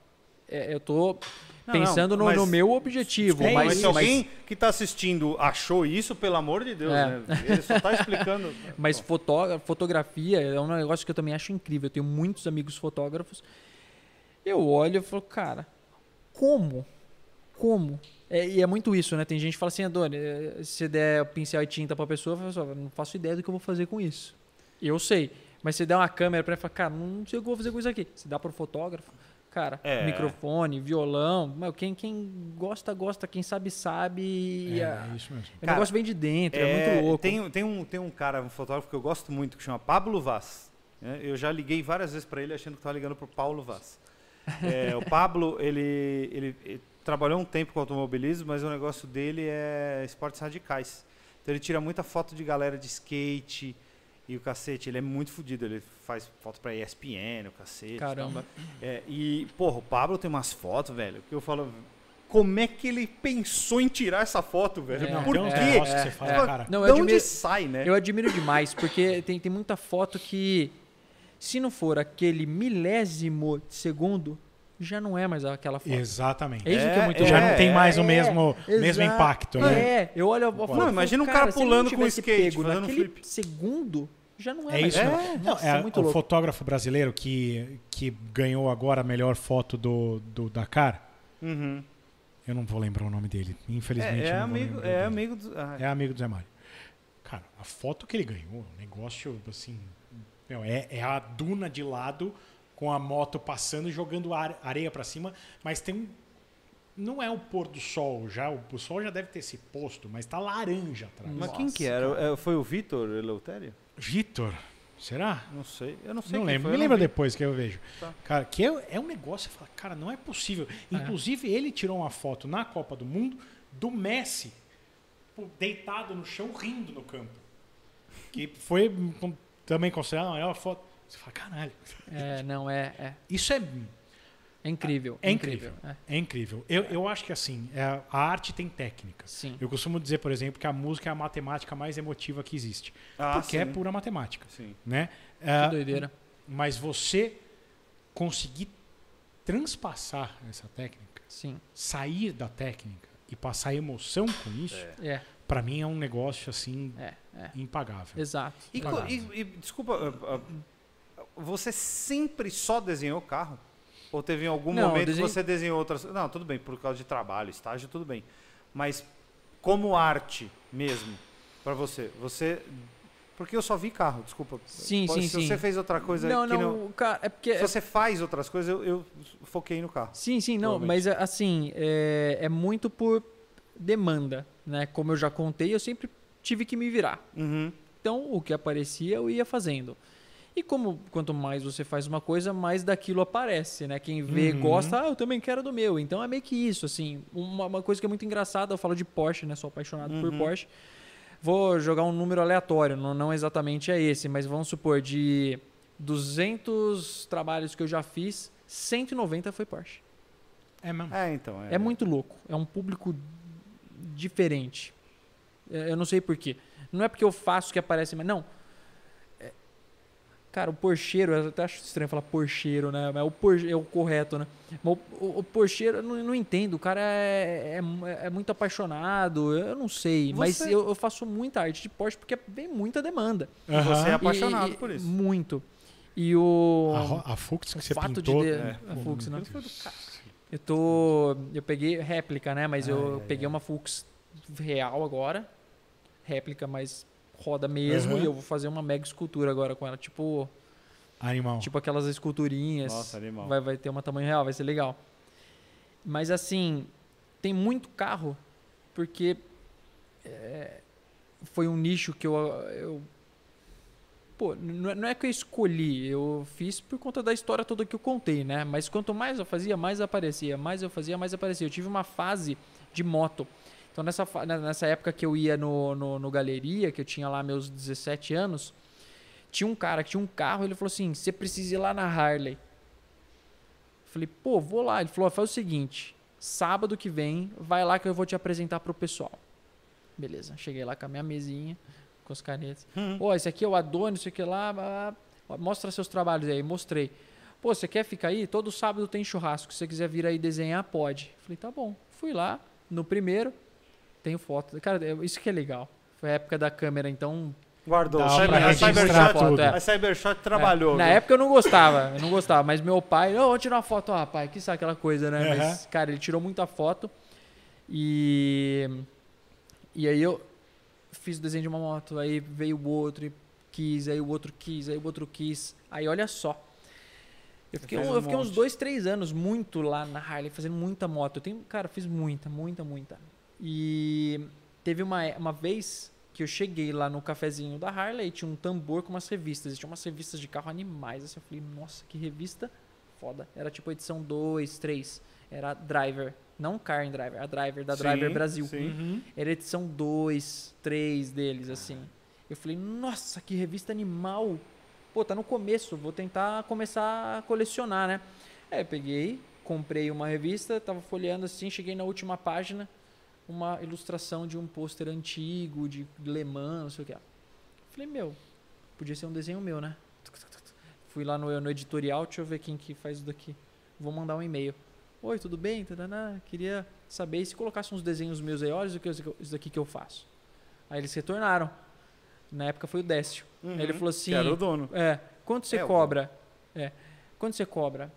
[SPEAKER 5] é, eu tô
[SPEAKER 3] Não,
[SPEAKER 5] pensando
[SPEAKER 3] não,
[SPEAKER 5] no,
[SPEAKER 3] mas-
[SPEAKER 5] no meu objetivo.
[SPEAKER 3] Mas,
[SPEAKER 5] mas,
[SPEAKER 3] se alguém que está assistindo achou isso, pelo amor de Deus,
[SPEAKER 5] É.
[SPEAKER 3] né? Ele só está explicando. [LAUGHS]
[SPEAKER 5] Mas foto- fotografia é um negócio que eu também acho incrível. Eu tenho muitos amigos fotógrafos. Eu olho e falo, cara, como? Como É, e é muito isso, né? Tem gente que fala assim, Adoni, eh, se você der pincel e tinta pra pessoa, eu falo assim, "Ó, não faço ideia do que eu vou fazer com isso. Eu sei. Mas se der uma câmera pra ele, fala, cara, não sei o que eu vou fazer com isso aqui. Se dá pro fotógrafo, cara,
[SPEAKER 3] É.
[SPEAKER 5] microfone, violão, meu, quem, quem gosta, gosta, quem sabe, sabe. e
[SPEAKER 4] É,
[SPEAKER 5] a-
[SPEAKER 4] é isso mesmo.
[SPEAKER 5] o
[SPEAKER 3] Cara,
[SPEAKER 5] negócio vem de dentro, é, muito louco.
[SPEAKER 3] Tem, tem, um, tem um cara, um fotógrafo que eu gosto muito, que chama Pablo Vaz. né? Eu já liguei várias vezes para ele achando que estava ligando para o Paulo Vaz. [LAUGHS] É, o Pablo, ele, ele, ele trabalhou um tempo com automobilismo, mas o negócio dele é esportes radicais. Então ele tira muita foto de galera de skate e o cacete. Ele é muito fodido, ele faz foto para ESPN, o cacete. e.
[SPEAKER 5] Caramba.
[SPEAKER 3] É, e, porra, o Pablo tem umas fotos, velho, que eu falo. Como é que ele pensou em tirar essa foto, velho?
[SPEAKER 5] É,
[SPEAKER 4] Não,
[SPEAKER 3] Por
[SPEAKER 4] uns
[SPEAKER 3] quê?
[SPEAKER 4] que
[SPEAKER 5] É,
[SPEAKER 4] você fala,
[SPEAKER 5] é.
[SPEAKER 4] cara.
[SPEAKER 5] Não,
[SPEAKER 3] de
[SPEAKER 5] eu
[SPEAKER 3] onde
[SPEAKER 5] admiro,
[SPEAKER 3] sai, né?
[SPEAKER 5] eu admiro demais, porque tem, tem muita foto que, se não for aquele milésimo de segundo, já não é mais aquela foto.
[SPEAKER 4] Exatamente.
[SPEAKER 5] É isso que é muito
[SPEAKER 4] Já
[SPEAKER 5] louco.
[SPEAKER 4] não tem mais o
[SPEAKER 5] É,
[SPEAKER 4] mesmo, mesmo impacto, né?
[SPEAKER 5] É, eu olho a foto.
[SPEAKER 3] Não, imagina um cara pulando com
[SPEAKER 5] tivesse
[SPEAKER 3] skate,
[SPEAKER 5] pego
[SPEAKER 3] fazendo flip.
[SPEAKER 5] segundo, já não é,
[SPEAKER 4] É
[SPEAKER 5] mais.
[SPEAKER 4] isso,
[SPEAKER 3] É.
[SPEAKER 4] Não, é
[SPEAKER 5] muito
[SPEAKER 4] o
[SPEAKER 5] louco.
[SPEAKER 4] fotógrafo brasileiro que, que ganhou agora a melhor foto do, do Dakar.
[SPEAKER 3] Uhum.
[SPEAKER 4] Eu não vou lembrar o nome dele, infelizmente.
[SPEAKER 3] É, é amigo, é amigo do. ah,
[SPEAKER 4] É amigo do Zé Mário. Cara, a foto que ele ganhou, um negócio assim. meu, é, é a duna de lado com a moto passando e jogando are- areia pra cima, mas tem um. Não é o pôr do sol já, o, sol já deve ter se posto, mas tá laranja atrás.
[SPEAKER 3] Mas
[SPEAKER 5] Nossa,
[SPEAKER 3] quem que era? É, Foi o Vitor Eleutério?
[SPEAKER 4] Vitor, será?
[SPEAKER 3] Não sei. Eu não sei.
[SPEAKER 4] Não
[SPEAKER 3] quem
[SPEAKER 4] lembro,
[SPEAKER 3] foi,
[SPEAKER 4] me lembra depois que eu vejo.
[SPEAKER 3] Tá.
[SPEAKER 4] Cara, que é, é um negócio, você fala, cara, não é possível. Inclusive, ele tirou uma foto na Copa do Mundo do Messi deitado no chão, rindo no campo. Que foi também considerada a maior foto. Você fala, caralho,
[SPEAKER 5] É, não, é, é.
[SPEAKER 4] isso é,
[SPEAKER 5] É incrível.
[SPEAKER 4] é incrível.
[SPEAKER 5] É,
[SPEAKER 4] É incrível. Eu, eu acho que assim, é, a arte tem técnica.
[SPEAKER 5] sim.
[SPEAKER 4] Eu costumo dizer, por exemplo, que a música é a matemática mais emotiva que existe.
[SPEAKER 3] Ah,
[SPEAKER 4] porque é
[SPEAKER 3] sim.
[SPEAKER 4] pura matemática.
[SPEAKER 3] Sim.
[SPEAKER 4] Né?
[SPEAKER 5] Que
[SPEAKER 4] Ah,
[SPEAKER 5] doideira.
[SPEAKER 4] mas você conseguir transpassar essa técnica,
[SPEAKER 5] Sim.
[SPEAKER 4] sair da técnica e passar emoção com isso,
[SPEAKER 5] É,
[SPEAKER 4] pra mim é um negócio assim
[SPEAKER 5] é, é.
[SPEAKER 4] impagável.
[SPEAKER 5] Exato.
[SPEAKER 3] E,
[SPEAKER 4] Impagável.
[SPEAKER 3] e- e, desculpa, ah, ah, você sempre só desenhou carro? Ou teve em algum
[SPEAKER 5] Não,
[SPEAKER 3] momento
[SPEAKER 5] desenho-
[SPEAKER 3] que você desenhou outras. Não, tudo bem, por causa de trabalho, estágio, tudo bem. Mas como arte mesmo, pra você, você. Porque eu só vi carro, desculpa.
[SPEAKER 5] Sim,
[SPEAKER 3] Pode-
[SPEAKER 5] sim,
[SPEAKER 3] se
[SPEAKER 5] sim.
[SPEAKER 3] você fez outra coisa
[SPEAKER 5] Não, não,
[SPEAKER 3] não.
[SPEAKER 5] cara, é porque...
[SPEAKER 3] Se você faz outras coisas, eu, eu foquei no carro.
[SPEAKER 5] Sim, sim, não, mas assim, é, é muito por demanda, né? Como eu já contei, eu sempre tive que me virar.
[SPEAKER 3] Uhum.
[SPEAKER 5] Então, o que aparecia, eu ia fazendo. E como quanto mais você faz uma coisa, mais daquilo aparece, né? Quem vê,
[SPEAKER 4] Uhum.
[SPEAKER 5] gosta, ah, eu também quero do meu. Então é meio que isso, assim. Uma, uma coisa que é muito engraçada, eu falo de Porsche, né? Sou apaixonado por
[SPEAKER 3] Uhum.
[SPEAKER 5] Porsche. Vou jogar um número aleatório, não, não exatamente é esse, mas vamos supor, de 200 trabalhos que eu já fiz, 190 foi Porsche.
[SPEAKER 4] É mesmo.
[SPEAKER 3] É, então.
[SPEAKER 5] É muito louco. É um público diferente. É, Eu não sei porquê. Não é porque eu faço que aparece, mas não. É- Cara, o porcheiro, eu até acho estranho falar porcheiro, né? Mas o por, é o correto, né? Mas o, o, o porcheiro, eu não, não entendo. O cara é, é, é muito apaixonado, eu não sei. Mas
[SPEAKER 3] Você-
[SPEAKER 5] eu, eu faço muita arte de Porsche porque vem muita demanda.
[SPEAKER 3] E você é apaixonado
[SPEAKER 5] E- e-
[SPEAKER 3] por isso.
[SPEAKER 5] Muito. E o.
[SPEAKER 4] A, a Fux que
[SPEAKER 5] o
[SPEAKER 4] você
[SPEAKER 5] fato
[SPEAKER 4] pintou.
[SPEAKER 5] de.
[SPEAKER 3] É.
[SPEAKER 5] a Fux, né? Eu tô. Eu peguei réplica, né? Mas eu
[SPEAKER 4] Ai, ai,
[SPEAKER 5] peguei uma Fux real agora. Réplica, mas roda mesmo.
[SPEAKER 4] Aham.
[SPEAKER 5] E eu vou fazer uma mega escultura agora com ela. Tipo,
[SPEAKER 4] Animal.
[SPEAKER 5] tipo aquelas esculturinhas.
[SPEAKER 3] Nossa, animal.
[SPEAKER 5] Vai, vai ter uma tamanho real, vai ser legal. Mas assim, tem muito carro, porque é, foi um nicho que eu. eu pô, não é- não é que eu escolhi, eu fiz por conta da história toda que eu contei, né? Mas quanto mais eu fazia, mais aparecia. Mais eu fazia, mais aparecia. Eu tive uma fase de moto. Então, nessa, na- nessa época que eu ia no, no, no galeria, que eu tinha lá meus 17 anos, tinha um cara que tinha um carro, ele falou assim: você precisa ir lá na Harley. Falei, pô, vou lá. Ele falou: faz o seguinte, sábado que vem, vai lá que eu vou te apresentar pro pessoal. Beleza, cheguei lá com a minha mesinha, com as canetas.
[SPEAKER 3] Hum.
[SPEAKER 5] Pô, esse aqui é o Adonis, isso aqui lá, mostra seus trabalhos aí. Mostrei. Pô, você quer ficar aí? Todo sábado tem churrasco. Se você quiser vir aí desenhar, pode. Falei, tá bom. Fui lá, no primeiro, tenho foto. Cara, é- isso que é legal. Foi a época da câmera, então
[SPEAKER 3] Guardou.
[SPEAKER 4] Dá
[SPEAKER 3] Cyber-
[SPEAKER 4] pra
[SPEAKER 3] a Cybershot,
[SPEAKER 5] é.
[SPEAKER 3] a Cybershot trabalhou.
[SPEAKER 5] É, na
[SPEAKER 3] viu?
[SPEAKER 5] época eu não gostava, eu não gostava, mas meu pai, não, vou tirar uma foto, ah, pai, que sabe aquela coisa, né?
[SPEAKER 4] Aham.
[SPEAKER 5] Mas, cara, ele tirou muita foto. E e aí eu fiz o desenho de uma moto, aí veio o outro e quis, aí o outro quis, aí o outro quis. Aí olha só. Eu fiquei, um-
[SPEAKER 3] um
[SPEAKER 5] eu fiquei uns dois, três anos muito lá na Harley, fazendo muita moto. Eu tenho, cara, eu fiz muita, muita, muita. E teve uma, uma vez que eu cheguei lá no cafezinho da Harley e tinha um tambor com umas revistas. E tinha umas revistas de carro animais. Assim, eu falei, nossa, que revista foda. Era tipo edição 2, 3. Era Driver. Não Car and Driver, a Driver, da Driver
[SPEAKER 3] Sim,
[SPEAKER 5] Brasil.
[SPEAKER 3] sim.
[SPEAKER 4] Uhum.
[SPEAKER 5] Era edição 2, 3 deles, assim. Eu falei, nossa, que revista animal. Pô, tá no começo, vou tentar começar a colecionar, né? Aí eu peguei, comprei uma revista, tava folheando assim, cheguei na última página, uma ilustração de um pôster antigo, de Le Mans, não sei o que. Falei, meu, podia ser um desenho meu, né? Fui lá no, no editorial, deixa eu ver quem que faz isso daqui. Vou mandar um e-mail. Oi, tudo bem? Tadana, queria saber se colocasse uns desenhos meus aí, olha isso aqui, isso daqui que eu faço. Aí eles retornaram. Na época foi o Décio. Aí ele falou assim:
[SPEAKER 3] Uhum. Que era o dono.
[SPEAKER 5] É, quanto você
[SPEAKER 3] É,
[SPEAKER 5] cobra? É, quanto você cobra?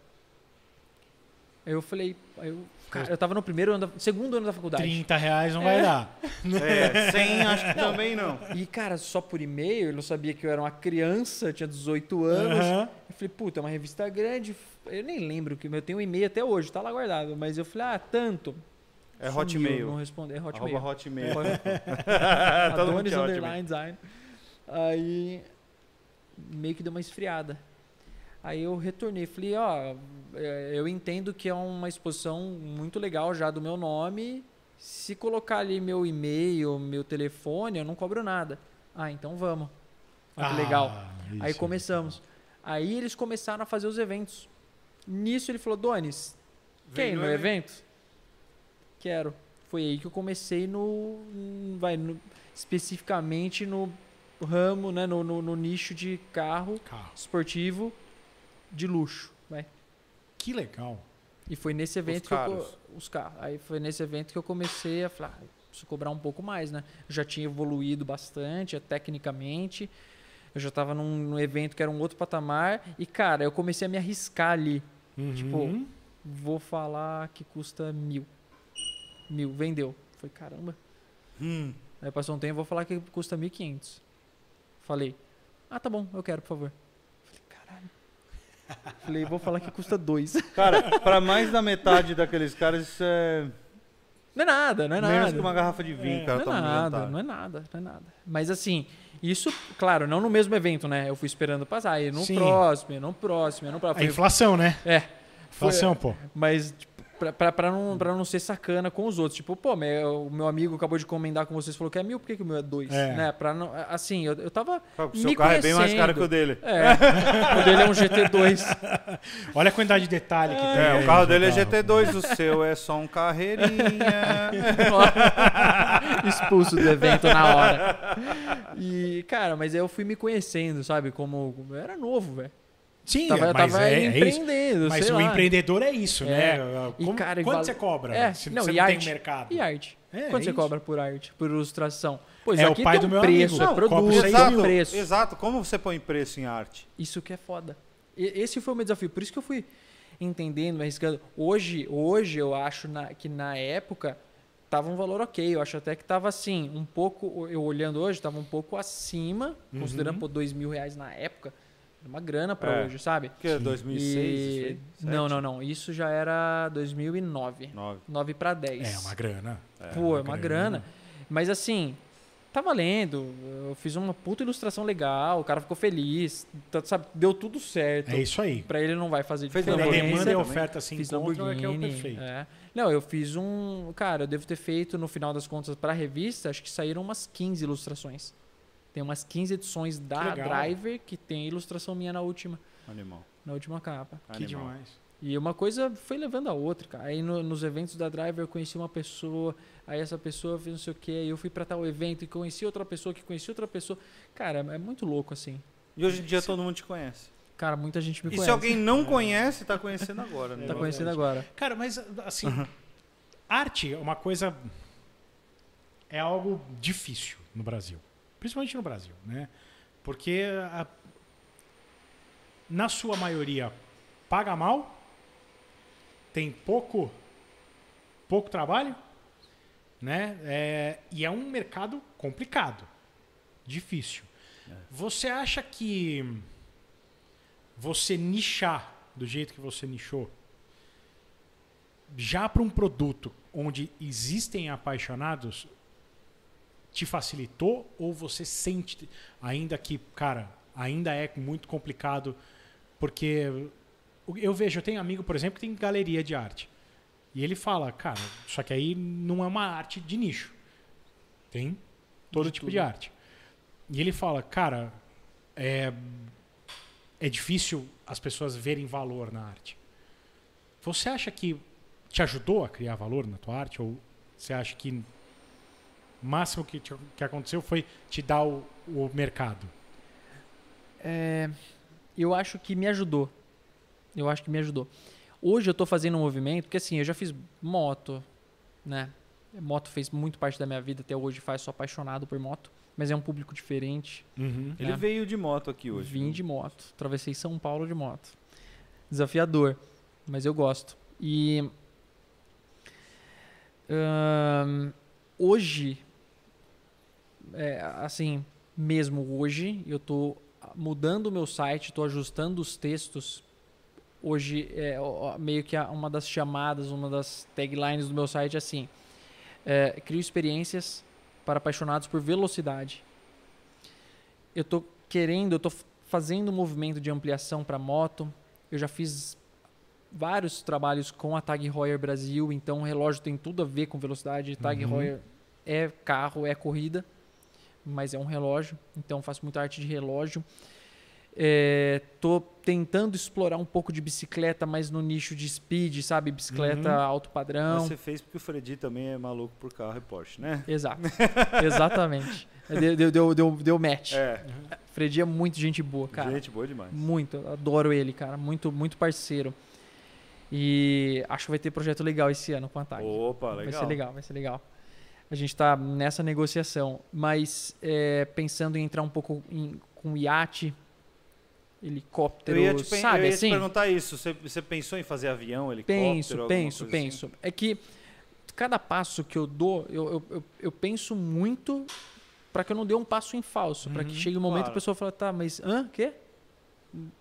[SPEAKER 5] Aí eu falei, eu, cara, eu tava no primeiro ano, da, segundo ano da faculdade.
[SPEAKER 4] 30 reais não vai dar.
[SPEAKER 3] É, 100 acho que também não.
[SPEAKER 5] E, cara, só por e-mail, ele não sabia que eu era uma criança, tinha 18 anos.
[SPEAKER 4] Aham.
[SPEAKER 5] Eu falei, puta, é uma revista grande. Eu nem lembro que eu tenho um e-mail até hoje, tá lá guardado. Mas eu falei, ah, tanto.
[SPEAKER 3] É
[SPEAKER 5] Sumiu,
[SPEAKER 3] Hotmail.
[SPEAKER 5] Não responde, é Hotmail.
[SPEAKER 3] Arroba Hotmail. [LAUGHS]
[SPEAKER 5] Adonis
[SPEAKER 3] Hotmail.
[SPEAKER 5] Underline Design. Aí meio que deu uma esfriada. Aí eu retornei, falei, ó, é, eu entendo que é uma exposição muito legal já do meu nome. Se colocar ali meu e-mail, meu telefone, eu não cobro nada. Ah, então vamos. Olha que
[SPEAKER 4] Ah,
[SPEAKER 5] legal. Aí
[SPEAKER 4] isso.
[SPEAKER 5] começamos. Aí eles começaram a fazer os eventos. Nisso ele falou, Donis, ir
[SPEAKER 3] no
[SPEAKER 5] no
[SPEAKER 3] evento.
[SPEAKER 5] evento? Quero. Foi aí que eu comecei no. Vai, no- especificamente no ramo, né? No, no, no nicho de carro
[SPEAKER 4] Carro.
[SPEAKER 5] esportivo de luxo. Vai.
[SPEAKER 4] Que legal.
[SPEAKER 5] E foi nesse evento que eu.
[SPEAKER 3] caros.
[SPEAKER 5] co- Os carros. Aí foi nesse evento que eu comecei a falar, ah, preciso cobrar um pouco mais, né? Eu já tinha evoluído bastante, eh, tecnicamente. Eu já estava num, num evento que era um outro patamar. E, cara, eu comecei a me arriscar ali. Tipo,
[SPEAKER 4] Uhum.
[SPEAKER 5] Vou falar que custa mil. Mil, vendeu. Foi caramba.
[SPEAKER 3] Hum.
[SPEAKER 5] Aí passou um tempo, vou falar que custa 1.500. Falei, ah, tá bom, eu quero, por favor. Falei, vou falar que custa dois. [LAUGHS]
[SPEAKER 3] Cara, pra mais da metade daqueles caras, isso é
[SPEAKER 5] Não é nada, não é
[SPEAKER 3] menos
[SPEAKER 5] nada.
[SPEAKER 3] que uma garrafa de vinho,
[SPEAKER 4] É.
[SPEAKER 3] cara.
[SPEAKER 5] não, é
[SPEAKER 3] no
[SPEAKER 5] nada não é nada, não é nada. Mas assim, isso, claro, não no mesmo evento, né? Eu fui esperando passar. Aí no
[SPEAKER 4] Sim.
[SPEAKER 5] próximo, aí no próximo, aí no próximo.
[SPEAKER 4] A inflação, né?
[SPEAKER 5] É. Foi-
[SPEAKER 4] Inflação, pô.
[SPEAKER 5] Mas, tipo, pra, pra, pra não, pra não ser sacana com os outros. Tipo, pô, meu, o meu amigo acabou de encomendar com vocês, falou que é mil, por que, que o meu é dois?
[SPEAKER 4] É.
[SPEAKER 5] Né? Pra não, assim, eu, eu tava.
[SPEAKER 3] O
[SPEAKER 5] me
[SPEAKER 3] seu carro é bem mais caro que o dele.
[SPEAKER 5] É, [LAUGHS] o dele é um GT2. [LAUGHS]
[SPEAKER 4] Olha a quantidade de detalhe que tem.
[SPEAKER 3] É,
[SPEAKER 4] aí
[SPEAKER 3] o carro dele é
[SPEAKER 4] carro.
[SPEAKER 3] GT2, o seu é só um carreirinha. [LAUGHS]
[SPEAKER 5] Expulso do evento na hora. E, cara, mas aí eu fui me conhecendo, sabe? Como. como- Eu era novo, velho.
[SPEAKER 4] Sim,
[SPEAKER 5] Tava, eu
[SPEAKER 4] mas
[SPEAKER 5] tava
[SPEAKER 4] é, é isso.
[SPEAKER 5] empreendendo,
[SPEAKER 4] Mas
[SPEAKER 5] sei
[SPEAKER 4] o
[SPEAKER 5] lá.
[SPEAKER 4] empreendedor é isso,
[SPEAKER 5] É.
[SPEAKER 4] né?
[SPEAKER 5] E,
[SPEAKER 4] Como-
[SPEAKER 5] cara, e
[SPEAKER 4] quanto
[SPEAKER 5] vale-
[SPEAKER 4] você cobra?
[SPEAKER 5] É,
[SPEAKER 4] se
[SPEAKER 5] não,
[SPEAKER 4] você não
[SPEAKER 5] arte.
[SPEAKER 4] tem mercado.
[SPEAKER 5] E arte?
[SPEAKER 4] É,
[SPEAKER 5] Quanto
[SPEAKER 4] é
[SPEAKER 5] você
[SPEAKER 4] isso.
[SPEAKER 5] cobra por arte, por ilustração? Pois
[SPEAKER 4] É o pai
[SPEAKER 5] tem
[SPEAKER 4] do
[SPEAKER 5] um
[SPEAKER 4] meu
[SPEAKER 5] preço,
[SPEAKER 4] amigo.
[SPEAKER 5] é
[SPEAKER 4] Não,
[SPEAKER 5] produto, tem
[SPEAKER 4] mil.
[SPEAKER 5] um preço.
[SPEAKER 3] exato. Como você põe preço em arte?
[SPEAKER 5] Isso que é foda. E- esse foi o meu desafio. Por isso que eu fui entendendo, me arriscando. Hoje, hoje eu acho na- que na época tava um valor ok. Eu acho até que tava assim, um pouco, eu olhando hoje, tava um pouco acima,
[SPEAKER 4] Uhum.
[SPEAKER 5] considerando por dois mil reais na época. Era uma grana pra
[SPEAKER 3] É.
[SPEAKER 5] hoje, sabe?
[SPEAKER 3] Que é 2006?
[SPEAKER 5] E-? Não, não, não. Isso já era 2009.
[SPEAKER 3] Nove.
[SPEAKER 5] 9 para 10.
[SPEAKER 4] É, uma grana.
[SPEAKER 5] Pô, é uma grana. Mas assim, tá valendo. Eu fiz uma puta ilustração legal, o cara ficou feliz. tá- sabe, deu tudo certo.
[SPEAKER 4] É isso aí.
[SPEAKER 5] Pra ele não vai fazer
[SPEAKER 3] Fez
[SPEAKER 4] a
[SPEAKER 5] diferença.
[SPEAKER 3] Lamborghini
[SPEAKER 4] demanda e a oferta se
[SPEAKER 5] Fiz
[SPEAKER 4] encontram, é que é o
[SPEAKER 5] Lamborghini.
[SPEAKER 4] perfeito.
[SPEAKER 5] é. Não, eu fiz um. Cara, eu devo ter feito, no final das contas, pra revista, acho que saíram umas 15 ilustrações. Tem umas 15 edições da
[SPEAKER 4] legal.
[SPEAKER 5] Driver que tem ilustração minha na última,
[SPEAKER 3] Animal.
[SPEAKER 5] na última capa.
[SPEAKER 4] Que
[SPEAKER 3] Animal.
[SPEAKER 4] demais.
[SPEAKER 5] E uma coisa foi levando a outra, cara. Aí no- nos eventos da Driver eu conheci uma pessoa, aí essa pessoa fez não sei o que, aí eu fui pra tal evento e conheci outra pessoa que conheci outra pessoa. Cara, é muito louco assim.
[SPEAKER 3] E hoje em dia todo mundo te conhece.
[SPEAKER 5] Cara, muita gente me
[SPEAKER 3] E
[SPEAKER 5] conhece.
[SPEAKER 3] se alguém não conhece, tá conhecendo agora. Né?
[SPEAKER 5] tá conhecendo agora.
[SPEAKER 4] Cara, mas assim, arte é uma coisa. É algo difícil no Brasil. Principalmente no Brasil, né? Porque a- na sua maioria paga mal, tem pouco, pouco trabalho né? É, e é um mercado complicado, difícil. Você acha que você nichar do jeito que você nichou, já para um produto onde existem apaixonados, te facilitou ou você sente ainda que, cara, ainda é muito complicado porque eu vejo, eu tenho amigo, por exemplo, que tem galeria de arte. E ele fala, cara, só que aí não é uma arte de nicho. Tem todo
[SPEAKER 5] De
[SPEAKER 4] tipo
[SPEAKER 5] tudo.
[SPEAKER 4] de arte. E ele fala, cara, é, é difícil as pessoas verem valor na arte. Você acha que te ajudou a criar valor na tua arte? Ou você acha que máximo que, te- que aconteceu foi te dar o, o mercado?
[SPEAKER 5] É, eu acho que me ajudou. Eu acho que me ajudou. Hoje eu tô fazendo um movimento, porque assim, eu já fiz moto, né? Moto fez muito parte da minha vida até hoje, faz, sou apaixonado por moto, mas é um público diferente.
[SPEAKER 3] Ele
[SPEAKER 5] É.
[SPEAKER 3] veio de moto aqui hoje.
[SPEAKER 5] Vim
[SPEAKER 3] viu?
[SPEAKER 5] de moto, atravessei São Paulo de moto. Desafiador, mas eu gosto. E hoje, é, assim, mesmo hoje, eu tô mudando o meu site, tô ajustando os textos. Hoje, é, meio que uma das chamadas, uma das taglines do meu site é assim: é, crio experiências para apaixonados por velocidade. Eu tô querendo, eu f- fazendo um movimento de ampliação para moto. Eu já fiz vários trabalhos com a Tag Heuer Brasil, então o relógio tem tudo a ver com velocidade. Tag
[SPEAKER 4] Uhum.
[SPEAKER 5] Heuer é carro, é corrida, mas é um relógio, então faço muita arte de relógio. É, tô tentando explorar um pouco de bicicleta, mas no nicho de speed, sabe? Bicicleta
[SPEAKER 4] Uhum.
[SPEAKER 5] alto padrão.
[SPEAKER 3] Você fez porque o Fredi também é maluco por carro e Porsche, né?
[SPEAKER 5] Exato. [LAUGHS] Exatamente. Deu, deu, deu, deu, deu match.
[SPEAKER 3] É,
[SPEAKER 5] Fredi é muito gente boa, cara.
[SPEAKER 3] gente boa demais.
[SPEAKER 5] Muito, adoro ele, cara. Muito, muito parceiro. E acho que vai ter projeto legal esse ano com a TAG.
[SPEAKER 3] Opa, legal.
[SPEAKER 5] Vai ser legal, vai ser legal. A gente tá nessa negociação. Mas é, pensando em entrar um pouco em- com iate,
[SPEAKER 3] Eu
[SPEAKER 5] helicóptero,
[SPEAKER 3] ia, te,
[SPEAKER 5] sabe
[SPEAKER 3] eu ia te
[SPEAKER 5] assim?
[SPEAKER 3] perguntar isso. Você, você pensou em fazer avião, helicóptero?
[SPEAKER 5] Penso, penso,
[SPEAKER 3] assim?
[SPEAKER 5] penso. É que cada passo que eu dou, eu, eu, eu, eu penso muito para que eu não dê um passo em falso. Para que
[SPEAKER 4] Uhum,
[SPEAKER 5] chegue um momento
[SPEAKER 3] claro.
[SPEAKER 5] a pessoa fala, tá, mas hã? Quê?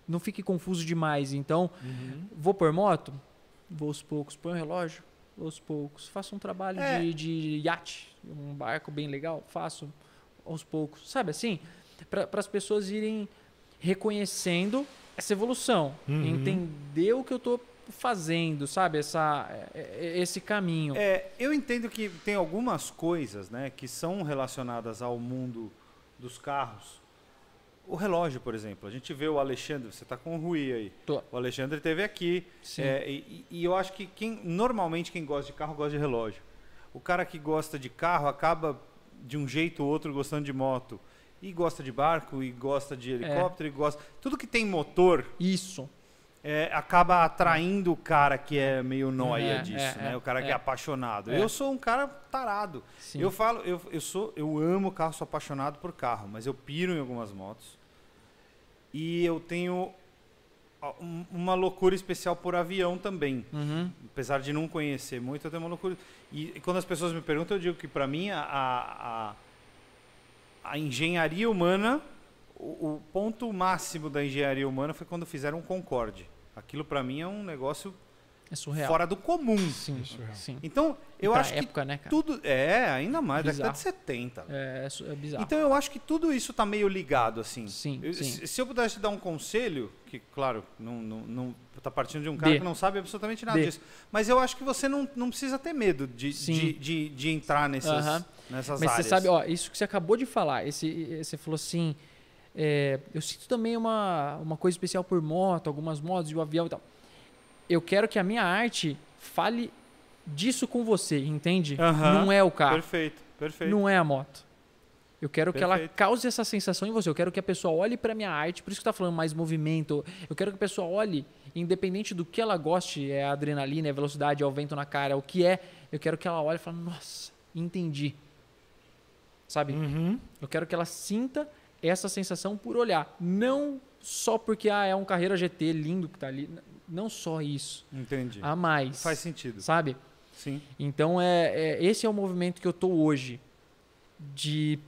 [SPEAKER 5] Não fique confuso demais. Então,
[SPEAKER 4] Uhum.
[SPEAKER 5] vou por moto? Vou aos poucos. Põe o relógio? Aos poucos. Faço um trabalho
[SPEAKER 3] É.
[SPEAKER 5] de, de iate, um barco bem legal? Faço aos poucos. Sabe assim? Para as pessoas irem reconhecendo essa evolução.
[SPEAKER 4] Uhum.
[SPEAKER 5] Entender o que eu estou fazendo, sabe? Essa, é- é- esse caminho.
[SPEAKER 3] É, eu entendo que tem algumas coisas né, que são relacionadas ao mundo dos carros. O relógio, por exemplo. A gente vê o Alexandre, você está com o Rui aí.
[SPEAKER 5] Tô.
[SPEAKER 3] O Alexandre esteve aqui.
[SPEAKER 5] Sim.
[SPEAKER 3] É, e, e eu acho que quem, normalmente quem gosta de carro gosta de relógio. O cara que gosta de carro acaba de um jeito ou outro gostando de moto. E gosta de barco, e gosta de helicóptero, e gosta. Tudo que tem motor
[SPEAKER 5] Isso.
[SPEAKER 3] é, acaba atraindo o cara que é meio noia
[SPEAKER 5] É,
[SPEAKER 3] disso,
[SPEAKER 5] é,
[SPEAKER 3] né?
[SPEAKER 5] é,
[SPEAKER 3] o cara que é
[SPEAKER 5] é.
[SPEAKER 3] apaixonado.
[SPEAKER 5] É.
[SPEAKER 3] Eu sou um cara tarado.
[SPEAKER 5] Sim.
[SPEAKER 3] Eu falo, eu, eu sou, eu amo carro, sou apaixonado por carro, mas eu piro em algumas motos. E eu tenho um- uma loucura especial por avião também.
[SPEAKER 5] Uhum.
[SPEAKER 3] Apesar de não conhecer muito, eu tenho uma loucura. E, e quando as pessoas me perguntam, eu digo que para mim a, a, a engenharia humana, o, o ponto máximo da engenharia humana foi quando fizeram um Concorde. Aquilo para mim é um negócio
[SPEAKER 5] É surreal.
[SPEAKER 3] fora do comum.
[SPEAKER 5] Sim,
[SPEAKER 4] É
[SPEAKER 5] sim.
[SPEAKER 3] Então, eu acho
[SPEAKER 5] época, né,
[SPEAKER 3] que
[SPEAKER 5] cara?
[SPEAKER 3] tudo. É, ainda mais, década
[SPEAKER 5] Bizarro.
[SPEAKER 3] de 70.
[SPEAKER 5] É, é é bizarro.
[SPEAKER 3] Então eu acho que tudo isso tá meio ligado, assim.
[SPEAKER 5] Sim,
[SPEAKER 3] Eu-
[SPEAKER 5] sim.
[SPEAKER 3] Se, eu pudesse te dar um conselho, que, claro, não, não, não tá partindo de um cara que não sabe absolutamente nada disso. Mas eu acho que você não, não precisa ter medo de, de, de, de entrar nessas,
[SPEAKER 5] Aham.
[SPEAKER 3] nessas
[SPEAKER 5] Mas
[SPEAKER 3] áreas.
[SPEAKER 5] você sabe, ó, isso que você acabou de falar, esse, você falou assim, é, eu sinto também uma, uma coisa especial por moto, algumas motos, e o avião e tal. Eu quero que a minha arte fale disso com você, entende?
[SPEAKER 3] Aham.
[SPEAKER 5] Não é o carro,
[SPEAKER 3] Perfeito, perfeito.
[SPEAKER 5] não é a moto. Eu quero que ela
[SPEAKER 3] Perfeito.
[SPEAKER 5] cause essa sensação em você. Eu quero que a pessoa olhe para minha arte, por isso que tá falando mais movimento. Eu quero que a pessoa olhe, independente do que ela goste, é a adrenalina, é a velocidade, é o vento na cara, é o que é. Eu quero que ela olhe e fale, nossa, entendi. Sabe?
[SPEAKER 4] Uhum.
[SPEAKER 5] Eu quero que ela sinta essa sensação por olhar. Não só porque ah, é um carreira GT lindo que tá ali. Não só isso.
[SPEAKER 3] Entendi.
[SPEAKER 5] A mais.
[SPEAKER 3] Faz sentido.
[SPEAKER 5] Sabe?
[SPEAKER 3] Sim.
[SPEAKER 5] Então é, é- esse é o movimento que eu tô hoje de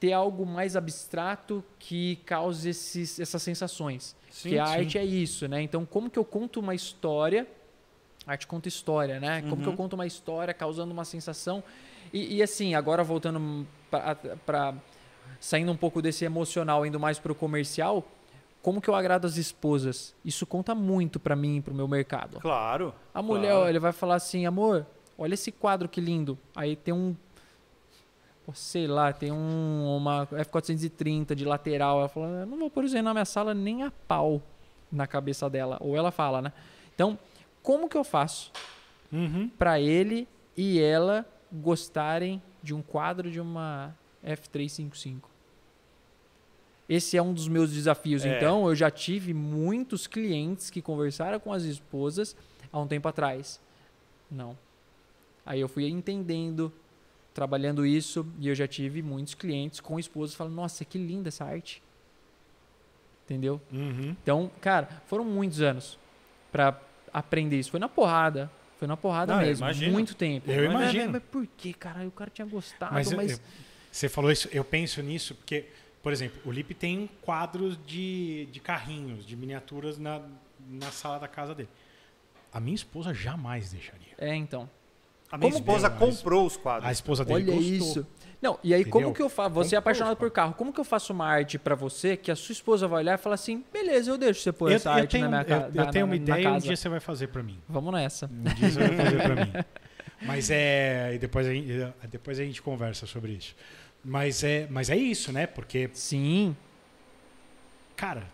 [SPEAKER 5] ter algo mais abstrato que cause esses, essas sensações.
[SPEAKER 3] Sim,
[SPEAKER 5] que a
[SPEAKER 3] sim.
[SPEAKER 5] arte é isso, né? Então como que eu conto uma história? A arte conta história, né? Como que eu
[SPEAKER 3] Uhum.
[SPEAKER 5] conto uma história causando uma sensação? E, e assim, agora voltando para saindo um pouco desse emocional, indo mais pro comercial, como que eu agrado as esposas? Isso conta muito para mim, pro meu mercado.
[SPEAKER 3] Claro.
[SPEAKER 5] A mulher,
[SPEAKER 3] Claro.
[SPEAKER 5] ele vai falar assim, amor, olha esse quadro que lindo. Aí tem um, sei lá, tem um, uma F430 de lateral. Ela fala, não vou pôr isso aí na minha sala nem a pau na cabeça dela. Ou ela fala, né? Então, como que eu faço
[SPEAKER 4] Uhum.
[SPEAKER 5] para ele e ela gostarem de um quadro de uma F355? Esse é um dos meus desafios.
[SPEAKER 3] É.
[SPEAKER 5] Então, eu já tive muitos clientes que conversaram com as esposas há um tempo atrás. Não. Aí eu fui entendendo, trabalhando isso, e eu já tive muitos clientes com esposas falando: Nossa, que linda essa arte. Entendeu?
[SPEAKER 4] Uhum.
[SPEAKER 5] Então, cara, foram muitos anos pra aprender isso. Foi na porrada. Foi na porrada
[SPEAKER 3] Não,
[SPEAKER 5] mesmo. Muito tempo.
[SPEAKER 4] Eu
[SPEAKER 5] Mas,
[SPEAKER 4] imagino.
[SPEAKER 5] Mas, por que, cara? O cara tinha gostado,
[SPEAKER 4] Mas,
[SPEAKER 5] mas.
[SPEAKER 4] eu- eu- você falou isso, eu penso nisso porque, por exemplo, o Lipe tem quadros de, de carrinhos, de miniaturas na, na sala da casa dele. A minha esposa jamais deixaria.
[SPEAKER 5] É, então.
[SPEAKER 3] A minha
[SPEAKER 5] Como-
[SPEAKER 3] esposa
[SPEAKER 4] Mas-
[SPEAKER 3] comprou os quadros.
[SPEAKER 4] A esposa dele
[SPEAKER 5] Olha
[SPEAKER 4] gostou.
[SPEAKER 5] isso. Não, e aí como
[SPEAKER 4] Entendeu?
[SPEAKER 5] que eu faço? Você é apaixonado por carro. Como que eu faço uma arte pra você que a sua esposa vai olhar e falar assim: beleza, eu deixo você pôr
[SPEAKER 4] Eu,
[SPEAKER 5] essa
[SPEAKER 4] eu
[SPEAKER 5] arte
[SPEAKER 4] tenho,
[SPEAKER 5] na minha
[SPEAKER 4] eu-
[SPEAKER 5] casa.
[SPEAKER 4] eu tenho uma ideia e um dia você vai fazer pra mim.
[SPEAKER 5] Vamos nessa.
[SPEAKER 4] Um dia você vai fazer pra mim. [LAUGHS] Mas é. E depois a, gente, depois a gente conversa sobre isso. Mas é, mas é isso, né? Porque,
[SPEAKER 5] Sim.
[SPEAKER 4] cara,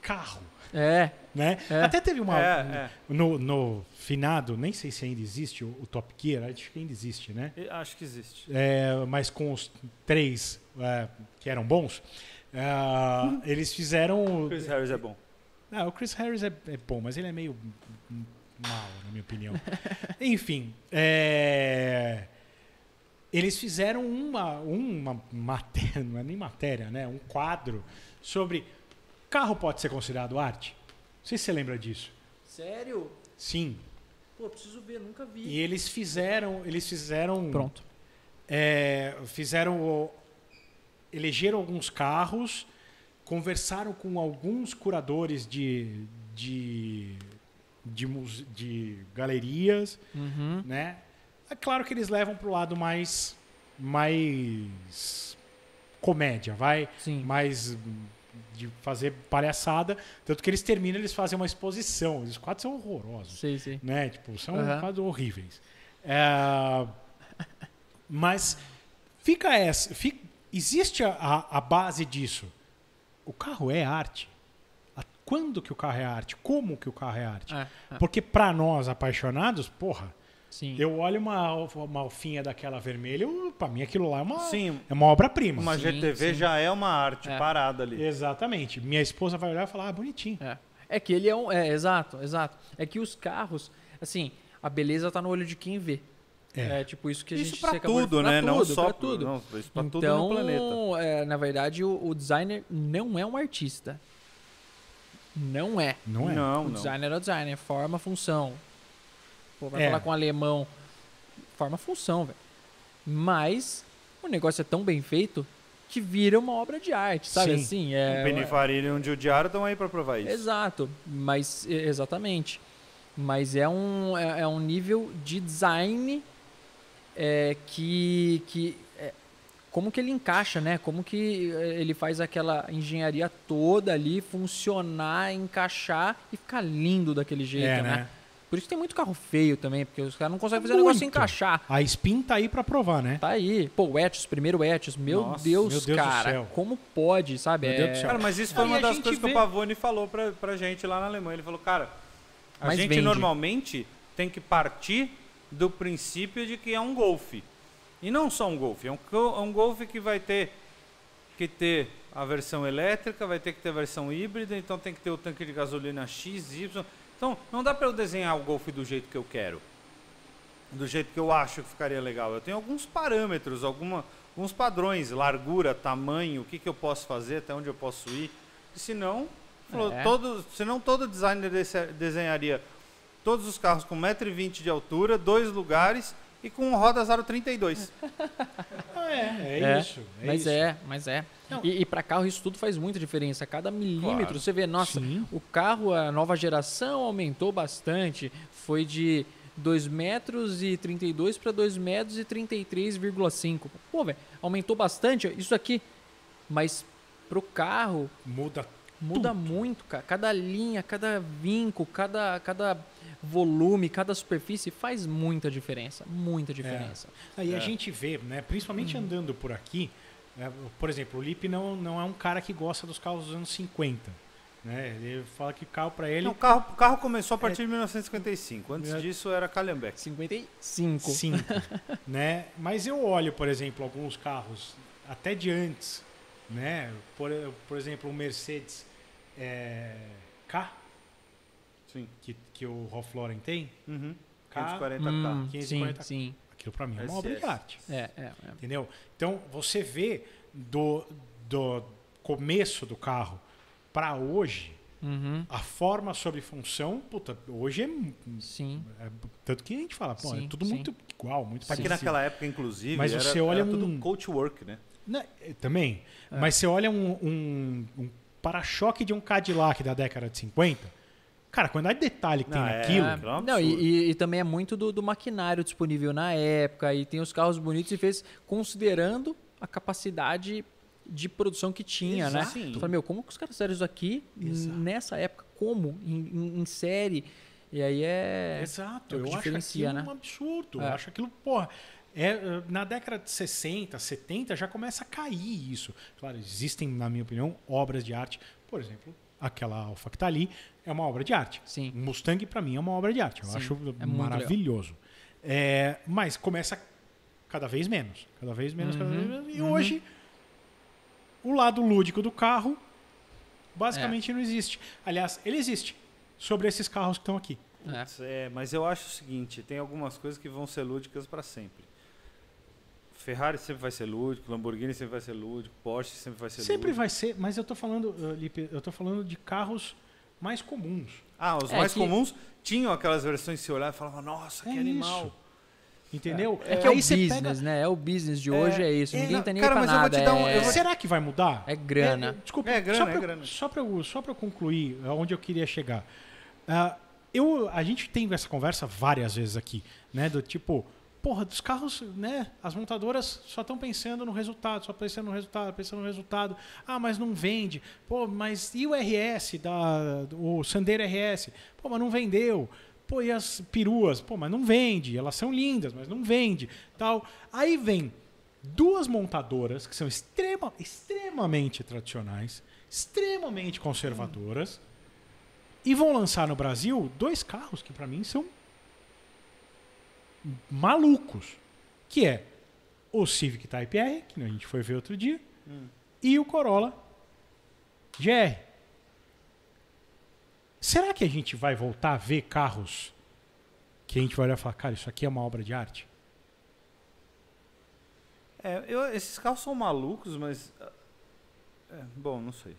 [SPEAKER 4] carro.
[SPEAKER 5] É.
[SPEAKER 4] Né?
[SPEAKER 5] É.
[SPEAKER 4] Até teve uma.
[SPEAKER 3] É, é.
[SPEAKER 4] No, no finado, nem sei se ainda existe o, o Top Gear, acho que ainda existe, né?
[SPEAKER 3] Acho que existe.
[SPEAKER 4] É, mas com os três é, que eram bons, é, eles fizeram.
[SPEAKER 3] Chris Harris é bom.
[SPEAKER 4] Ah, o Chris Harris é, é bom, mas ele é meio mal, na minha opinião. [LAUGHS] Enfim, é, eles fizeram uma, uma matéria, não é nem matéria, né? Um quadro sobre carro pode ser considerado arte? Não sei se você lembra disso.
[SPEAKER 5] Sério?
[SPEAKER 4] Sim.
[SPEAKER 5] Pô, preciso ver, nunca vi.
[SPEAKER 4] E eles fizeram, eles fizeram,
[SPEAKER 5] Pronto.
[SPEAKER 4] é, fizeram, elegeram alguns carros, conversaram com alguns curadores de, de, de, de galerias,
[SPEAKER 5] Uhum.
[SPEAKER 4] né? É claro que eles levam para o lado mais, mais comédia, vai,
[SPEAKER 5] Sim.
[SPEAKER 4] mais hum, de fazer palhaçada, tanto que eles terminam, eles fazem uma exposição. Os quadros são horrorosos
[SPEAKER 5] Sei, sei.
[SPEAKER 4] né? Tipo, são
[SPEAKER 5] Aham.
[SPEAKER 4] quadros horríveis. É, mas fica essa, fica- existe a, a- base disso. O carro é arte. Quando que o carro é arte? Como que o carro é arte?
[SPEAKER 5] É, é.
[SPEAKER 4] Porque para nós apaixonados, porra,
[SPEAKER 5] Sim.
[SPEAKER 4] eu olho uma, uma alfinha daquela vermelha, pra mim aquilo lá é uma,
[SPEAKER 3] Sim,
[SPEAKER 4] é uma obra-prima.
[SPEAKER 3] uma
[SPEAKER 5] Sim,
[SPEAKER 3] GTV
[SPEAKER 5] sim.
[SPEAKER 3] já é uma arte
[SPEAKER 5] É.
[SPEAKER 3] parada ali.
[SPEAKER 4] Exatamente. Minha esposa vai olhar e falar, ah, bonitinho.
[SPEAKER 5] É. É que ele é um. É, exato, exato. É que os carros, assim, a beleza tá no olho de quem vê.
[SPEAKER 4] É.
[SPEAKER 5] É, tipo isso que a
[SPEAKER 3] Isso
[SPEAKER 5] gente
[SPEAKER 3] pra
[SPEAKER 5] você acabou de-
[SPEAKER 3] tudo,
[SPEAKER 5] pra
[SPEAKER 3] né? não
[SPEAKER 5] tudo,
[SPEAKER 3] só
[SPEAKER 5] pra tudo.
[SPEAKER 3] Não, isso pra tudo
[SPEAKER 5] então,
[SPEAKER 3] no planeta.
[SPEAKER 5] é, na verdade, o, o designer não é um artista. Não é.
[SPEAKER 4] Não é?
[SPEAKER 3] Não,
[SPEAKER 5] o
[SPEAKER 3] não.
[SPEAKER 5] designer é o designer, forma, função. Pô, vai
[SPEAKER 4] É.
[SPEAKER 5] falar com alemão, forma, função, velho. Mas o negócio é tão bem feito que vira uma obra de arte, sabe
[SPEAKER 4] Sim.
[SPEAKER 5] assim?
[SPEAKER 3] O
[SPEAKER 5] É,
[SPEAKER 3] Penny Farina e um Giudiaro estão aí pra provar isso.
[SPEAKER 5] Exato, mas exatamente. Mas é um, é, é um nível de design é, que, que é, como que ele encaixa, né? Como que é, ele faz aquela engenharia toda ali funcionar, encaixar e ficar lindo daquele jeito,
[SPEAKER 4] É,
[SPEAKER 5] né?
[SPEAKER 4] né?
[SPEAKER 5] Por isso que tem muito carro feio também, porque os caras não conseguem fazer o negócio
[SPEAKER 4] Muito.
[SPEAKER 5] encaixar.
[SPEAKER 4] A Spin tá aí pra provar, né?
[SPEAKER 5] Tá aí. Pô, o Etios, primeiro Etios. Meu,
[SPEAKER 3] Nossa,
[SPEAKER 5] Deus,
[SPEAKER 4] meu Deus do
[SPEAKER 5] cara.
[SPEAKER 4] céu.
[SPEAKER 5] Como pode, sabe?
[SPEAKER 4] Meu Deus do céu.
[SPEAKER 3] Cara, mas isso foi
[SPEAKER 5] Aí
[SPEAKER 3] uma das coisas que
[SPEAKER 5] vê-
[SPEAKER 3] o Pavone falou pra, pra gente lá na Alemanha. Ele falou, cara, a
[SPEAKER 5] Mas
[SPEAKER 3] gente
[SPEAKER 5] vende.
[SPEAKER 3] normalmente tem que partir do princípio de que é um golfe. E não só um golfe, é um, é um golfe que vai ter que ter a versão elétrica, vai ter que ter a versão híbrida, então tem que ter o tanque de gasolina X, Y. Então, não dá para eu desenhar o golfe do jeito que eu quero. Do jeito que eu acho que ficaria legal. Eu tenho alguns parâmetros, alguma, alguns padrões, largura, tamanho, o que, que eu posso fazer, até onde eu posso ir. E senão, falou,
[SPEAKER 5] É.
[SPEAKER 3] todo, senão todo designer desse- desenharia todos os carros com 1,20m de altura, dois lugares e com roda 032. [LAUGHS]
[SPEAKER 4] Ah, é, é,
[SPEAKER 5] É,
[SPEAKER 4] isso. É
[SPEAKER 5] mas
[SPEAKER 4] isso.
[SPEAKER 5] é, mas é.
[SPEAKER 4] Não.
[SPEAKER 5] E, e para carro isso tudo faz muita diferença. Cada milímetro
[SPEAKER 3] Claro.
[SPEAKER 5] você vê, nossa,
[SPEAKER 4] Sim.
[SPEAKER 5] o carro, a nova geração aumentou bastante. Foi de 2 metros e 32 para 2 metros e 33,5. Pô, velho, aumentou bastante isso aqui. Mas pro carro
[SPEAKER 4] Muda
[SPEAKER 5] muda muito, cara. Cada linha, cada vinco, cada, cada volume, cada superfície faz muita diferença. Muita diferença.
[SPEAKER 4] Aí a gente vê, né, principalmente andando por aqui, né, por exemplo, o Lipe não, não é um cara que gosta dos carros dos anos 50. Né? Ele fala que carro para ele
[SPEAKER 3] Não, o, carro, o carro começou a partir de 1955. Antes
[SPEAKER 4] É.
[SPEAKER 3] disso era Calhambeck.
[SPEAKER 5] 55.
[SPEAKER 4] 5, né? Mas eu olho, por exemplo, alguns carros até de antes, né? Por, por exemplo, o Mercedes é, K,
[SPEAKER 3] Sim.
[SPEAKER 4] que, que o Rolf Lauren tem,
[SPEAKER 3] Uhum.
[SPEAKER 4] K,
[SPEAKER 3] 540K.
[SPEAKER 5] Hum,
[SPEAKER 4] 540.
[SPEAKER 5] sim, sim.
[SPEAKER 4] aquilo para mim é uma obra de arte.
[SPEAKER 5] É, é, é.
[SPEAKER 4] Entendeu? Então, você vê do, do começo do carro para hoje,
[SPEAKER 5] Uhum,
[SPEAKER 4] a forma sobre função, puta, hoje é,
[SPEAKER 5] sim.
[SPEAKER 4] é- Tanto que a gente fala, pô, é
[SPEAKER 5] Sim,
[SPEAKER 4] tudo
[SPEAKER 5] sim.
[SPEAKER 4] muito igual, muito
[SPEAKER 3] Aqui
[SPEAKER 4] parecido.
[SPEAKER 3] naquela época, inclusive,
[SPEAKER 4] Mas
[SPEAKER 3] era,
[SPEAKER 4] você olha
[SPEAKER 3] era tudo
[SPEAKER 4] um-
[SPEAKER 3] coachwork, né?
[SPEAKER 4] Né, é, também. Mas você olha um, um- um para-choque de um Cadillac da década de 50, cara, a quantidade de detalhe que tem
[SPEAKER 3] Não, é-
[SPEAKER 4] naquilo.
[SPEAKER 3] é
[SPEAKER 5] Não, e, e- e também é muito do, do maquinário disponível na época, e tem os carros bonitos e fez considerando a capacidade de produção que tinha, né?
[SPEAKER 3] Exato.
[SPEAKER 5] Tu fala, meu, como que os caras fizeram isso aqui
[SPEAKER 4] Exato.
[SPEAKER 5] nessa época? Como? Em, em- em série? E aí é.
[SPEAKER 4] Exato,
[SPEAKER 5] é o que
[SPEAKER 4] eu acho aquilo
[SPEAKER 5] né?
[SPEAKER 4] um absurdo.
[SPEAKER 5] É.
[SPEAKER 4] Eu acho aquilo, porra. É, eh, na década de 60, 70 já começa a cair isso. Claro, existem, na minha opinião, obras de arte. Por exemplo, aquela Alfa que tá ali é uma obra de arte.
[SPEAKER 5] Sim.
[SPEAKER 4] Um Mustang, para mim, é uma obra de arte. Eu
[SPEAKER 5] Sim,
[SPEAKER 4] acho
[SPEAKER 5] é
[SPEAKER 4] maravilhoso. É, mas começa cada vez menos. Cada vez menos, cada
[SPEAKER 5] Uhum,
[SPEAKER 4] vez menos. E
[SPEAKER 5] uhum.
[SPEAKER 4] hoje, o lado lúdico do carro
[SPEAKER 5] É.
[SPEAKER 4] basicamente não existe. Aliás, ele existe sobre esses carros que estão aqui.
[SPEAKER 5] É.
[SPEAKER 3] É, mas eu acho o seguinte, tem algumas coisas que vão ser lúdicas para sempre. Ferrari sempre vai ser lúdico, Lamborghini sempre vai ser lúdico, Porsche sempre vai ser
[SPEAKER 4] Sempre
[SPEAKER 3] lúdico.
[SPEAKER 4] vai ser, mas eu tô falando, uh, Lipe, eu tô falando de carros mais comuns.
[SPEAKER 3] Ah, os
[SPEAKER 5] É
[SPEAKER 3] mais
[SPEAKER 5] que-
[SPEAKER 3] comuns tinham aquelas versões que você olhava e falava, nossa,
[SPEAKER 4] É
[SPEAKER 3] que animal.
[SPEAKER 4] isso. Entendeu?
[SPEAKER 5] É que é o business, né? É o business de hoje, é, isso.
[SPEAKER 3] é,
[SPEAKER 5] Ninguém
[SPEAKER 3] não,
[SPEAKER 5] tá nem
[SPEAKER 3] cara, mas eu vou
[SPEAKER 5] nada.
[SPEAKER 3] te dar um-
[SPEAKER 5] é...
[SPEAKER 3] eu vou te-
[SPEAKER 4] Será que vai mudar?
[SPEAKER 5] É grana.
[SPEAKER 4] É, desculpa,
[SPEAKER 3] É grana,
[SPEAKER 4] só pra,
[SPEAKER 3] é
[SPEAKER 4] eu-
[SPEAKER 3] grana.
[SPEAKER 4] Só pra, eu, só pra eu concluir aonde eu queria chegar. Ah, eu, a gente tem essa conversa várias vezes aqui, né? Do tipo, porra, dos carros, né? As montadoras só estão pensando no resultado, só pensando no resultado, pensando no resultado. Ah, mas não vende. Pô, mas e o RS, da, o Sandero RS? Pô, mas não vendeu. Pô, e as peruas? Pô, mas não vende. Elas são lindas, mas não vende. Tal. Aí vem duas montadoras que são extrema, extremamente tradicionais, extremamente conservadoras, e vão lançar no Brasil dois carros que para mim são malucos, que é o Civic Type R, que a gente foi ver outro dia, e o Corolla GR. Será que a gente vai voltar a ver carros que a gente vai olhar e falar, cara, isso aqui é uma obra de arte?
[SPEAKER 3] É, eu- esses carros são malucos, mas... é, bom, não sei.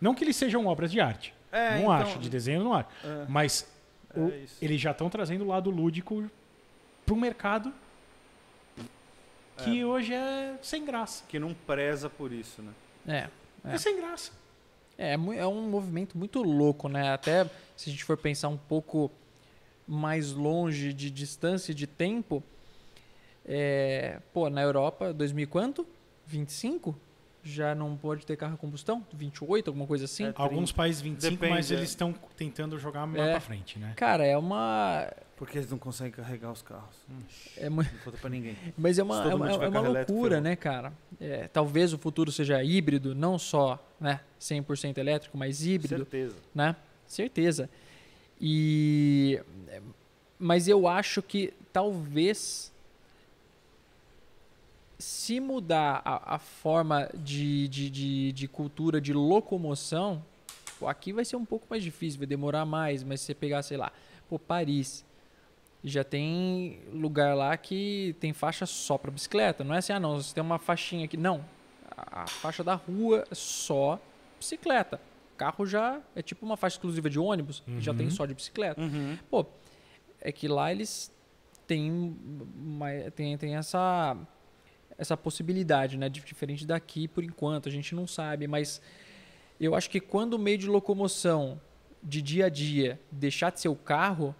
[SPEAKER 4] Não que eles sejam obras de arte.
[SPEAKER 3] É,
[SPEAKER 4] não
[SPEAKER 3] então-
[SPEAKER 4] acho, de desenho não acho.
[SPEAKER 3] É,
[SPEAKER 4] Mas
[SPEAKER 3] é isso.
[SPEAKER 4] eles já estão trazendo o lado lúdico para o mercado que hoje é sem graça.
[SPEAKER 3] Que não preza por isso, né?
[SPEAKER 5] É.
[SPEAKER 4] É, sem graça.
[SPEAKER 5] É, mu- é um movimento muito louco, né? Até se a gente for pensar um pouco mais longe de distância e de tempo, é, pô, na Europa, 2000 e quanto? 25? Já não pode ter carro a combustão? 28, alguma coisa assim?
[SPEAKER 3] É.
[SPEAKER 4] Alguns países 25,
[SPEAKER 3] Depende,
[SPEAKER 4] mas
[SPEAKER 3] é.
[SPEAKER 4] eles estão tentando jogar mais
[SPEAKER 5] É.
[SPEAKER 4] pra frente, né?
[SPEAKER 5] Cara, é uma.
[SPEAKER 3] Porque eles não conseguem carregar os carros.
[SPEAKER 5] É, mu-
[SPEAKER 3] Não conta pra ninguém. [LAUGHS]
[SPEAKER 5] mas é uma, é uma, é uma loucura, né, cara? É, talvez o futuro seja híbrido, não só né, 100% elétrico, mas híbrido.
[SPEAKER 3] Certeza.
[SPEAKER 5] né? Certeza. E mas eu acho que talvez se mudar a, a forma de, de, de, de cultura de locomoção, pô, aqui vai ser um pouco mais difícil, vai demorar mais, mas se você pegar, sei lá, pô, Paris, já tem lugar lá que tem faixa só para bicicleta. Não é assim, ah não, você tem uma faixinha aqui. Não, a, a faixa da rua é só bicicleta. carro já é tipo uma faixa exclusiva de ônibus, que já tem
[SPEAKER 4] Uhum.
[SPEAKER 5] só de bicicleta.
[SPEAKER 3] Uhum.
[SPEAKER 5] Pô, é que lá eles têm, tem, tem essa, essa possibilidade, né? Diferente daqui, por enquanto, a gente não sabe, mas eu acho que quando o meio de locomoção de dia a dia deixar de ser o carro,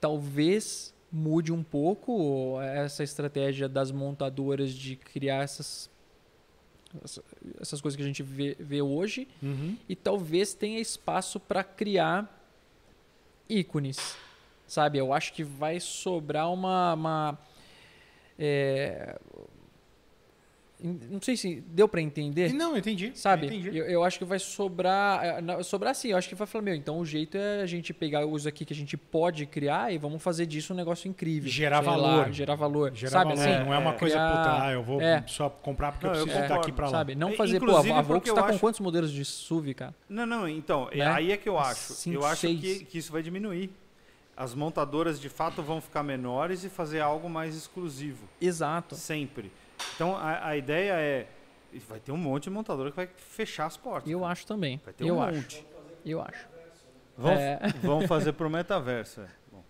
[SPEAKER 5] talvez mude um pouco essa estratégia das montadoras de criar essas, essa- essas coisas que a gente vê, vê hoje
[SPEAKER 4] Uhum.
[SPEAKER 5] e talvez tenha espaço para criar ícones, sabe? Eu acho que vai sobrar uma, uma é, não sei se deu para entender,
[SPEAKER 4] Não, eu entendi.
[SPEAKER 5] sabe?
[SPEAKER 4] eu entendi.
[SPEAKER 5] Eu, eu acho que vai sobrar, é, sobrar sim. Eu acho que vai falar meu, então o jeito é a gente pegar os aqui que a gente pode criar e vamos fazer disso um negócio incrível,
[SPEAKER 4] Gerar
[SPEAKER 5] Sei lá,
[SPEAKER 4] valor.
[SPEAKER 5] gerar valor,
[SPEAKER 4] Gerar
[SPEAKER 5] sabe?
[SPEAKER 4] valor,
[SPEAKER 5] Assim,
[SPEAKER 4] não é uma coisa,
[SPEAKER 5] criar-
[SPEAKER 4] puta, ah, eu vou
[SPEAKER 5] é.
[SPEAKER 4] só comprar porque
[SPEAKER 3] Não,
[SPEAKER 4] eu preciso
[SPEAKER 3] concordo,
[SPEAKER 4] daqui pra lá.
[SPEAKER 5] Sabe? Não
[SPEAKER 3] É,
[SPEAKER 5] fazer, pô,
[SPEAKER 3] inclusive
[SPEAKER 5] a Volks tá com
[SPEAKER 3] acho-
[SPEAKER 5] quantos modelos de SUV, cara?
[SPEAKER 3] Não, não, então, é-
[SPEAKER 5] Né?
[SPEAKER 3] aí é que eu acho.
[SPEAKER 5] Cinco,
[SPEAKER 3] eu acho que, que isso vai diminuir. As montadoras de fato vão ficar menores e fazer algo mais exclusivo.
[SPEAKER 5] Exato.
[SPEAKER 3] Sempre. Então a, a ideia é. Vai ter um monte de montadora que vai fechar as portas.
[SPEAKER 5] Eu acho também.
[SPEAKER 3] Vai ter
[SPEAKER 5] eu
[SPEAKER 3] um
[SPEAKER 5] acho.
[SPEAKER 3] monte.
[SPEAKER 5] Eu acho.
[SPEAKER 3] Vão,
[SPEAKER 5] É.
[SPEAKER 3] vão fazer pro metaverso. é. Bom.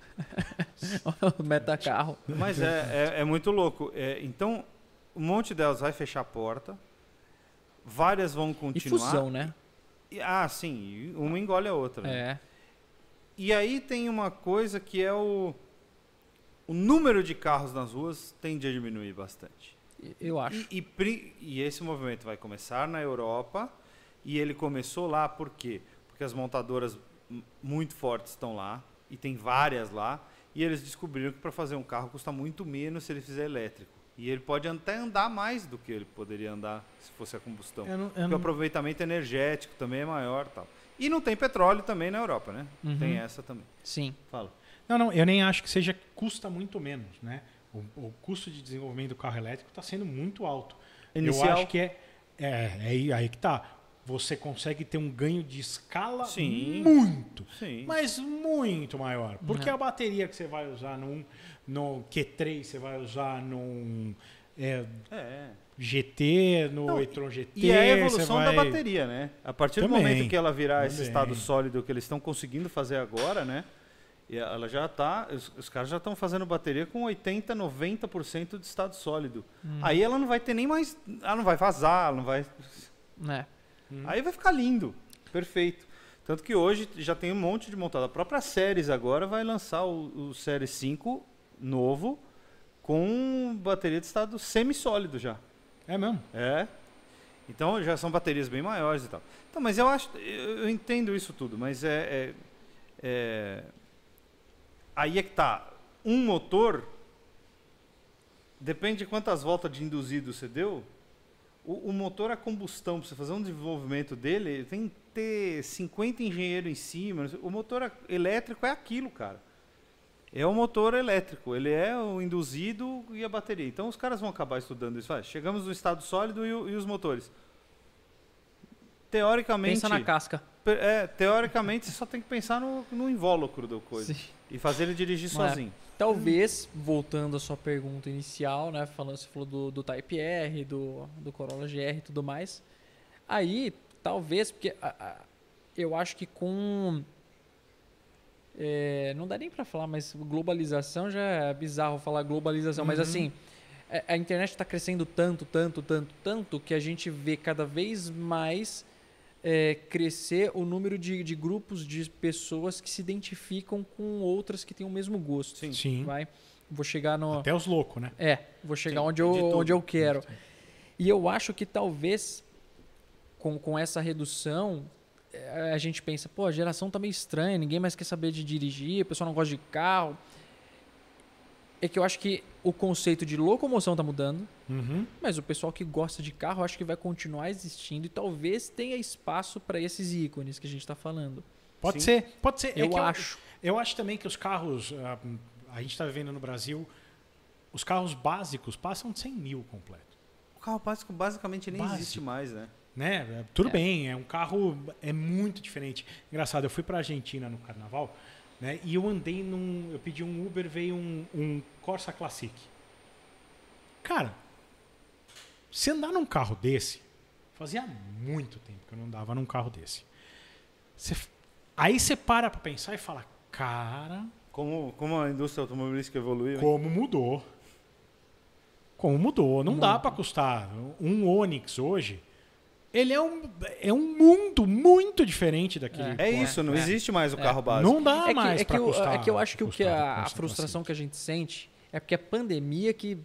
[SPEAKER 3] [LAUGHS]
[SPEAKER 5] Meta carro.
[SPEAKER 3] Mas é, é, é muito louco. É, então, um monte delas vai fechar a porta. Várias vão
[SPEAKER 5] E
[SPEAKER 3] continuar.
[SPEAKER 5] fusão, né?
[SPEAKER 3] E- Ah, sim. e Uma engole a outra. né?
[SPEAKER 5] É.
[SPEAKER 3] E aí tem uma coisa que é o. O número de carros nas ruas tende a diminuir bastante.
[SPEAKER 5] Eu acho.
[SPEAKER 3] E, e e esse movimento vai começar na Europa. E ele começou lá por quê? Porque as montadoras muito fortes estão lá. E tem várias lá. E eles descobriram que para fazer um carro custa muito menos se ele fizer elétrico. E ele pode até andar mais do que ele poderia andar se fosse a combustão.
[SPEAKER 4] Eu não- eu
[SPEAKER 3] Porque o
[SPEAKER 4] não-
[SPEAKER 3] aproveitamento energético também é maior tal. E não tem petróleo também na Europa, né?
[SPEAKER 5] Uhum.
[SPEAKER 3] Tem essa também.
[SPEAKER 5] Sim.
[SPEAKER 3] Fala.
[SPEAKER 4] Não, não, eu nem acho que seja custa muito menos, né? O, o custo de desenvolvimento do carro elétrico está sendo muito alto. Eu
[SPEAKER 3] Inicial.
[SPEAKER 4] acho que é, é, é aí, aí que tá. Você consegue ter um ganho de escala
[SPEAKER 3] Sim.
[SPEAKER 4] muito,
[SPEAKER 3] Sim.
[SPEAKER 4] mas muito maior. Porque
[SPEAKER 5] Uhum.
[SPEAKER 4] a bateria que você vai usar num, no Q3, você vai usar num é,
[SPEAKER 3] É.
[SPEAKER 4] GT, no
[SPEAKER 3] Não,
[SPEAKER 4] e-tron GT.
[SPEAKER 3] E é a evolução
[SPEAKER 4] vai...
[SPEAKER 3] da bateria, né? A partir do
[SPEAKER 4] Também,
[SPEAKER 3] momento que ela virar esse
[SPEAKER 4] também.
[SPEAKER 3] estado sólido que eles estão conseguindo fazer agora, né? E ela já tá, os, os caras já estão fazendo bateria com 80, 90% de estado sólido.
[SPEAKER 5] Hum.
[SPEAKER 3] Aí ela não vai ter nem mais, ela não vai vazar, ela não vai
[SPEAKER 5] É.
[SPEAKER 3] Aí vai ficar lindo, perfeito. Tanto que hoje já tem um monte de montado. A própria Séries agora vai lançar o, o Série 5 novo com bateria de estado semissólido já.
[SPEAKER 4] É mesmo.
[SPEAKER 3] É. Então já são baterias bem maiores e tal. Então, mas eu acho, eu, entendo isso tudo, mas é, é- é- aí é que tá. Um motor depende de quantas voltas de induzido você deu. O, o motor a combustão, para você fazer um desenvolvimento dele, ele tem que ter 50 engenheiros em cima. O motor elétrico é aquilo, cara. É o motor elétrico, ele é o induzido e a bateria. Então os caras vão acabar estudando isso. Vai, chegamos no estado sólido e, o- e os motores. Teoricamente,
[SPEAKER 5] Pensa na casca.
[SPEAKER 3] é, teoricamente você só tem que pensar no, no invólucro da coisa
[SPEAKER 5] Sim.
[SPEAKER 3] e fazer ele dirigir
[SPEAKER 5] Não é.
[SPEAKER 3] sozinho.
[SPEAKER 5] Talvez, voltando à sua pergunta inicial, né? Falando, você falou do, do Type R, do, do Corolla GR e tudo mais. Aí, talvez, porque a- a- eu acho que com. É, não dá nem pra falar, mas globalização já é bizarro falar globalização, mas
[SPEAKER 4] Uhum.
[SPEAKER 5] assim. a- A internet está crescendo tanto, tanto, tanto, tanto que a gente vê cada vez mais é, crescer o número de, de grupos de pessoas que se identificam com outras que têm o mesmo gosto.
[SPEAKER 3] Sim.
[SPEAKER 4] Sim.
[SPEAKER 5] Vai. Vou chegar no.
[SPEAKER 4] Até os loucos, né?
[SPEAKER 5] É, vou chegar
[SPEAKER 3] Sim,
[SPEAKER 5] onde,
[SPEAKER 3] de
[SPEAKER 5] eu,
[SPEAKER 3] tudo.
[SPEAKER 5] onde eu quero. E eu acho que talvez com, com essa redução a gente pensa, pô, a geração tá meio estranha, ninguém mais quer saber de dirigir, o pessoal não gosta de carro. É que eu acho que o conceito de locomoção tá mudando,
[SPEAKER 4] Uhum.
[SPEAKER 5] mas o pessoal que gosta de carro eu acho que vai continuar existindo e talvez tenha espaço para esses ícones que a gente está falando.
[SPEAKER 4] Pode
[SPEAKER 3] Sim.
[SPEAKER 4] ser, pode ser. É
[SPEAKER 5] eu
[SPEAKER 4] que
[SPEAKER 5] acho.
[SPEAKER 4] Eu acho também que os carros, ah, a gente está vivendo no Brasil, os carros básicos passam de 100 mil completo.
[SPEAKER 3] O carro básico basicamente nem
[SPEAKER 4] Básico.
[SPEAKER 3] existe mais, né?
[SPEAKER 4] Né? Tudo
[SPEAKER 5] É.
[SPEAKER 4] bem, é um carro é muito diferente. Engraçado, eu fui para Argentina no carnaval, né? E eu andei num, eu pedi um Uber, veio um, um Corsa Classic. Cara, se andar num carro desse, Fazia muito tempo que eu não andava num carro desse. Você- aí você para pra pensar e fala, cara,
[SPEAKER 3] Como, como a indústria automobilística evoluiu. hein?
[SPEAKER 4] como mudou. Como mudou. Não dá pra custar. Um Onix hoje, ele é um, é um mundo muito diferente daquele.
[SPEAKER 3] É isso, não
[SPEAKER 5] É.
[SPEAKER 3] existe mais o
[SPEAKER 5] É.
[SPEAKER 3] carro básico.
[SPEAKER 4] Não dá
[SPEAKER 5] É que,
[SPEAKER 4] mais
[SPEAKER 5] é, que eu,
[SPEAKER 4] custar.
[SPEAKER 5] é que eu acho que o que a, a
[SPEAKER 4] 400,
[SPEAKER 5] frustração que a gente sente é porque a pandemia que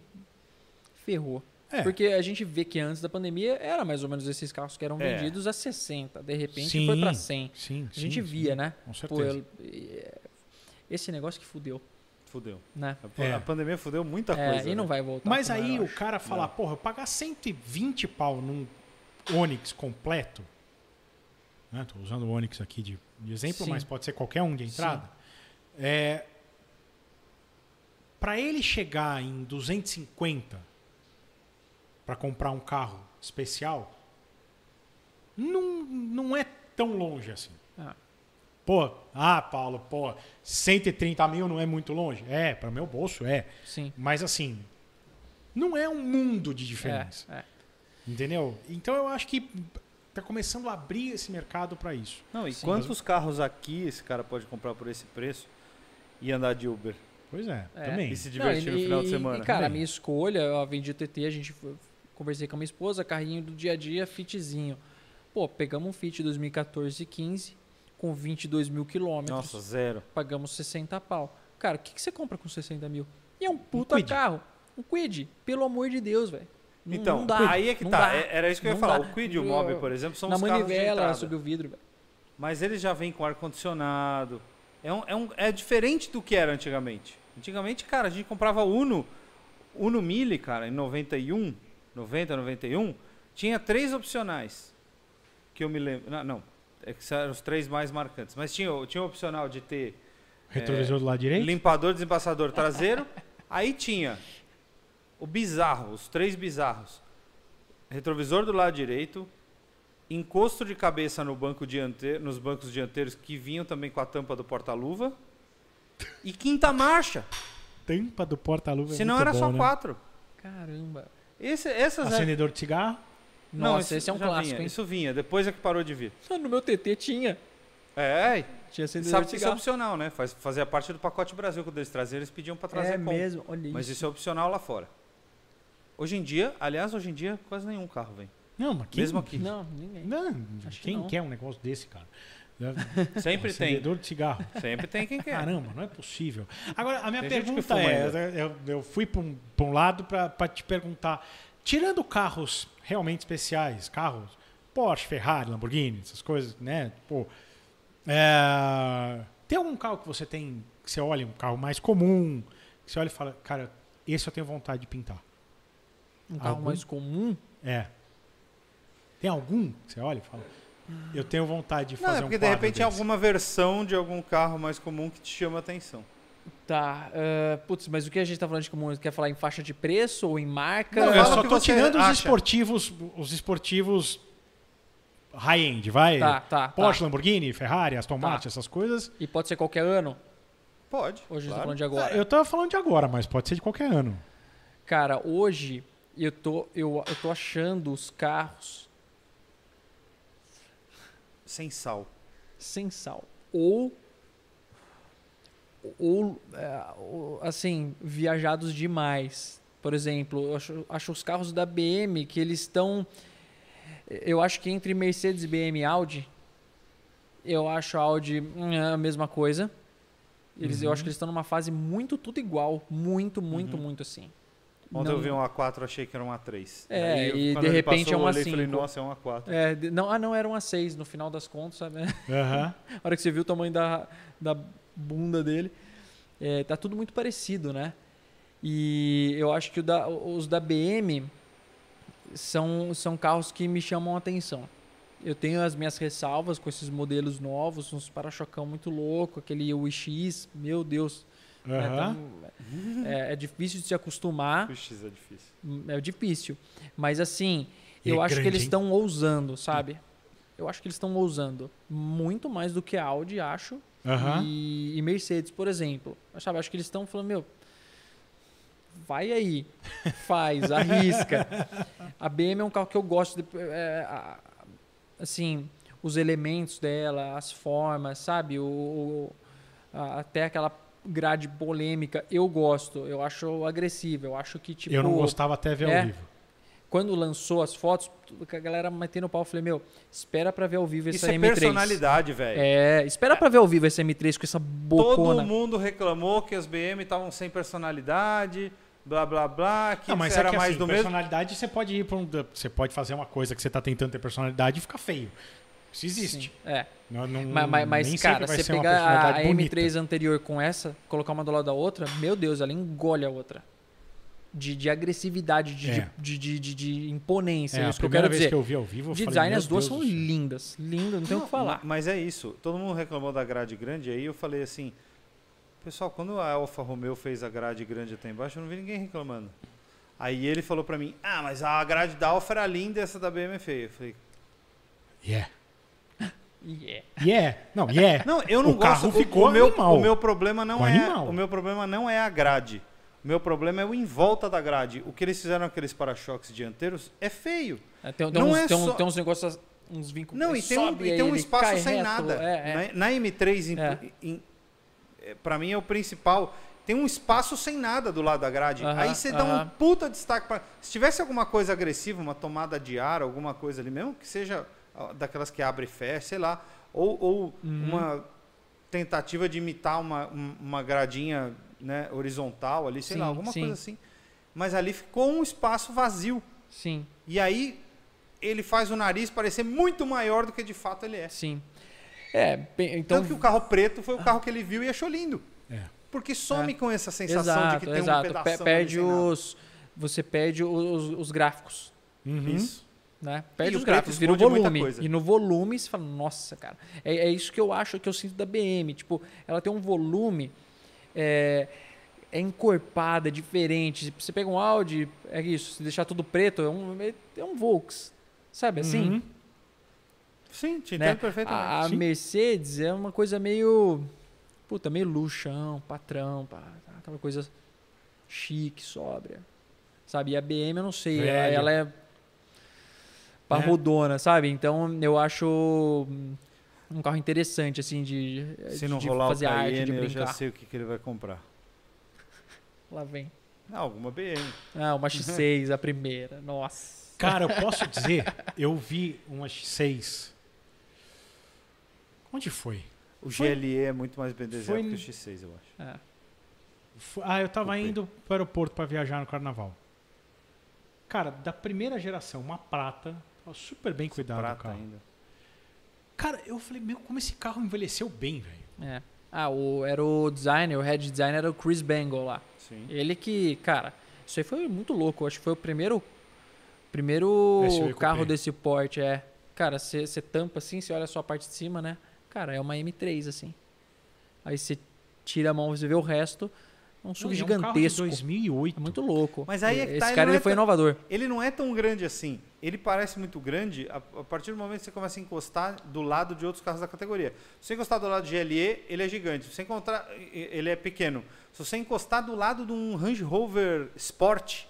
[SPEAKER 5] ferrou.
[SPEAKER 4] É.
[SPEAKER 5] Porque a gente vê que antes da pandemia era mais ou menos esses carros que eram
[SPEAKER 3] É.
[SPEAKER 5] vendidos a 60. De repente
[SPEAKER 4] Sim,
[SPEAKER 5] foi pra 100.
[SPEAKER 4] Sim,
[SPEAKER 5] A gente
[SPEAKER 4] sim,
[SPEAKER 5] via,
[SPEAKER 4] sim,
[SPEAKER 5] né?
[SPEAKER 4] Com
[SPEAKER 5] Pô,
[SPEAKER 4] certeza.
[SPEAKER 5] eu- é, esse negócio que fudeu,
[SPEAKER 3] Fudeu.
[SPEAKER 5] né?
[SPEAKER 3] A,
[SPEAKER 4] É.
[SPEAKER 3] a pandemia fudeu muita
[SPEAKER 5] É,
[SPEAKER 3] coisa.
[SPEAKER 5] e não
[SPEAKER 3] né?
[SPEAKER 5] vai voltar.
[SPEAKER 4] Mas aí
[SPEAKER 5] era,
[SPEAKER 4] o cara falar, porra, eu pagar 120 pau num Onix completo. Né? Tô usando o Onix aqui de, de exemplo,
[SPEAKER 5] Sim.
[SPEAKER 4] mas pode ser qualquer um de entrada. É, para ele chegar em 250 para comprar um carro especial, não, não é tão longe assim.
[SPEAKER 5] Ah.
[SPEAKER 4] Pô, ah, Paulo, pô, 130 mil não é muito longe? É, para meu bolso é.
[SPEAKER 5] Sim.
[SPEAKER 4] Mas assim, não é um mundo de
[SPEAKER 5] É,
[SPEAKER 4] diferença.
[SPEAKER 5] é.
[SPEAKER 4] Entendeu? Então eu acho que tá começando a abrir esse mercado para isso.
[SPEAKER 3] Não, e
[SPEAKER 5] Sim.
[SPEAKER 3] quantos carros aqui esse cara pode comprar por esse preço e andar de Uber?
[SPEAKER 4] Pois é,
[SPEAKER 5] É.
[SPEAKER 4] também.
[SPEAKER 3] E se divertir no final de semana?
[SPEAKER 5] E, cara, a
[SPEAKER 4] Também.
[SPEAKER 5] minha escolha, eu vendi o TT, a gente conversei com a minha esposa, carrinho do dia a dia, fitzinho. Pô, pegamos um Fit 2014 e 15 com 22 mil quilômetros.
[SPEAKER 3] Nossa, zero.
[SPEAKER 5] Pagamos 60 pau. Cara, o que, que você compra com 60 mil? E é um puta
[SPEAKER 4] Quid.
[SPEAKER 5] carro. Um Quid. Pelo amor de Deus, velho. Não-
[SPEAKER 3] Então,
[SPEAKER 5] não dá,
[SPEAKER 3] aí é que tá.
[SPEAKER 5] dá,
[SPEAKER 3] É- Era isso que eu ia falar.
[SPEAKER 5] dá.
[SPEAKER 3] O Quid e o Mob, por exemplo, são
[SPEAKER 5] Na
[SPEAKER 3] os carros de
[SPEAKER 5] manivela, sob o vidro, velho.
[SPEAKER 3] Mas eles já vêm com ar-condicionado. É, um, é, um, é diferente do que era antigamente. Antigamente, cara, a gente comprava Uno, Uno Mille, cara, em 91, 90, 91, tinha três opcionais. Que eu me lembro. Não, não é que eram os três mais marcantes. Mas tinha, o- tinha o opcional de ter
[SPEAKER 4] Retrovisor do lado direito?
[SPEAKER 3] limpador, desembaçador traseiro. aí tinha o bizarro, os três bizarros. Retrovisor do lado direito, encosto de cabeça no banco dianteiro, nos bancos dianteiros que vinham também com a tampa do porta-luva. E quinta marcha.
[SPEAKER 4] Tampa do porta-luva. é
[SPEAKER 3] Senão
[SPEAKER 4] muito
[SPEAKER 3] era
[SPEAKER 4] bom,
[SPEAKER 3] só
[SPEAKER 4] né?
[SPEAKER 3] quatro.
[SPEAKER 5] Caramba.
[SPEAKER 3] Esse, essas é-
[SPEAKER 4] Acendedor de cigarro?
[SPEAKER 3] Não,
[SPEAKER 5] Nossa,
[SPEAKER 3] isso
[SPEAKER 5] esse é um clássico,
[SPEAKER 3] vinha,
[SPEAKER 5] hein?
[SPEAKER 3] Isso vinha, depois é que parou de vir.
[SPEAKER 5] Só no meu TT tinha.
[SPEAKER 3] É,
[SPEAKER 5] Tinha acendedor
[SPEAKER 3] sabe
[SPEAKER 5] de
[SPEAKER 3] que isso é
[SPEAKER 5] cigarro.
[SPEAKER 3] opcional, né? Faz, fazia parte do pacote Brasil quando eles traziam, eles pediam para trazer
[SPEAKER 5] É
[SPEAKER 3] com.
[SPEAKER 5] mesmo, olha
[SPEAKER 3] Mas
[SPEAKER 5] isso.
[SPEAKER 3] isso é opcional lá fora. Hoje em dia, aliás, hoje em dia quase nenhum carro vem.
[SPEAKER 4] Não, mas quem,
[SPEAKER 3] Mesmo aqui.
[SPEAKER 5] Não, ninguém.
[SPEAKER 4] Não,
[SPEAKER 5] Acho que
[SPEAKER 4] quem
[SPEAKER 5] não.
[SPEAKER 4] quer um negócio desse, cara? [LAUGHS]
[SPEAKER 3] Sempre tem.
[SPEAKER 4] Acendedor de cigarro.
[SPEAKER 3] Sempre tem quem quer.
[SPEAKER 4] Caramba, não é possível. Agora, a minha
[SPEAKER 3] Tem
[SPEAKER 4] pergunta é:
[SPEAKER 3] ainda.
[SPEAKER 4] eu, eu fui para um, pra um lado para te perguntar, tirando carros realmente especiais, carros Porsche, Ferrari, Lamborghini, essas coisas, né? Pô, é, tem algum carro que você tem, que você olha, um carro mais comum, que você olha e fala, cara, esse eu tenho vontade de pintar?
[SPEAKER 5] Um carro
[SPEAKER 4] Algum?
[SPEAKER 5] mais comum.
[SPEAKER 4] É. Tem algum que você olha e fala, eu tenho vontade de
[SPEAKER 3] Não,
[SPEAKER 4] fazer
[SPEAKER 3] é porque
[SPEAKER 4] um
[SPEAKER 3] de repente é
[SPEAKER 4] desse.
[SPEAKER 3] alguma versão de algum carro mais comum que te chama a atenção.
[SPEAKER 5] Tá. eh, putz, mas o que a gente tá falando de comum? Quer falar em faixa de preço ou em marca?
[SPEAKER 4] Não, eu
[SPEAKER 3] o
[SPEAKER 4] só
[SPEAKER 3] que
[SPEAKER 4] tô tirando os
[SPEAKER 3] acha.
[SPEAKER 4] esportivos, os esportivos high-end, vai?
[SPEAKER 5] Tá, tá.
[SPEAKER 4] Porsche,
[SPEAKER 5] tá.
[SPEAKER 4] Lamborghini, Ferrari, Aston
[SPEAKER 5] Tá.
[SPEAKER 4] Martin, essas coisas.
[SPEAKER 5] E pode ser qualquer ano?
[SPEAKER 3] Pode.
[SPEAKER 5] Hoje a gente tá
[SPEAKER 3] claro.
[SPEAKER 5] falando de agora.
[SPEAKER 4] Ah, Eu tava falando de agora, mas pode ser de qualquer ano.
[SPEAKER 5] Cara, hoje eu tô, eu, eu tô achando os carros
[SPEAKER 3] Sem sal.
[SPEAKER 5] sem sal. Ou. Ou, é, ou, assim, viajados demais. Por exemplo, eu acho, acho os carros da BM que eles estão. Eu acho que entre Mercedes, BM e Audi, eu acho a Audi hum, é a mesma coisa. Eles, Eu acho que eles estão numa fase muito tudo igual. Muito, muito,
[SPEAKER 3] Uhum.
[SPEAKER 5] muito assim.
[SPEAKER 3] Ontem
[SPEAKER 5] Não-
[SPEAKER 3] eu vi um A4, achei que era um A3.
[SPEAKER 5] É,
[SPEAKER 3] Aí,
[SPEAKER 5] e
[SPEAKER 3] quando
[SPEAKER 5] de
[SPEAKER 3] ele
[SPEAKER 5] repente
[SPEAKER 3] passou,
[SPEAKER 5] é um
[SPEAKER 3] eu olhei e falei,
[SPEAKER 5] A5.
[SPEAKER 3] nossa, é um A4.
[SPEAKER 5] É, de- não, ah, não, era um A6 no final das contas, sabe?
[SPEAKER 4] Aham. [LAUGHS]
[SPEAKER 5] A hora que você viu o tamanho da, da bunda dele, é, tá tudo muito parecido, né? E eu acho que o da- os da BM são, são carros que me chamam a atenção. Eu tenho as minhas ressalvas com esses modelos novos, uns para-chocão muito louco, aquele UX, meu Deus. Né,
[SPEAKER 4] Aham.
[SPEAKER 5] tá- é, é difícil de se acostumar,
[SPEAKER 3] Puxa, é difícil.
[SPEAKER 5] é difícil. Mas assim,
[SPEAKER 4] E
[SPEAKER 5] eu
[SPEAKER 4] é
[SPEAKER 5] acho que
[SPEAKER 4] grande,
[SPEAKER 5] eles
[SPEAKER 4] hein?
[SPEAKER 5] estão ousando, sabe? Eu acho que eles estão ousando muito mais do que a Audi, acho.
[SPEAKER 4] Aham.
[SPEAKER 5] E, e Mercedes, por exemplo. Sabe, acho que eles estão falando, meu, vai aí, faz, [LAUGHS] arrisca. A BM é um carro que eu gosto, de, é, a- assim, os elementos dela, as formas, sabe? O, o- a- até aquela grade polêmica, eu gosto, eu acho agressivo, eu acho que tipo
[SPEAKER 4] eu não gostava até ver
[SPEAKER 5] é.
[SPEAKER 4] ao vivo.
[SPEAKER 5] quando lançou as fotos, a galera metendo o pau, eu falei, meu, espera pra ver ao vivo
[SPEAKER 3] Isso
[SPEAKER 5] essa
[SPEAKER 3] é
[SPEAKER 5] M3.
[SPEAKER 3] personalidade, velho.
[SPEAKER 5] É, espera pra ver ao vivo essa M3 com essa bocona.
[SPEAKER 3] Todo mundo reclamou que as BM estavam sem personalidade, blá blá blá, que
[SPEAKER 4] Não, mas
[SPEAKER 3] era
[SPEAKER 4] é que
[SPEAKER 3] mais
[SPEAKER 4] assim,
[SPEAKER 3] do mesmo.
[SPEAKER 4] personalidade você pode ir para um, você pode fazer uma coisa que você tá tentando ter personalidade e fica feio. Isso existe.
[SPEAKER 5] Sim, É.
[SPEAKER 4] Não, não,
[SPEAKER 5] Mas, mas, mas,
[SPEAKER 4] nem
[SPEAKER 5] cara, você pegar a,
[SPEAKER 4] personalidade
[SPEAKER 5] a
[SPEAKER 4] bonita.
[SPEAKER 5] M3 anterior com essa, colocar uma do lado da outra, meu Deus, ela engole a outra. De, de agressividade, de,
[SPEAKER 4] É.
[SPEAKER 5] de, de, de, de imponência.
[SPEAKER 4] É,
[SPEAKER 5] é
[SPEAKER 4] a
[SPEAKER 5] isso que eu
[SPEAKER 4] primeira
[SPEAKER 5] quero
[SPEAKER 4] vez
[SPEAKER 5] dizer.
[SPEAKER 4] que eu vi ao vivo, eu
[SPEAKER 5] De
[SPEAKER 4] falei,
[SPEAKER 5] design, as duas
[SPEAKER 4] Deus
[SPEAKER 5] são lindas. Lindas, não tem o que falar.
[SPEAKER 3] Mas é isso. Todo mundo reclamou da grade grande, aí eu falei assim, pessoal, quando a Alfa Romeo fez a grade grande até embaixo, eu não vi ninguém reclamando. Aí ele falou pra mim, ah, mas a grade da Alfa era linda e essa da BM é feia. Eu falei,
[SPEAKER 4] Yeah.
[SPEAKER 5] Yeah.
[SPEAKER 4] Yeah. Não, yeah.
[SPEAKER 3] Não, eu não
[SPEAKER 4] O
[SPEAKER 3] gosto.
[SPEAKER 4] carro
[SPEAKER 3] o-
[SPEAKER 4] ficou
[SPEAKER 3] o, meu,
[SPEAKER 4] animal.
[SPEAKER 3] o meu problema não
[SPEAKER 4] Ficou
[SPEAKER 3] é
[SPEAKER 4] animal.
[SPEAKER 3] o meu problema não é a grade. O meu problema é o em volta da grade. O que eles fizeram aqueles para-choques dianteiros é feio.
[SPEAKER 5] É, Tem, tem
[SPEAKER 3] Não
[SPEAKER 5] uns,
[SPEAKER 3] é
[SPEAKER 5] tem, uns-
[SPEAKER 3] só-
[SPEAKER 5] tem uns negócios, uns vínculos.
[SPEAKER 3] Não, e tem um, e tem um espaço sem
[SPEAKER 5] reto,
[SPEAKER 3] nada.
[SPEAKER 5] É, é.
[SPEAKER 3] Na, na M3, em-
[SPEAKER 5] É.
[SPEAKER 3] é, pra mim é o principal. Tem um espaço sem nada do lado da grade.
[SPEAKER 5] Aham,
[SPEAKER 3] Aí você dá um puta destaque. Pra... Se tivesse alguma coisa agressiva, uma tomada de ar, alguma coisa ali, mesmo que seja daquelas que abre e fecha, sei lá. Ou, ou
[SPEAKER 5] Uhum.
[SPEAKER 3] uma tentativa de imitar uma, um- uma gradinha né, horizontal ali, sei lá,
[SPEAKER 5] Sim,
[SPEAKER 3] alguma
[SPEAKER 5] sim.
[SPEAKER 3] coisa assim. Mas ali ficou um espaço vazio.
[SPEAKER 5] Sim,
[SPEAKER 3] E aí ele faz o nariz parecer muito maior do que de fato ele é.
[SPEAKER 5] sim. É, bem, então.
[SPEAKER 3] Tanto que o carro preto foi o carro que ele viu e achou lindo.
[SPEAKER 4] É.
[SPEAKER 3] Porque some
[SPEAKER 5] É.
[SPEAKER 3] com essa sensação
[SPEAKER 5] exato,
[SPEAKER 3] de que tem
[SPEAKER 5] exato.
[SPEAKER 3] um
[SPEAKER 5] Pe-
[SPEAKER 3] pedaço
[SPEAKER 5] perde os. Você perde os, os gráficos.
[SPEAKER 4] Uhum.
[SPEAKER 3] Isso.
[SPEAKER 5] Né? Perde os gráficos, vira o volume. E no volume você fala, nossa, cara. É, é isso que eu acho que eu sinto da BM. Tipo, ela tem um volume. É, é encorpada, é diferente. Você pega um Audi, é isso. Se deixar tudo preto, é um, é um Volks. Sabe assim?
[SPEAKER 4] Uhum.
[SPEAKER 3] Sim, te
[SPEAKER 5] né?
[SPEAKER 3] entendo perfeitamente.
[SPEAKER 5] A, a. Mercedes é uma coisa meio. Puta, meio luxão, patrão, pá, aquela coisa chique, sóbria. Sabe? E a BM, eu não sei, ela, ela é parrudona, sabe? Então eu acho hum, um carro interessante, assim, de,
[SPEAKER 3] Se não
[SPEAKER 5] de
[SPEAKER 3] rolar
[SPEAKER 5] fazer
[SPEAKER 3] o
[SPEAKER 5] arte,
[SPEAKER 3] Cayenne,
[SPEAKER 5] de
[SPEAKER 3] eu já
[SPEAKER 5] brincar.
[SPEAKER 3] sei o que, que ele vai comprar.
[SPEAKER 5] Lá vem.
[SPEAKER 3] Ah, alguma BM.
[SPEAKER 5] Ah, uma X6, a primeira. Nossa.
[SPEAKER 4] Cara, eu posso [LAUGHS] dizer, eu vi uma X6. Onde foi?
[SPEAKER 3] O
[SPEAKER 4] Foi-
[SPEAKER 3] GLE é muito mais bem desenhado
[SPEAKER 4] foi-
[SPEAKER 3] que o X6, eu acho.
[SPEAKER 5] É.
[SPEAKER 4] Ah, eu tava
[SPEAKER 3] Cupê.
[SPEAKER 4] indo para o aeroporto para viajar no carnaval. Cara, da primeira geração, uma prata, super bem cuidado o carro.
[SPEAKER 3] ainda.
[SPEAKER 4] Cara, eu falei, meu, como esse carro envelheceu bem, velho.
[SPEAKER 5] É. Ah, o, era o designer, o head designer era o Chris Bangle lá.
[SPEAKER 3] Sim.
[SPEAKER 5] Ele que, cara, isso aí foi muito louco. Eu Acho que foi o primeiro, primeiro
[SPEAKER 4] SUV
[SPEAKER 5] carro
[SPEAKER 4] coupé.
[SPEAKER 5] desse porte. É, cara, você tampa assim, você olha só a parte de cima, né? Cara, é uma M3 assim. Aí você tira a mão, você vê o resto, um SUV
[SPEAKER 4] Não, e é um carro de
[SPEAKER 5] gigantesco.
[SPEAKER 4] 2008.
[SPEAKER 5] É muito louco.
[SPEAKER 3] Mas aí é que
[SPEAKER 5] Esse
[SPEAKER 3] tá, ele
[SPEAKER 5] cara
[SPEAKER 3] não
[SPEAKER 5] ele
[SPEAKER 3] é
[SPEAKER 5] foi
[SPEAKER 3] tão-
[SPEAKER 5] inovador.
[SPEAKER 3] Ele não é tão grande assim. Ele parece muito grande a, a partir do momento que você começa a encostar do lado de outros carros da categoria. Se você encostar do lado do GLE, ele é gigante. Se você encontrar, ele é pequeno. Se você encostar do lado de um Range Rover Sport,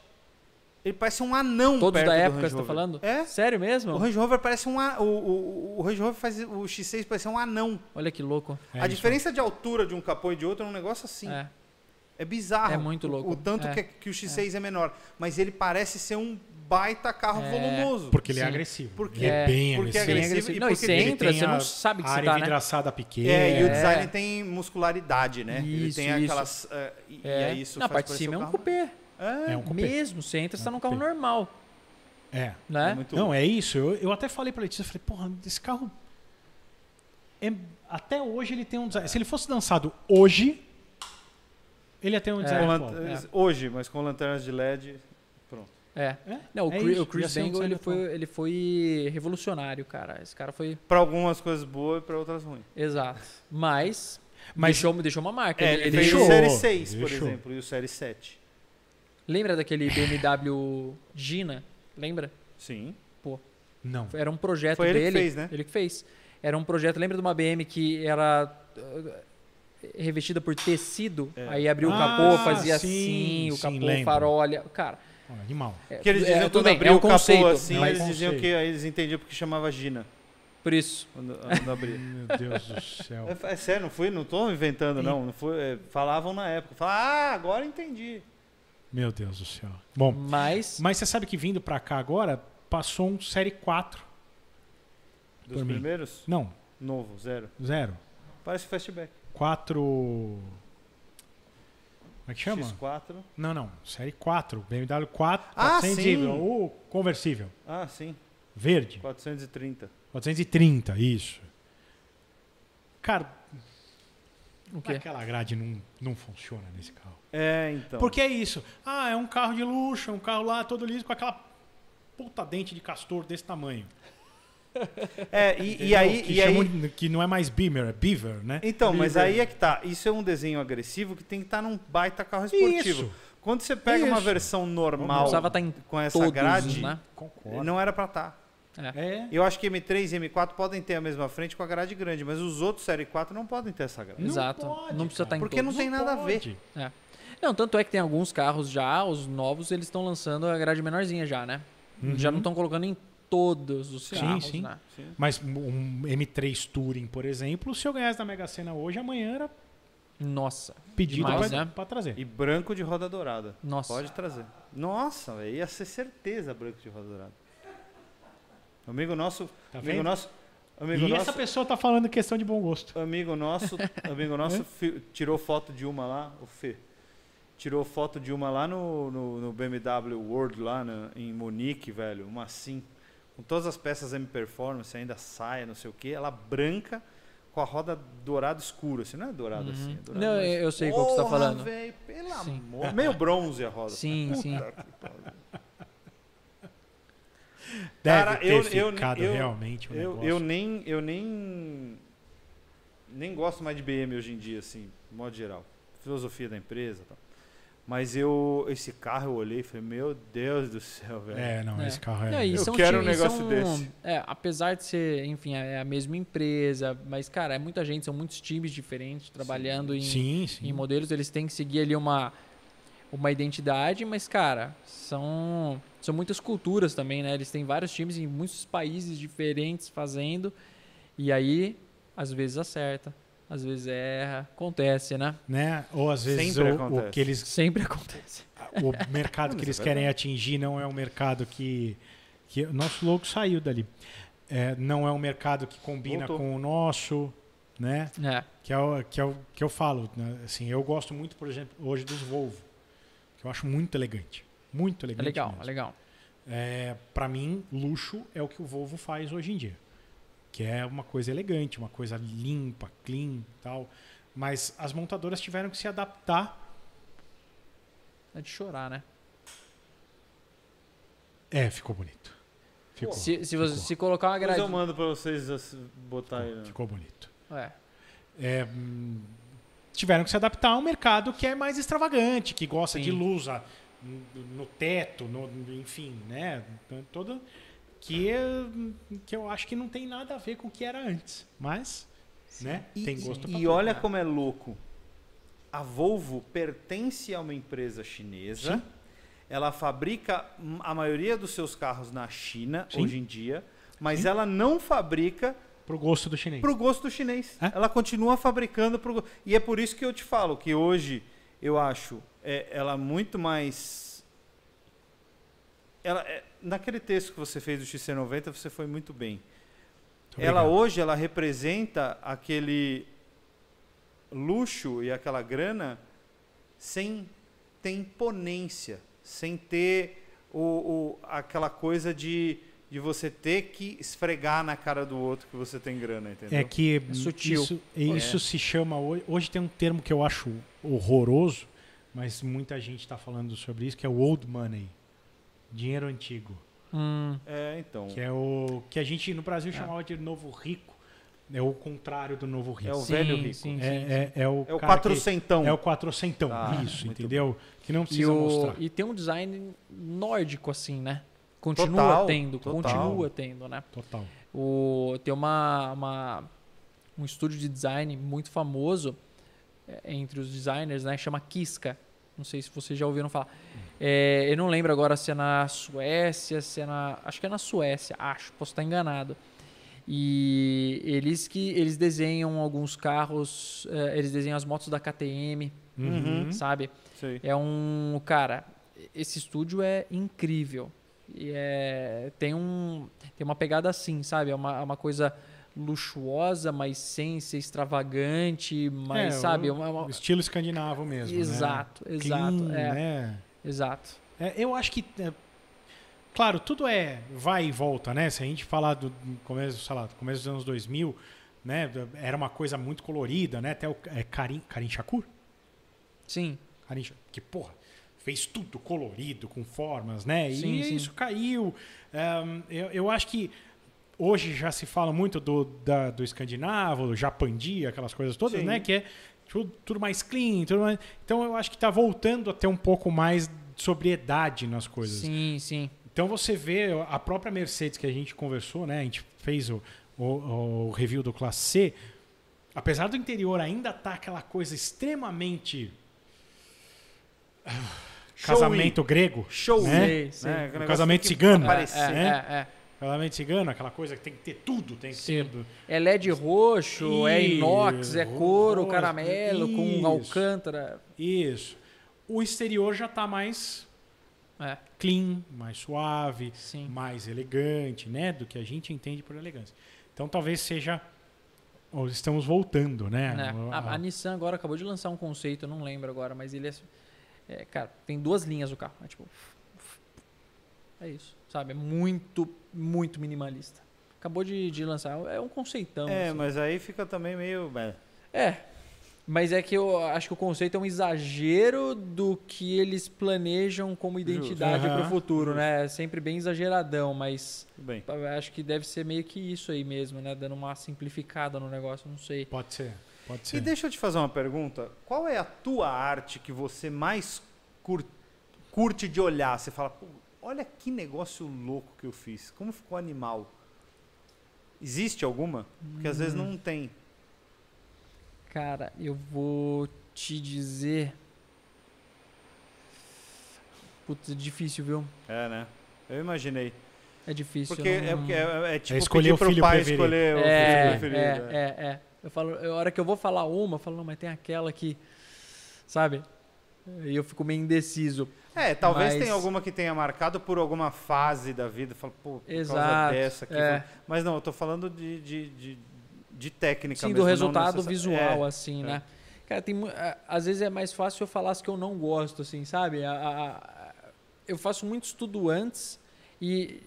[SPEAKER 3] ele parece um anão
[SPEAKER 5] Todos
[SPEAKER 3] perto
[SPEAKER 5] da
[SPEAKER 3] do
[SPEAKER 5] época
[SPEAKER 3] Range
[SPEAKER 5] você tá falando?
[SPEAKER 3] É.
[SPEAKER 5] Sério mesmo?
[SPEAKER 3] O Range Rover parece um a- o, o, o Range Rover faz o X6 parecer um anão.
[SPEAKER 5] Olha que louco.
[SPEAKER 4] É
[SPEAKER 3] a
[SPEAKER 4] isso.
[SPEAKER 3] diferença de altura de um capô e de outro é um negócio assim.
[SPEAKER 5] É.
[SPEAKER 3] É bizarro.
[SPEAKER 5] É muito
[SPEAKER 3] o-
[SPEAKER 5] louco.
[SPEAKER 3] O, tanto
[SPEAKER 5] É.
[SPEAKER 3] que, que o X6 é. menor. Mas ele parece ser um baita carro
[SPEAKER 5] É.
[SPEAKER 3] volumoso.
[SPEAKER 4] Porque ele é
[SPEAKER 5] Sim.
[SPEAKER 4] agressivo.
[SPEAKER 3] Porque-
[SPEAKER 4] ele é,
[SPEAKER 5] É,
[SPEAKER 4] bem
[SPEAKER 3] porque é
[SPEAKER 4] agressivo.
[SPEAKER 5] Bem
[SPEAKER 3] agressivo
[SPEAKER 5] agressivo.
[SPEAKER 3] e
[SPEAKER 5] Não, e
[SPEAKER 3] porque
[SPEAKER 5] você
[SPEAKER 3] ele
[SPEAKER 5] entra, você
[SPEAKER 4] a
[SPEAKER 5] não sabe que você
[SPEAKER 4] área
[SPEAKER 5] tá, né?
[SPEAKER 4] pequena.
[SPEAKER 3] É, e o
[SPEAKER 5] É.
[SPEAKER 3] design tem muscularidade, né? ele
[SPEAKER 5] Isso,
[SPEAKER 3] tem
[SPEAKER 5] isso.
[SPEAKER 3] aquelas. eh, e, e
[SPEAKER 5] É.
[SPEAKER 3] aí isso
[SPEAKER 5] Na
[SPEAKER 3] faz
[SPEAKER 5] parte de cima é
[SPEAKER 3] o
[SPEAKER 5] um
[SPEAKER 3] carro-
[SPEAKER 5] cupê.
[SPEAKER 3] É,
[SPEAKER 4] É um cupê.
[SPEAKER 5] Mesmo, você entra, você tá
[SPEAKER 4] É um
[SPEAKER 5] num carro normal.
[SPEAKER 4] É.
[SPEAKER 5] Né?
[SPEAKER 3] é muito
[SPEAKER 4] Não, é isso. Eu, eu até falei pra Letícia, falei, porra, esse carro. é- até hoje ele tem um design. Se ele fosse lançado hoje, ele ter um
[SPEAKER 5] É.
[SPEAKER 4] design atual.
[SPEAKER 3] lan- Hoje, mas com lanternas de LED. Pronto.
[SPEAKER 5] É.
[SPEAKER 4] É?
[SPEAKER 5] Não, o,
[SPEAKER 4] É
[SPEAKER 5] Chris, o Chris Bangle, ele foi, ele foi revolucionário, cara. Esse cara foi...
[SPEAKER 3] Pra algumas coisas boas e pra outras ruins.
[SPEAKER 5] Exato. Mas,
[SPEAKER 4] Mas-
[SPEAKER 5] deixou, deixou uma marca.
[SPEAKER 3] É,
[SPEAKER 5] ele,
[SPEAKER 3] ele,
[SPEAKER 4] deixou.
[SPEAKER 3] o Série 6, por
[SPEAKER 4] Deixou.
[SPEAKER 3] exemplo, e o Série 7.
[SPEAKER 5] Lembra daquele BMW Gina? Lembra?
[SPEAKER 3] Sim.
[SPEAKER 4] Não.
[SPEAKER 5] Era um projeto
[SPEAKER 3] Foi ele que
[SPEAKER 5] dele.
[SPEAKER 3] fez, né?
[SPEAKER 5] Ele que fez. Era um projeto, lembra de uma BM que era... revestida por tecido,
[SPEAKER 3] É.
[SPEAKER 5] aí abriu o
[SPEAKER 4] Ah,
[SPEAKER 5] capô, fazia
[SPEAKER 4] sim,
[SPEAKER 5] assim, o
[SPEAKER 4] sim,
[SPEAKER 5] capô,
[SPEAKER 4] lembro.
[SPEAKER 5] farol, olha, cara,
[SPEAKER 4] Animal.
[SPEAKER 5] é,
[SPEAKER 3] Que eles
[SPEAKER 5] é,
[SPEAKER 3] diziam
[SPEAKER 5] tudo
[SPEAKER 3] quando
[SPEAKER 5] é um
[SPEAKER 3] o capô
[SPEAKER 5] conceito,
[SPEAKER 3] assim,
[SPEAKER 5] mas
[SPEAKER 3] eles diziam
[SPEAKER 4] conceito.
[SPEAKER 3] que aí eles entendiam porque chamava Gina.
[SPEAKER 5] por isso.
[SPEAKER 3] Quando, quando abria. [LAUGHS]
[SPEAKER 4] Meu Deus do céu.
[SPEAKER 3] É, é sério, não fui, não tô inventando, não. não foi, é, falavam na época. Falavam, ah, agora entendi.
[SPEAKER 4] Meu Deus do céu. Bom,
[SPEAKER 5] Mas
[SPEAKER 4] mas você sabe que vindo pra cá agora, passou um Série 4.
[SPEAKER 3] Dos
[SPEAKER 4] mim.
[SPEAKER 3] primeiros,
[SPEAKER 4] Não,
[SPEAKER 3] novo, zero.
[SPEAKER 4] zero.
[SPEAKER 3] Parece fastback.
[SPEAKER 4] 4. Como é que chama?
[SPEAKER 3] X4.
[SPEAKER 4] Não, não. Série 4. BMW 4.
[SPEAKER 3] Ah,
[SPEAKER 4] 400
[SPEAKER 3] sim.
[SPEAKER 4] O conversível.
[SPEAKER 3] Ah, sim.
[SPEAKER 4] Verde.
[SPEAKER 3] 430.
[SPEAKER 4] 430, isso. Cara,
[SPEAKER 5] o quê?
[SPEAKER 4] aquela grade não, não funciona nesse carro.
[SPEAKER 3] É, então.
[SPEAKER 4] Porque é isso. Ah, é um carro de luxo, é um carro lá todo liso com aquela puta dente de castor desse tamanho.
[SPEAKER 3] É, e, e aí.
[SPEAKER 4] que,
[SPEAKER 3] e aí
[SPEAKER 4] chamam de- que não é mais Beamer, é Beaver, né?
[SPEAKER 3] então, mas
[SPEAKER 4] Beaver.
[SPEAKER 3] aí é que tá. Isso é um desenho agressivo que tem que estar num baita carro esportivo.
[SPEAKER 4] Isso.
[SPEAKER 3] Quando você pega uma
[SPEAKER 4] Isso.
[SPEAKER 3] versão
[SPEAKER 5] Não
[SPEAKER 3] normal
[SPEAKER 5] em
[SPEAKER 3] com essa
[SPEAKER 5] todos,
[SPEAKER 3] grade,
[SPEAKER 5] né?
[SPEAKER 3] Não era pra estar.
[SPEAKER 4] É.
[SPEAKER 3] Eu acho que M3 e M4 podem ter a mesma frente com a grade grande, mas os outros Série 4 não podem ter essa grade.
[SPEAKER 4] Não
[SPEAKER 5] Exato.
[SPEAKER 4] pode,
[SPEAKER 5] não precisa estar em
[SPEAKER 3] Porque não
[SPEAKER 5] todos.
[SPEAKER 3] tem nada a ver.
[SPEAKER 4] pode.
[SPEAKER 5] Não, tanto é que tem alguns carros já, os novos, eles estão lançando a grade menorzinha já, né? Já não estão colocando em todos os
[SPEAKER 4] Sim,
[SPEAKER 5] carros,
[SPEAKER 4] sim.
[SPEAKER 5] né?
[SPEAKER 3] Sim.
[SPEAKER 4] Mas um M3 Touring, por exemplo, se eu ganhasse na Mega Sena hoje, amanhã era
[SPEAKER 5] Nossa.
[SPEAKER 4] pedido
[SPEAKER 5] Demais,
[SPEAKER 4] pra,
[SPEAKER 5] né?
[SPEAKER 4] pra trazer.
[SPEAKER 3] E branco de roda dourada.
[SPEAKER 5] Nossa.
[SPEAKER 3] Pode trazer. Nossa, véio, ia ser certeza branco de roda dourada. Amigo nosso.
[SPEAKER 4] Tá
[SPEAKER 3] amigo
[SPEAKER 4] vendo?
[SPEAKER 3] nosso. Amigo
[SPEAKER 4] E
[SPEAKER 3] nosso.
[SPEAKER 4] essa pessoa tá falando questão de bom gosto.
[SPEAKER 3] Amigo nosso, [LAUGHS] amigo nosso fi- tirou foto de uma lá, o Fê. Tirou foto de uma lá no, no, no BMW World, lá na- em Munique, velho. Uma assim, com todas as peças M Performance, ainda saia, não sei o que. Ela branca, com a roda dourada escura. Assim, não é dourada assim, é dourada
[SPEAKER 5] Não,
[SPEAKER 3] mais-
[SPEAKER 5] eu- sei qual que você tá falando.
[SPEAKER 3] velho, pelo
[SPEAKER 5] Sim.
[SPEAKER 3] amor. [LAUGHS] Meio bronze a roda.
[SPEAKER 5] Sim,
[SPEAKER 3] Puta
[SPEAKER 5] sim.
[SPEAKER 4] Deve
[SPEAKER 3] Cara,
[SPEAKER 4] ter
[SPEAKER 3] eu- eu-
[SPEAKER 4] ficado
[SPEAKER 3] eu-
[SPEAKER 4] realmente um
[SPEAKER 3] Eu,
[SPEAKER 4] negócio.
[SPEAKER 3] eu nem eu nem nem gosto mais de BM hoje em dia assim, de modo geral. Filosofia da empresa, e tal. Mas eu esse carro eu olhei e falei, meu Deus do céu, velho.
[SPEAKER 4] É, não,
[SPEAKER 5] É.
[SPEAKER 4] esse carro é...
[SPEAKER 5] Não,
[SPEAKER 3] Eu quero um negócio
[SPEAKER 5] são-
[SPEAKER 3] desse.
[SPEAKER 5] É, apesar de ser, enfim, é a mesma empresa, mas, cara, é muita gente, são muitos times diferentes trabalhando em,
[SPEAKER 4] Sim, sim.
[SPEAKER 5] em modelos, eles têm que seguir ali uma, uma identidade, mas, cara, são, são muitas culturas também, né? Eles têm vários times em muitos países diferentes fazendo, e aí, às vezes acerta, às vezes erra, acontece, né?
[SPEAKER 4] Né? Ou às vezes
[SPEAKER 3] Sempre
[SPEAKER 4] o,
[SPEAKER 3] acontece.
[SPEAKER 4] o que eles
[SPEAKER 5] Sempre acontece.
[SPEAKER 4] o mercado [LAUGHS] que
[SPEAKER 3] é
[SPEAKER 4] eles querem atingir não é um mercado que. que nosso logo saiu dali. É, não é um mercado que combina
[SPEAKER 3] Voltou.
[SPEAKER 4] com o nosso, né?
[SPEAKER 5] É,
[SPEAKER 4] Que é o que, é o, que eu falo. né? Assim, eu gosto muito, por exemplo, hoje dos Volvo, que eu acho muito elegante. Muito
[SPEAKER 5] é
[SPEAKER 4] elegante.
[SPEAKER 5] legal,
[SPEAKER 4] mesmo.
[SPEAKER 5] é legal.
[SPEAKER 4] É, para mim, luxo é o que o Volvo faz hoje em dia. Que é uma coisa elegante, uma coisa limpa, clean tal. Mas as montadoras tiveram que se adaptar.
[SPEAKER 5] É de chorar, né?
[SPEAKER 4] É, ficou bonito. Ficou.
[SPEAKER 5] Se, se você
[SPEAKER 4] ficou.
[SPEAKER 5] se colocar uma grade...
[SPEAKER 3] eu mando pra vocês assim, botar aí. né?
[SPEAKER 4] Ficou bonito.
[SPEAKER 5] É.
[SPEAKER 4] É, hum, tiveram que se adaptar a um mercado que é mais extravagante, que gosta
[SPEAKER 5] Sim.
[SPEAKER 4] de luz no, no teto, no, enfim, né? Toda, que, é- que eu acho que não tem nada a ver com o que era antes. Mas, né?
[SPEAKER 3] E,
[SPEAKER 4] tem gosto
[SPEAKER 3] e
[SPEAKER 4] tudo.
[SPEAKER 3] olha como é louco. A Volvo pertence a uma empresa chinesa.
[SPEAKER 4] Sim.
[SPEAKER 3] Ela fabrica a maioria dos seus carros na China
[SPEAKER 4] Sim.
[SPEAKER 3] hoje em dia, mas
[SPEAKER 4] Sim.
[SPEAKER 3] ela não fabrica
[SPEAKER 4] Pro gosto do chinês.
[SPEAKER 3] pro gosto do chinês.
[SPEAKER 4] É?
[SPEAKER 3] Ela continua fabricando pro e é por isso que eu te falo que hoje eu acho é, ela muito mais ela é- naquele texto que você fez do XC90 você foi muito bem.
[SPEAKER 4] Muito
[SPEAKER 3] ela
[SPEAKER 4] obrigado.
[SPEAKER 3] hoje ela representa aquele luxo e aquela grana sem ter imponência, sem ter o, o- aquela coisa de, de você ter que esfregar na cara do outro que você tem grana, entendeu?
[SPEAKER 4] É que
[SPEAKER 5] É sutil.
[SPEAKER 4] isso, isso se chama hoje, hoje tem um termo que eu acho horroroso, mas muita gente está falando sobre isso, que é o old money, dinheiro antigo,
[SPEAKER 5] Hum,
[SPEAKER 3] É, então.
[SPEAKER 4] que é o que a gente no Brasil chamava de novo rico, é o contrário do novo rico.
[SPEAKER 3] É o
[SPEAKER 5] sim,
[SPEAKER 3] velho rico.
[SPEAKER 5] Sim, sim,
[SPEAKER 4] É, é, é o
[SPEAKER 3] É o
[SPEAKER 4] que-
[SPEAKER 3] quatrocentão.
[SPEAKER 4] É o quatrocentão,
[SPEAKER 3] Ah,
[SPEAKER 4] isso, entendeu? Que não
[SPEAKER 5] E,
[SPEAKER 4] precisa
[SPEAKER 5] o-
[SPEAKER 4] mostrar.
[SPEAKER 5] e tem um design nórdico, assim, né? Continua
[SPEAKER 3] Total,
[SPEAKER 5] tendo,
[SPEAKER 3] total.
[SPEAKER 5] continua tendo, né?
[SPEAKER 4] Total.
[SPEAKER 5] O, tem uma, uma- um estúdio de design muito famoso é, entre os designers, né? Chama Kiska. Não sei se vocês já ouviram falar. É, eu não lembro agora se é na Suécia, se é na. Acho que é na Suécia, acho, posso estar enganado. E eles que eles desenham alguns carros, é, eles desenham as motos da KTM,
[SPEAKER 3] Uhum.
[SPEAKER 5] sabe?
[SPEAKER 3] Sei.
[SPEAKER 5] É um. Cara, esse estúdio é incrível. E é, tem, um, tem uma pegada assim, sabe? É uma, é uma coisa luxuosa, mas sem ser extravagante, mas,
[SPEAKER 4] É,
[SPEAKER 5] sabe?
[SPEAKER 4] o-
[SPEAKER 5] Uma- uma-
[SPEAKER 4] estilo escandinavo mesmo. né?
[SPEAKER 5] Exato,
[SPEAKER 4] Clean,
[SPEAKER 5] exato, é.
[SPEAKER 4] né?
[SPEAKER 5] Exato.
[SPEAKER 4] É, eu acho que. é, claro, tudo é vai e volta, né? Se a gente falar do começo, sei lá, do começo dos anos 2000, né? Era uma coisa muito colorida, né? Até o é, Karim, Karim Shakur?
[SPEAKER 5] Sim,
[SPEAKER 4] Karim Shakur, que porra, fez tudo colorido, com formas, né?
[SPEAKER 5] Sim,
[SPEAKER 4] e
[SPEAKER 5] sim.
[SPEAKER 4] isso caiu. Ahn, eu, eu acho que hoje já se fala muito do, da- do escandinavo, do japandi, aquelas coisas todas,
[SPEAKER 3] Sim.
[SPEAKER 4] né? Que é tudo, tudo mais clean, tudo mais... Então eu acho que está voltando a ter um pouco mais de sobriedade nas coisas.
[SPEAKER 5] sim, sim.
[SPEAKER 4] Então você vê a própria Mercedes que a gente conversou, né? A gente fez o, o, o review do Classe C. Apesar do interior ainda tá aquela coisa extremamente ah, casamento grego,
[SPEAKER 3] Show.
[SPEAKER 4] né?
[SPEAKER 5] Sei, sei.
[SPEAKER 3] Né?
[SPEAKER 4] Um casamento cigano.
[SPEAKER 3] aparece,
[SPEAKER 5] É,
[SPEAKER 4] né?
[SPEAKER 5] é, é.
[SPEAKER 4] Casamento cigano, aquela coisa que tem que ter tudo, tem que
[SPEAKER 5] Sim.
[SPEAKER 4] ter
[SPEAKER 5] É LED roxo, é inox, é couro,
[SPEAKER 4] roxo,
[SPEAKER 5] caramelo,
[SPEAKER 4] isso.
[SPEAKER 5] com alcântara.
[SPEAKER 4] isso. O exterior já tá mais
[SPEAKER 5] É,
[SPEAKER 4] clean, mais suave,
[SPEAKER 5] sim.
[SPEAKER 4] mais elegante, né? Do que a gente entende por elegância. Então talvez seja. ou estamos voltando, né? O-
[SPEAKER 5] A, a Nissan agora acabou de lançar um conceito, eu não lembro agora, mas ele é, é, Cara, tem duas linhas o carro. É tipo. É isso, sabe? É muito, muito minimalista. Acabou de, de lançar. É um conceitão.
[SPEAKER 3] É,
[SPEAKER 5] assim.
[SPEAKER 3] mas aí fica também meio. é,
[SPEAKER 5] É. Mas é que eu acho que o conceito é um exagero do que eles planejam como identidade
[SPEAKER 4] Aham.
[SPEAKER 5] para o futuro, né? É sempre bem exageradão, mas
[SPEAKER 3] bem.
[SPEAKER 5] acho que deve ser meio que isso aí mesmo, né? Dando uma simplificada no negócio, não sei.
[SPEAKER 4] Pode ser, pode
[SPEAKER 3] E
[SPEAKER 4] ser.
[SPEAKER 3] deixa eu te fazer uma pergunta. Qual é a tua arte que você mais cur- curte de olhar? Você fala, "Pô, olha que negócio louco que eu fiz. Como ficou animal? Existe alguma? Porque às vezes
[SPEAKER 5] Hum.
[SPEAKER 3] não tem.
[SPEAKER 5] Cara, eu vou te dizer. Putz, é difícil, viu?
[SPEAKER 3] É, né? Eu imaginei.
[SPEAKER 5] É difícil.
[SPEAKER 3] Porque
[SPEAKER 5] não-
[SPEAKER 3] é, porque é, é tipo
[SPEAKER 4] escolher
[SPEAKER 3] pedir
[SPEAKER 4] o
[SPEAKER 3] pro
[SPEAKER 4] filho
[SPEAKER 3] pai
[SPEAKER 4] preferido.
[SPEAKER 3] escolher o
[SPEAKER 5] É,
[SPEAKER 3] filho preferido.
[SPEAKER 5] é,
[SPEAKER 3] é.
[SPEAKER 5] é, é. Eu falo, a hora que eu vou falar uma, eu falo, não, mas tem aquela que. Sabe? E eu fico meio indeciso.
[SPEAKER 3] É, talvez
[SPEAKER 5] Mas-
[SPEAKER 3] tenha alguma que tenha marcado por alguma fase da vida. Fala, pô, por causa
[SPEAKER 5] Exato,
[SPEAKER 3] dessa aqui.
[SPEAKER 5] é.
[SPEAKER 3] Mas não, eu tô falando de, de, de, de técnica
[SPEAKER 5] Sim,
[SPEAKER 3] mesmo.
[SPEAKER 5] do resultado visual,
[SPEAKER 3] É,
[SPEAKER 5] assim,
[SPEAKER 3] é.
[SPEAKER 5] né? Cara, tem, às vezes é mais fácil eu falar as que eu não gosto, assim, sabe? A- a- a- eu faço muito estudo antes e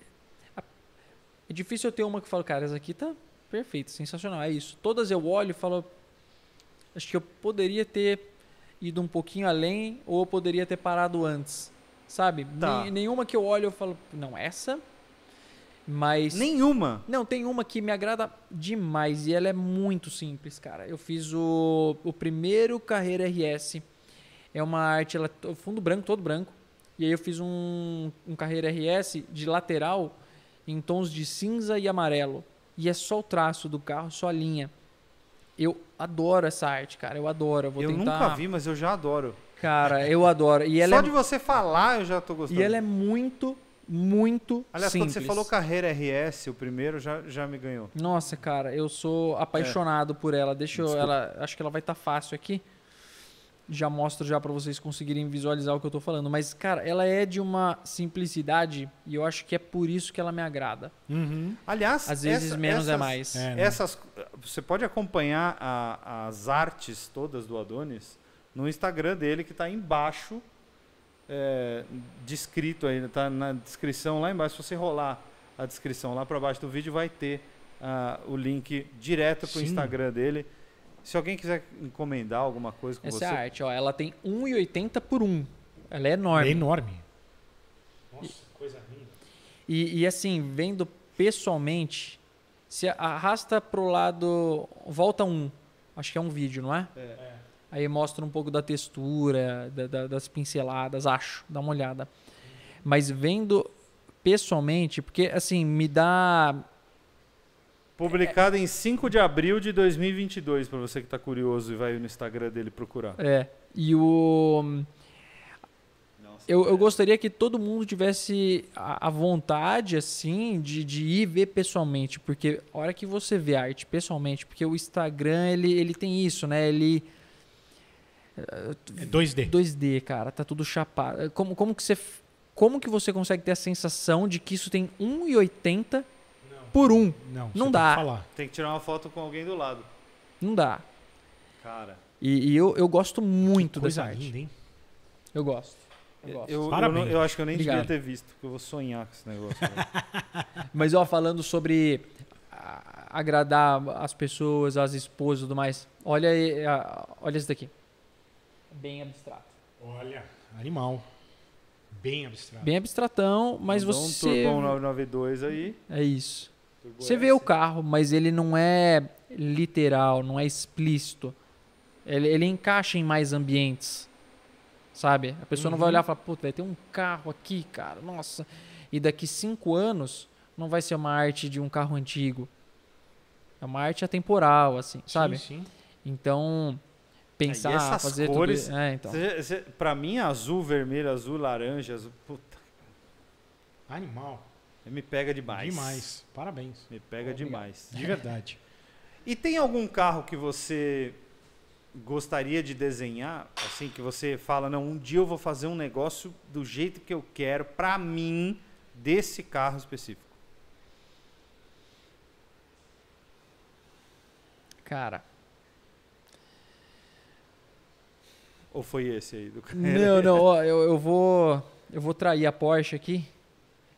[SPEAKER 5] é difícil eu ter uma que eu falo, cara, essa aqui tá perfeita, sensacional, é isso. Todas eu olho e falo, acho que eu poderia ter ido um pouquinho além ou eu poderia ter parado antes, sabe?
[SPEAKER 3] Tá.
[SPEAKER 5] Nem- nenhuma que eu olho eu falo, não, essa, mas...
[SPEAKER 3] Nenhuma.
[SPEAKER 5] Não, tem uma que me agrada demais e ela é muito simples, cara. Eu fiz o, o primeiro Carreira RS. É uma arte, ela é fundo branco, todo branco. E aí eu fiz um, um Carreira RS de lateral em tons de cinza e amarelo. E é só o traço do carro, só a linha. Eu adoro essa arte, cara. Eu adoro. Eu vou
[SPEAKER 3] eu
[SPEAKER 5] tentar.
[SPEAKER 3] nunca vi, mas eu já adoro.
[SPEAKER 5] Cara, eu adoro. E [LAUGHS] ela,
[SPEAKER 3] Só
[SPEAKER 5] é,
[SPEAKER 3] de você falar, eu já tô gostando.
[SPEAKER 5] e ela é muito, muito
[SPEAKER 3] Aliás,
[SPEAKER 5] simples.
[SPEAKER 3] quando você falou carreira RS, o primeiro já, já me ganhou.
[SPEAKER 5] Nossa, cara, eu sou apaixonado por ela. Deixa eu, ela, acho que ela vai estar fácil aqui. Já mostro já para vocês conseguirem visualizar o que eu tô falando, mas cara, ela é de uma simplicidade e eu acho que é por isso que ela me agrada.
[SPEAKER 4] Uhum.
[SPEAKER 3] Aliás,
[SPEAKER 5] Às vezes
[SPEAKER 3] essa-
[SPEAKER 5] menos é
[SPEAKER 3] essas-
[SPEAKER 5] mais.
[SPEAKER 4] É, né?
[SPEAKER 3] Essas, você pode acompanhar a- as artes todas do Adonis no Instagram dele, que está embaixo, é, descrito aí, tá na descrição lá embaixo. Se você rolar a descrição lá para baixo do vídeo, vai ter ah, o link direto para o. Instagram dele. Se alguém quiser encomendar alguma coisa com
[SPEAKER 5] Essa
[SPEAKER 3] você,
[SPEAKER 5] é a arte, ó, ela tem 1,80 por 1. Ela é
[SPEAKER 4] É
[SPEAKER 5] enorme.
[SPEAKER 4] enorme. Nossa, coisa linda.
[SPEAKER 5] E, e assim, vendo pessoalmente, se arrasta pro lado, volta um, acho que é um vídeo, não é?
[SPEAKER 3] É.
[SPEAKER 5] Aí mostra um pouco da textura, da- da- das pinceladas, acho, dá uma olhada. Mas vendo pessoalmente, porque assim, me dá
[SPEAKER 3] Publicado em 5 de abril de 2022, para você que tá curioso e vai no Instagram dele procurar.
[SPEAKER 5] É. E o. Eu, eu gostaria que todo mundo tivesse a, a vontade, assim, de, de ir ver pessoalmente. Porque a hora que você vê a arte pessoalmente, porque o Instagram, ele, ele tem isso, né? Ele.
[SPEAKER 4] É 2D.
[SPEAKER 5] 2D, cara, tá tudo chapado. Como, como que você. Como que você consegue ter a sensação de que isso tem 1,80 por 1?
[SPEAKER 4] Não,
[SPEAKER 5] Não dá.
[SPEAKER 4] Tem que falar.
[SPEAKER 3] Tem que tirar uma foto com alguém do lado.
[SPEAKER 5] Não dá.
[SPEAKER 3] Cara,
[SPEAKER 5] E, e eu, eu gosto muito
[SPEAKER 4] Coisa
[SPEAKER 5] dessa arte.
[SPEAKER 4] linda, hein?
[SPEAKER 5] Eu gosto. Eu
[SPEAKER 3] eu,
[SPEAKER 5] gosto.
[SPEAKER 3] eu, eu acho que eu nem
[SPEAKER 5] Obrigado.
[SPEAKER 3] devia ter visto, porque eu vou sonhar com esse negócio. [LAUGHS]
[SPEAKER 5] Mas ó, falando sobre agradar as pessoas, as esposas e tudo mais. Olha, olha isso daqui. Bem abstrato.
[SPEAKER 4] Olha, animal. Bem abstrato.
[SPEAKER 5] Bem abstratão, mas
[SPEAKER 3] Mandou
[SPEAKER 5] você.
[SPEAKER 3] Um Turbão 992 aí.
[SPEAKER 5] É isso.
[SPEAKER 3] Turbo
[SPEAKER 5] Você
[SPEAKER 3] S.
[SPEAKER 5] vê o carro, mas ele não é literal, não é explícito. Ele, ele encaixa em mais ambientes. Sabe? A pessoa não vai
[SPEAKER 4] Uhum.
[SPEAKER 5] olhar e falar, puta, vai ter um carro aqui, cara, nossa. E daqui cinco anos não vai ser uma arte de um carro antigo. É uma arte atemporal, assim, sabe?
[SPEAKER 4] Sim, sim.
[SPEAKER 5] Então, pensar,
[SPEAKER 3] essas
[SPEAKER 5] fazer
[SPEAKER 3] cores-
[SPEAKER 5] tudo. É, então.
[SPEAKER 3] Cê- cê- pra mim, azul, vermelho, azul, laranja, azul. Puta,
[SPEAKER 4] Animal.
[SPEAKER 3] me pega demais.
[SPEAKER 4] Demais. Parabéns.
[SPEAKER 3] Me pega
[SPEAKER 5] Obrigado.
[SPEAKER 3] demais.
[SPEAKER 4] De verdade. [LAUGHS]
[SPEAKER 3] E tem algum carro que você gostaria de desenhar, assim, que você fala, não, um dia eu vou fazer um negócio do jeito que eu quero, pra mim, desse carro específico?
[SPEAKER 5] Cara,
[SPEAKER 3] Ou foi esse aí do
[SPEAKER 5] não, [LAUGHS] não, ó, eu, eu vou eu vou trair a Porsche aqui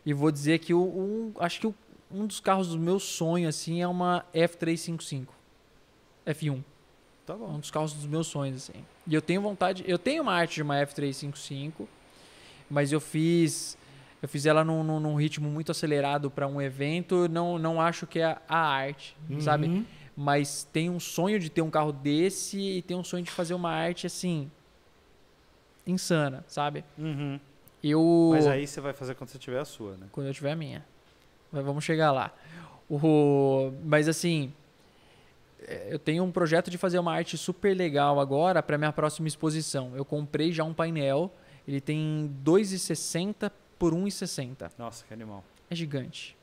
[SPEAKER 5] e vou dizer que o, um, acho que o- um dos carros do meu sonho assim é uma F355. F1.
[SPEAKER 3] Tá
[SPEAKER 5] É um
[SPEAKER 3] bom.
[SPEAKER 5] dos carros dos meus sonhos assim. E eu tenho vontade, eu tenho uma arte de uma F355, mas eu fiz eu fiz ela num, num, num ritmo muito acelerado para um evento, não não acho que é a arte, sabe?
[SPEAKER 4] Uhum.
[SPEAKER 5] mas tem um sonho de ter um carro desse e tem um sonho de fazer uma arte assim insana, sabe?
[SPEAKER 3] Uhum.
[SPEAKER 5] Eu
[SPEAKER 3] Mas aí você vai fazer quando você tiver a sua, né?
[SPEAKER 5] quando eu tiver a minha. Mas vamos chegar lá. O mas assim, eu tenho um projeto de fazer uma arte super legal agora para minha próxima exposição. Eu comprei já um painel, ele tem 2,60 por 1,60.
[SPEAKER 3] Nossa, que animal.
[SPEAKER 5] É gigante.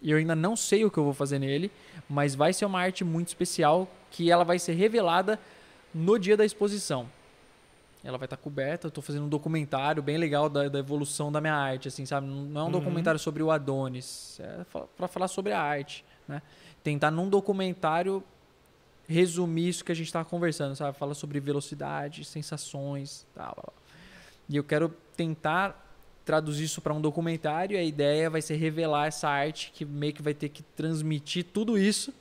[SPEAKER 5] E eu ainda não sei o que eu vou fazer nele, mas vai ser uma arte muito especial que ela vai ser revelada no dia da exposição. Ela vai estar coberta, eu estou fazendo um documentário bem legal da, da evolução da minha arte, assim, sabe? Não é um
[SPEAKER 4] Uhum.
[SPEAKER 5] documentário sobre o Adonis, é para falar sobre a arte, né? Tentar num documentário resumir isso que a gente estava conversando, sabe? Fala sobre velocidade, sensações, tal. blá, blá. E eu quero tentar traduzir isso para um documentário. A ideia vai ser revelar essa arte que meio que vai ter que transmitir tudo isso